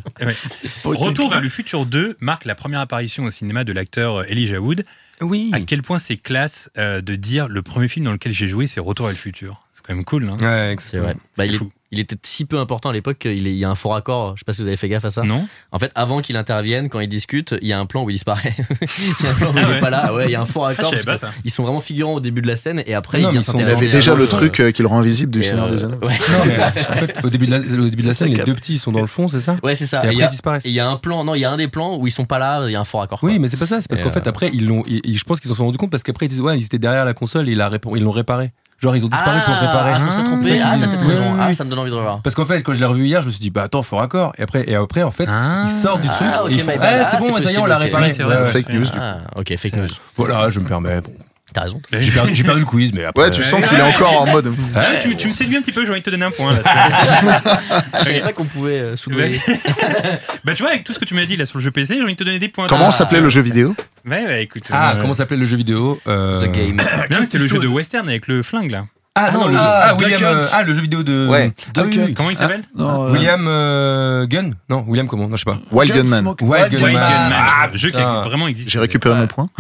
Retour vers le futur 2 marque la première apparition au cinéma de l'acteur euh, Elijah Wood. Oui. À quel point c'est classe euh, de dire le premier film dans lequel j'ai joué, c'est Retour vers le futur? C'est quand même cool, hein Ouais, C'est vrai. Bah, C'est il, est. il était si peu important à l'époque qu'il est- il y a un faux raccord. Je sais pas si vous avez fait gaffe à ça. Non En fait, avant qu'il intervienne, quand il discute, il y a un plan où il disparaît. il y a un plan où Ah il ouais. est pas là. Ouais, il y a un faux Ah, raccord. je savais parce pas que ça. Ils sont vraiment figurants au début de la scène et après Non, il mais vient ils sont- Il Il y s'intéresser avait à déjà le truc euh, qui le rend invisible du Et, Seigneur euh, des Anneaux. Ouais, Non, c'est mais ça. En fait, au début de la, au début de la scène, les deux petits ils sont dans le fond, c'est ça? Ouais, c'est ça. Et Et après il y a- ils disparaissent. et il y a un plan, non, il y a un des plans où ils sont pas là, il y a un faux raccord. quoi. Oui, mais c'est pas ça. C'est parce qu'en fait, euh, après, ils l'ont. ils- ils- Je pense qu'ils s'en sont rendus compte parce qu'après, ils disent ouais, ils étaient derrière la console ils l'ont réparé. Genre, ils ont disparu pour le réparer. Ah, je me ça trompé. Ah, t'as peut-être raison. Ah, ça me donne envie de revoir. Parce qu'en fait, quand je l'ai revu hier, je me suis dit, bah attends, faux raccord. Et après, et après en fait, Ah. ils sortent du truc. Ah, ok, et ils font, my ah, bad. c'est Ah, bon, c'est ça y est, possible, on l'a réparé. Fake news, Ah, ok, fake news. Voilà, je me permets. Bon. T'as raison. J'ai perdu, j'ai perdu le quiz, mais après. Ouais, tu sens qu'il est encore en mode. Tu, tu me séduis un petit peu, j'ai envie de te donner un point. Là, Ah, je savais pas qu'on pouvait euh, soulever. bah, tu vois, avec tout ce que tu m'as dit là sur le jeu PC, j'ai envie de te donner des points. Comment Ah. s'appelait le jeu vidéo? Ouais, ouais, écoute. Ah, euh, comment s'appelait le jeu vidéo euh, The Game. c'est le jeu de western avec le flingue là. Ah non, Ah, le jeu. ah, Ah, William. Euh, Ah, le jeu vidéo de. Ouais. Ah, oui, oui. Comment il s'appelle Non, euh, William euh, Gunn Non, William comment Non, je sais pas. Wild Gunman. Wild Wild Gunman. Gunman. Ah, jeu qui a vraiment existé. J'ai récupéré mon point.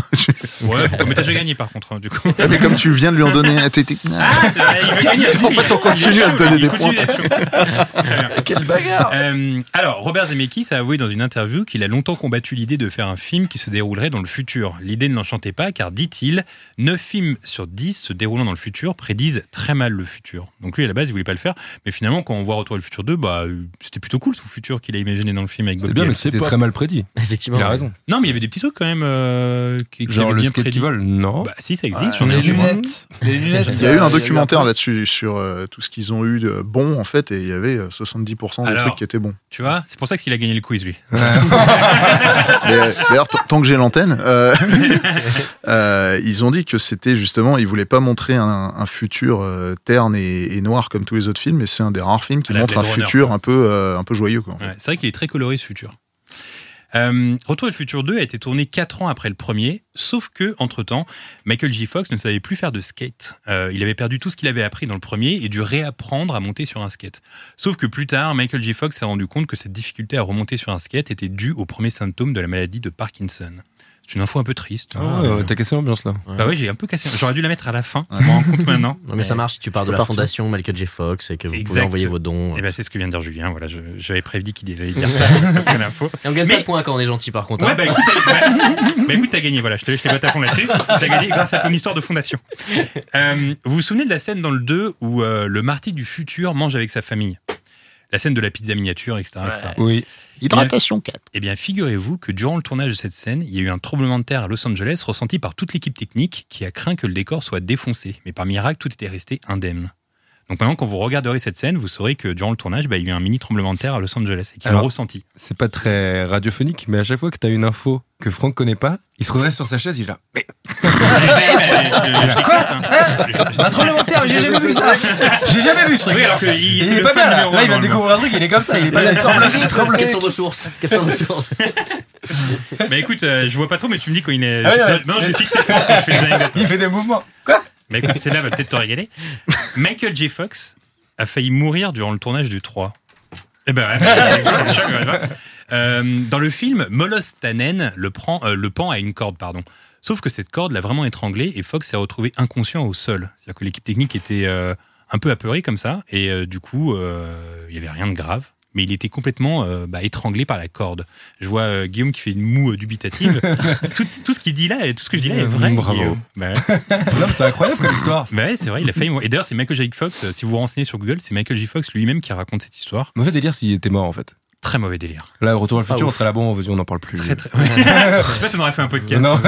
Ouais, mais t'as déjà gagné par contre, hein, du coup. mais comme tu viens de lui en donner, t'es- t'es- Ah, c'est vrai, il veut gagner. En fait, on continue à se donner des points. Quelle bagarre Euh, alors, Robert Zemeckis a avoué dans une interview qu'il a longtemps combattu l'idée de faire un film qui se déroulerait dans le futur. L'idée ne l'enchantait pas car, dit-il, 9 films sur 10 se déroulant dans le futur prédisent très mal le futur. Donc lui, à la base, il voulait pas le faire. Mais finalement, quand on voit Retour à le futur 2, bah, euh, c'était plutôt cool ce futur qu'il a imaginé dans le film avec Bob C'était bien, mais c'était très mal prédit. Effectivement. Il a raison. Non, mais il y avait des petits trucs quand même euh, qui, Genre le bien skate prédit. qui vole Non. Bah si, ça existe. Ai les lunettes. Les lunettes. Il y a eu un ça- documentaire là-dessus sur euh, tout ce qu'ils ont eu de bon en fait et il y avait euh, 70% des Alors. trucs qui étaient bons. Tu vois, c'est pour ça qu'il a gagné le quiz lui. Euh, D'ailleurs, tant que j'ai l'antenne, euh, euh, ils ont dit que c'était justement, ils voulaient pas montrer un, un futur euh, terne et, et noir comme tous les autres films, mais c'est un des rares films qui À montre un Runner, futur quoi. un peu, euh, un peu joyeux. Quoi, en fait. Ouais, c'est vrai qu'il est très coloré ce futur. Euh, Retour à le futur 2 a été tourné 4 ans après le premier, sauf que, entre-temps, Michael J. Fox ne savait plus faire de skate. Euh, il avait perdu tout ce qu'il avait appris dans le premier et dû réapprendre à monter sur un skate. Sauf que plus tard, Michael J. Fox s'est rendu compte que cette difficulté à remonter sur un skate était due au premier symptôme de la maladie de Parkinson. C'est une info un peu triste. Ah, ouais, T'as cassé l'ambiance là. Bah oui, j'ai un peu cassé. J'aurais dû la mettre à la fin. Je rends compte maintenant. Non, mais ça marche si tu pars Je de la fondation Michael J. Fox et que vous pouvez envoyer vos dons. Et ben c'est ce que vient de dire Julien. Voilà, je- j'avais prévu qu'il allait dire ça. l'info. Et on gagne Mais- pas de points quand on est gentil par contre. Ouais, hein. bah écoute, t'as- bah, écoute, t'as gagné, voilà, je te laisse les bottes à fond là-dessus. T'as gagné grâce à ton histoire de fondation. Euh, vous vous souvenez de la scène dans le 2 où euh, le marty du futur mange avec sa famille? La scène de la pizza miniature, etc. etc. Oui. Hydratation 4. Eh bien, figurez-vous que durant le tournage de cette scène, il y a eu un tremblement de terre à Los Angeles ressenti par toute l'équipe technique qui a craint que le décor soit défoncé. Mais par miracle, tout était resté indemne. Donc maintenant, quand vous regarderez cette scène, vous saurez que durant le tournage, bah, il y a eu un mini tremblement de terre à Los Angeles et l'ont Alors, ressenti. C'est pas très radiophonique, mais à chaque fois que t'as une info que Franck connaît pas, il se redresse sur sa chaise, il est là. Mais Quoi un tremblement de terre, j'ai jamais vu ça J'ai jamais vu ce truc Oui, alors que il- Il c'est est pas bien là, là un il le découvrir un truc, il est comme ça, il est pas là. Quelles sont vos sources Quelles sont vos sources Bah écoute, euh, je vois pas trop, mais tu me dis quand il est. Ah non, je vais fixer fort quand je fais les anecdotes. Il fait des mouvements. Quoi Mais celle-là va peut-être te régaler. Michael J. Fox a failli mourir durant le tournage du 3. Eh ben. Euh, dans le film, Molos Tannen le, prend, euh, le pend à une corde, pardon. Sauf que cette corde l'a vraiment étranglé et Fox s'est retrouvé inconscient au sol. C'est-à-dire que l'équipe technique était euh, un peu apeurée comme ça et du coup, il y avait rien de grave. Mais il était complètement euh, bah, étranglé par la corde. Je vois euh, Guillaume qui fait une moue euh, dubitative. tout, tout ce qu'il dit là, tout ce que je dis là est vrai. Bravo. Guillaume. Bah c'est incroyable comme histoire. Bah ouais, c'est vrai, il a failli mourir. Et d'ailleurs, c'est Michael J. Fox, si vous vous renseignez sur Google, c'est Michael J. Fox lui-même qui raconte cette histoire. Mauvais délire s'il était mort en fait. Très mauvais délire. Là, retour à le futur, Ah, on serait là, bon, on n'en parle plus. Très, très. Je sais pas si on aurait fait un podcast. Non.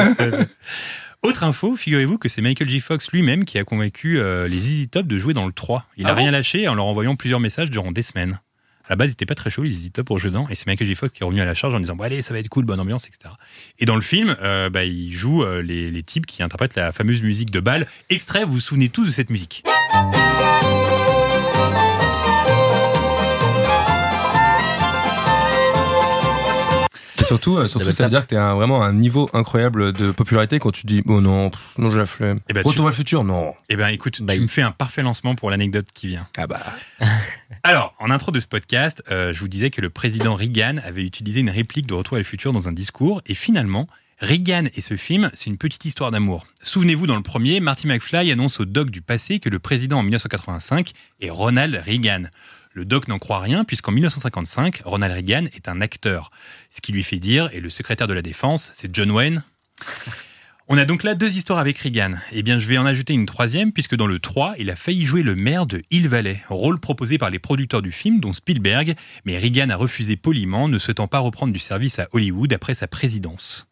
Autre info, figurez-vous que c'est Michael J. Fox lui-même qui a convaincu euh, les Easy Top de jouer dans le 3. Il a Ah bon? rien lâché en leur envoyant plusieurs messages durant des semaines. À la base, ils étaient pas très chauds, les Easy Top, pour jouer dedans. Et c'est Michael J. Fox qui est revenu à la charge en disant bon, Allez, ça va être cool, bonne ambiance, etc. Et dans le film, euh, bah, il euh, les, les types qui interprètent la fameuse musique de balle. Extrait, vous vous souvenez tous de cette musique. Surtout, euh, surtout ça veut dire que t'es un- vraiment à un niveau incroyable de popularité quand tu dis, oh non, pff, non, j'ai la flemme. Eh ben, tu- Retour à le futur, non. Eh ben, écoute, Bah, tu me fais un parfait lancement pour l'anecdote qui vient. Ah bah. Alors, en intro de ce podcast, euh, je vous disais que le président Reagan avait utilisé une réplique de Retour à le futur dans un discours, et finalement, Reagan et ce film, c'est une petite histoire d'amour. Souvenez-vous, dans le premier, Marty McFly annonce au doc du passé que le président en 1985 est Ronald Reagan. Le doc n'en croit rien puisqu'en 1955, Ronald Reagan est un acteur. Ce qui lui fait dire, et le secrétaire de la défense, c'est John Wayne. On a donc là deux histoires avec Reagan. Eh bien, je vais en ajouter une troisième, puisque dans le 3, il a failli jouer le maire de Hill Valley, rôle proposé par les producteurs du film, dont Spielberg, mais Reagan a refusé poliment, ne souhaitant pas reprendre du service à Hollywood après sa présidence.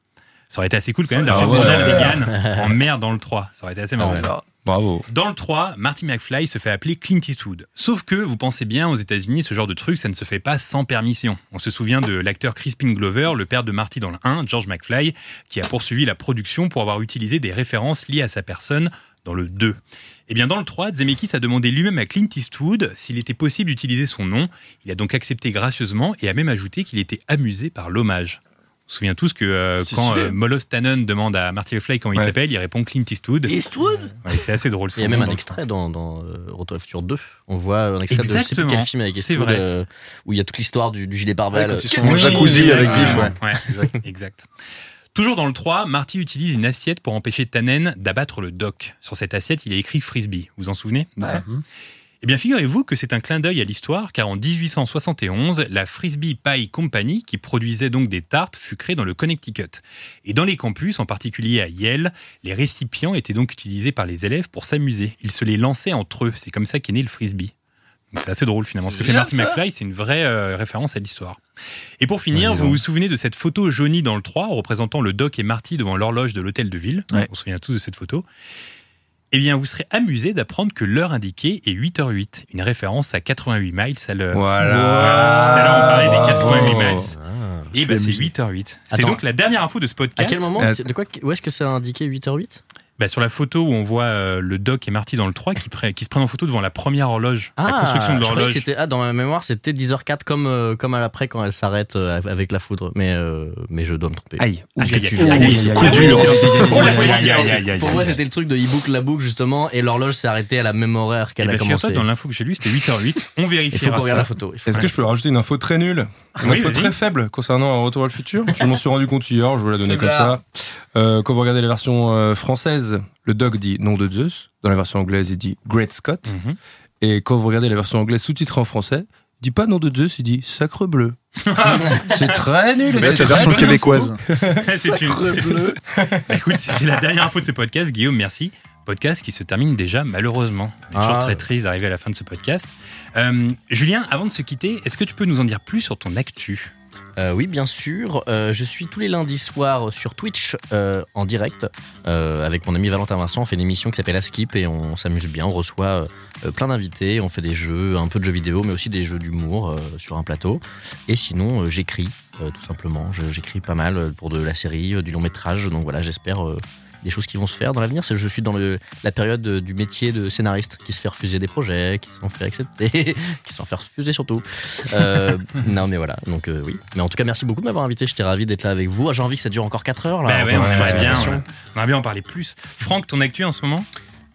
Ça aurait été assez cool quand même d'avoir ouais. Ronald Reagan en maire dans le 3. Ça aurait été assez marrant. Bravo. Dans le 3, Marty McFly se fait appeler Clint Eastwood. Sauf que, vous pensez bien, aux États-Unis, ce genre de truc, ça ne se fait pas sans permission. On se souvient de l'acteur Crispin Glover, le père de Marty dans le 1, George McFly, qui a poursuivi la production pour avoir utilisé des références liées à sa personne dans le 2. Eh bien, dans le 3, Zemeckis a demandé lui-même à Clint Eastwood s'il était possible d'utiliser son nom. Il a donc accepté gracieusement et a même ajouté qu'il était amusé par l'hommage. On se souvient tous que euh, quand euh, Molos Tannen demande à Marty McFly comment il Ouais. s'appelle, il répond Clint Eastwood. Eastwood Ouais, c'est assez drôle. Il y a même un extrait dans, dans euh, Retour à le futur 2. On voit un extrait de je sais plus Exactement. quel film avec C'est Eastwood, vrai. euh, où il y a toute l'histoire du, du gilet Ouais, pare-balles. quand ils sont dans jacuzzi avec Biff, ouais. Ouais, exact. exact. Toujours dans le 3, Marty utilise une assiette pour empêcher Tannen d'abattre le doc. Sur cette assiette, il a écrit frisbee. Vous vous en souvenez de ça? Eh bien, figurez-vous que c'est un clin d'œil à l'histoire, car en 1871, la Frisbee Pie Company, qui produisait donc des tartes, fut créée dans le Connecticut. Et dans les campus, en particulier à Yale, les récipients étaient donc utilisés par les élèves pour s'amuser. Ils se les lançaient entre eux. C'est comme ça qu'est né le Frisbee. C'est assez drôle finalement. Ce que fait Marty. McFly, c'est une vraie euh, référence à l'histoire. Et pour finir, Ouais, vous vous souvenez de cette photo jaunie dans le 3, représentant le Doc et Marty devant l'horloge de l'hôtel de ville? Ouais. On se souvient tous de cette photo. Eh bien, vous serez amusé d'apprendre que l'heure indiquée est 8h08, une référence à 88 miles à l'heure. Voilà. Tout à l'heure, on parlait des 88 Bravo. miles. Et bah, suis c'est amusé. 8h08. C'était donc la dernière info de ce À podcast. quel moment Euh, De quoi Où est-ce que c'est indiqué 8h08 Bah, Sur la photo où on voit euh, le Doc et Marty dans le 3 qui, pre- qui se prennent en photo devant la première horloge, la construction de l'horloge. c'était ah, dans ma mémoire, c'était 10h04 comme euh, comme à l'après quand elle s'arrête euh, avec la foudre. Mais euh, mais je dois me tromper. Aïe. Pour moi, c'était le truc de e-book la boucle justement, et l'horloge s'est arrêtée à la même horaire Eh qu'elle ben, a commencé. figure-toi, dans l'info que j'ai lu, c'était 8h08. On Il faut qu'on regarde la photo. Est-ce que je peux rajouter une info très nulle Une Oui, info très faible concernant un Retour à le futur Je m'en suis rendu compte hier, je vais la donner comme ça. Quand vous regardez la version euh, le dog dit nom de Zeus. Dans la version anglaise, il dit Great Scott. Mhm. Et quand vous regardez la version anglaise sous-titrée en français, il dit pas nom de Zeus, il dit Sacre bleu. c'est très nul. C'est la version québécoise. c'est une. c'est- Bah, écoute, c'était la dernière info de ce podcast. Guillaume, merci. Podcast qui se termine déjà, malheureusement. On est toujours Ah. très triste d'arriver à la fin de ce podcast. Euh, Julien, avant de se quitter, est-ce que tu peux nous en dire plus sur ton actu? Euh, oui, bien sûr. Euh, je suis tous les lundis soirs sur Twitch euh, en direct avec mon ami Valentin Vincent. On fait une émission qui s'appelle Askip et on s'amuse bien. On reçoit plein d'invités. On fait des jeux, un peu de jeux vidéo, mais aussi des jeux d'humour sur un plateau. Et sinon, j'écris tout simplement. J'écris pas mal pour de la série, du long métrage. Donc voilà, j'espère. Des choses qui vont se faire dans l'avenir. C'est- Je suis dans le, la période du métier de scénariste qui se fait refuser des projets, qui s'en fait accepter, qui s'en fait refuser surtout. Euh, non, mais voilà. Donc, euh, oui. Mais en tout cas, merci beaucoup de m'avoir invité. J'étais ravi d'être là avec vous. Ah, J'ai envie que ça dure encore 4 heures. Là, Bah ouais, on aimerait bien. ouais. On aimerait bien en parler plus. Franck, ton actu en ce moment?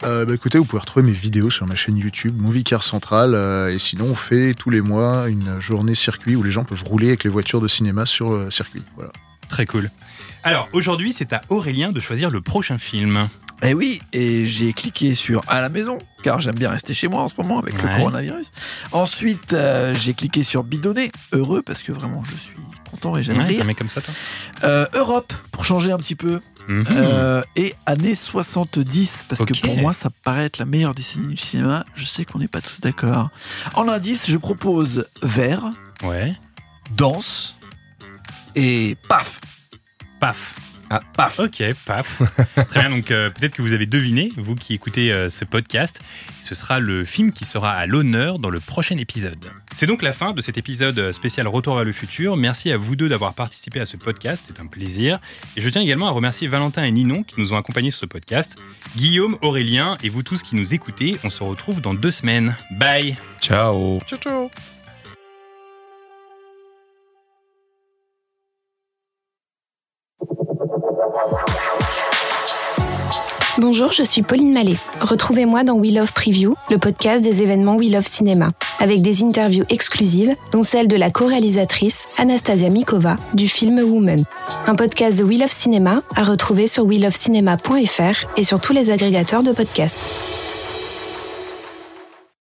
Euh, bah, écoutez, vous pouvez retrouver mes vidéos sur ma chaîne YouTube, Movie Car Central. euh, et sinon, on fait tous les mois une journée circuit où les gens peuvent rouler avec les voitures de cinéma sur le circuit. Voilà. Très cool. Alors, aujourd'hui, c'est à Aurélien de choisir le prochain film. Eh oui, et j'ai cliqué sur à la maison, car j'aime bien rester chez moi en ce moment avec le Ouais. coronavirus. Ensuite, euh, j'ai cliqué sur bidonner, heureux, parce que vraiment je suis content et j'aime Ouais, rire. comme ça, toi? Euh, Europe, pour changer un petit peu. Mhm. Euh, et années 70, parce Ok. que pour moi, ça paraît être la meilleure décennie du cinéma. Je sais qu'on n'est pas tous d'accord. En indice, je propose vert, Ouais. danse et paf Paf. Ah, paf Ok, paf. Très bien, donc euh, peut-être que vous avez deviné, vous qui écoutez euh, ce podcast, ce sera le film qui sera à l'honneur dans le prochain épisode. C'est donc la fin de cet épisode spécial Retour vers le futur. Merci à vous deux d'avoir participé à ce podcast, c'était un plaisir. Et je tiens également à remercier Valentin et Ninon qui nous ont accompagnés sur ce podcast. Guillaume, Aurélien et vous tous qui nous écoutez, on se retrouve dans deux semaines. Bye Ciao. Ciao, ciao Bonjour, je suis Pauline Mallet. Retrouvez-moi dans We Love Preview, le podcast des événements We Love Cinéma, avec des interviews exclusives, dont celle de la co-réalisatrice Anastasia Mikova du film Woman. Un podcast de We Love Cinéma à retrouver sur welovecinéma.fr et sur tous les agrégateurs de podcasts.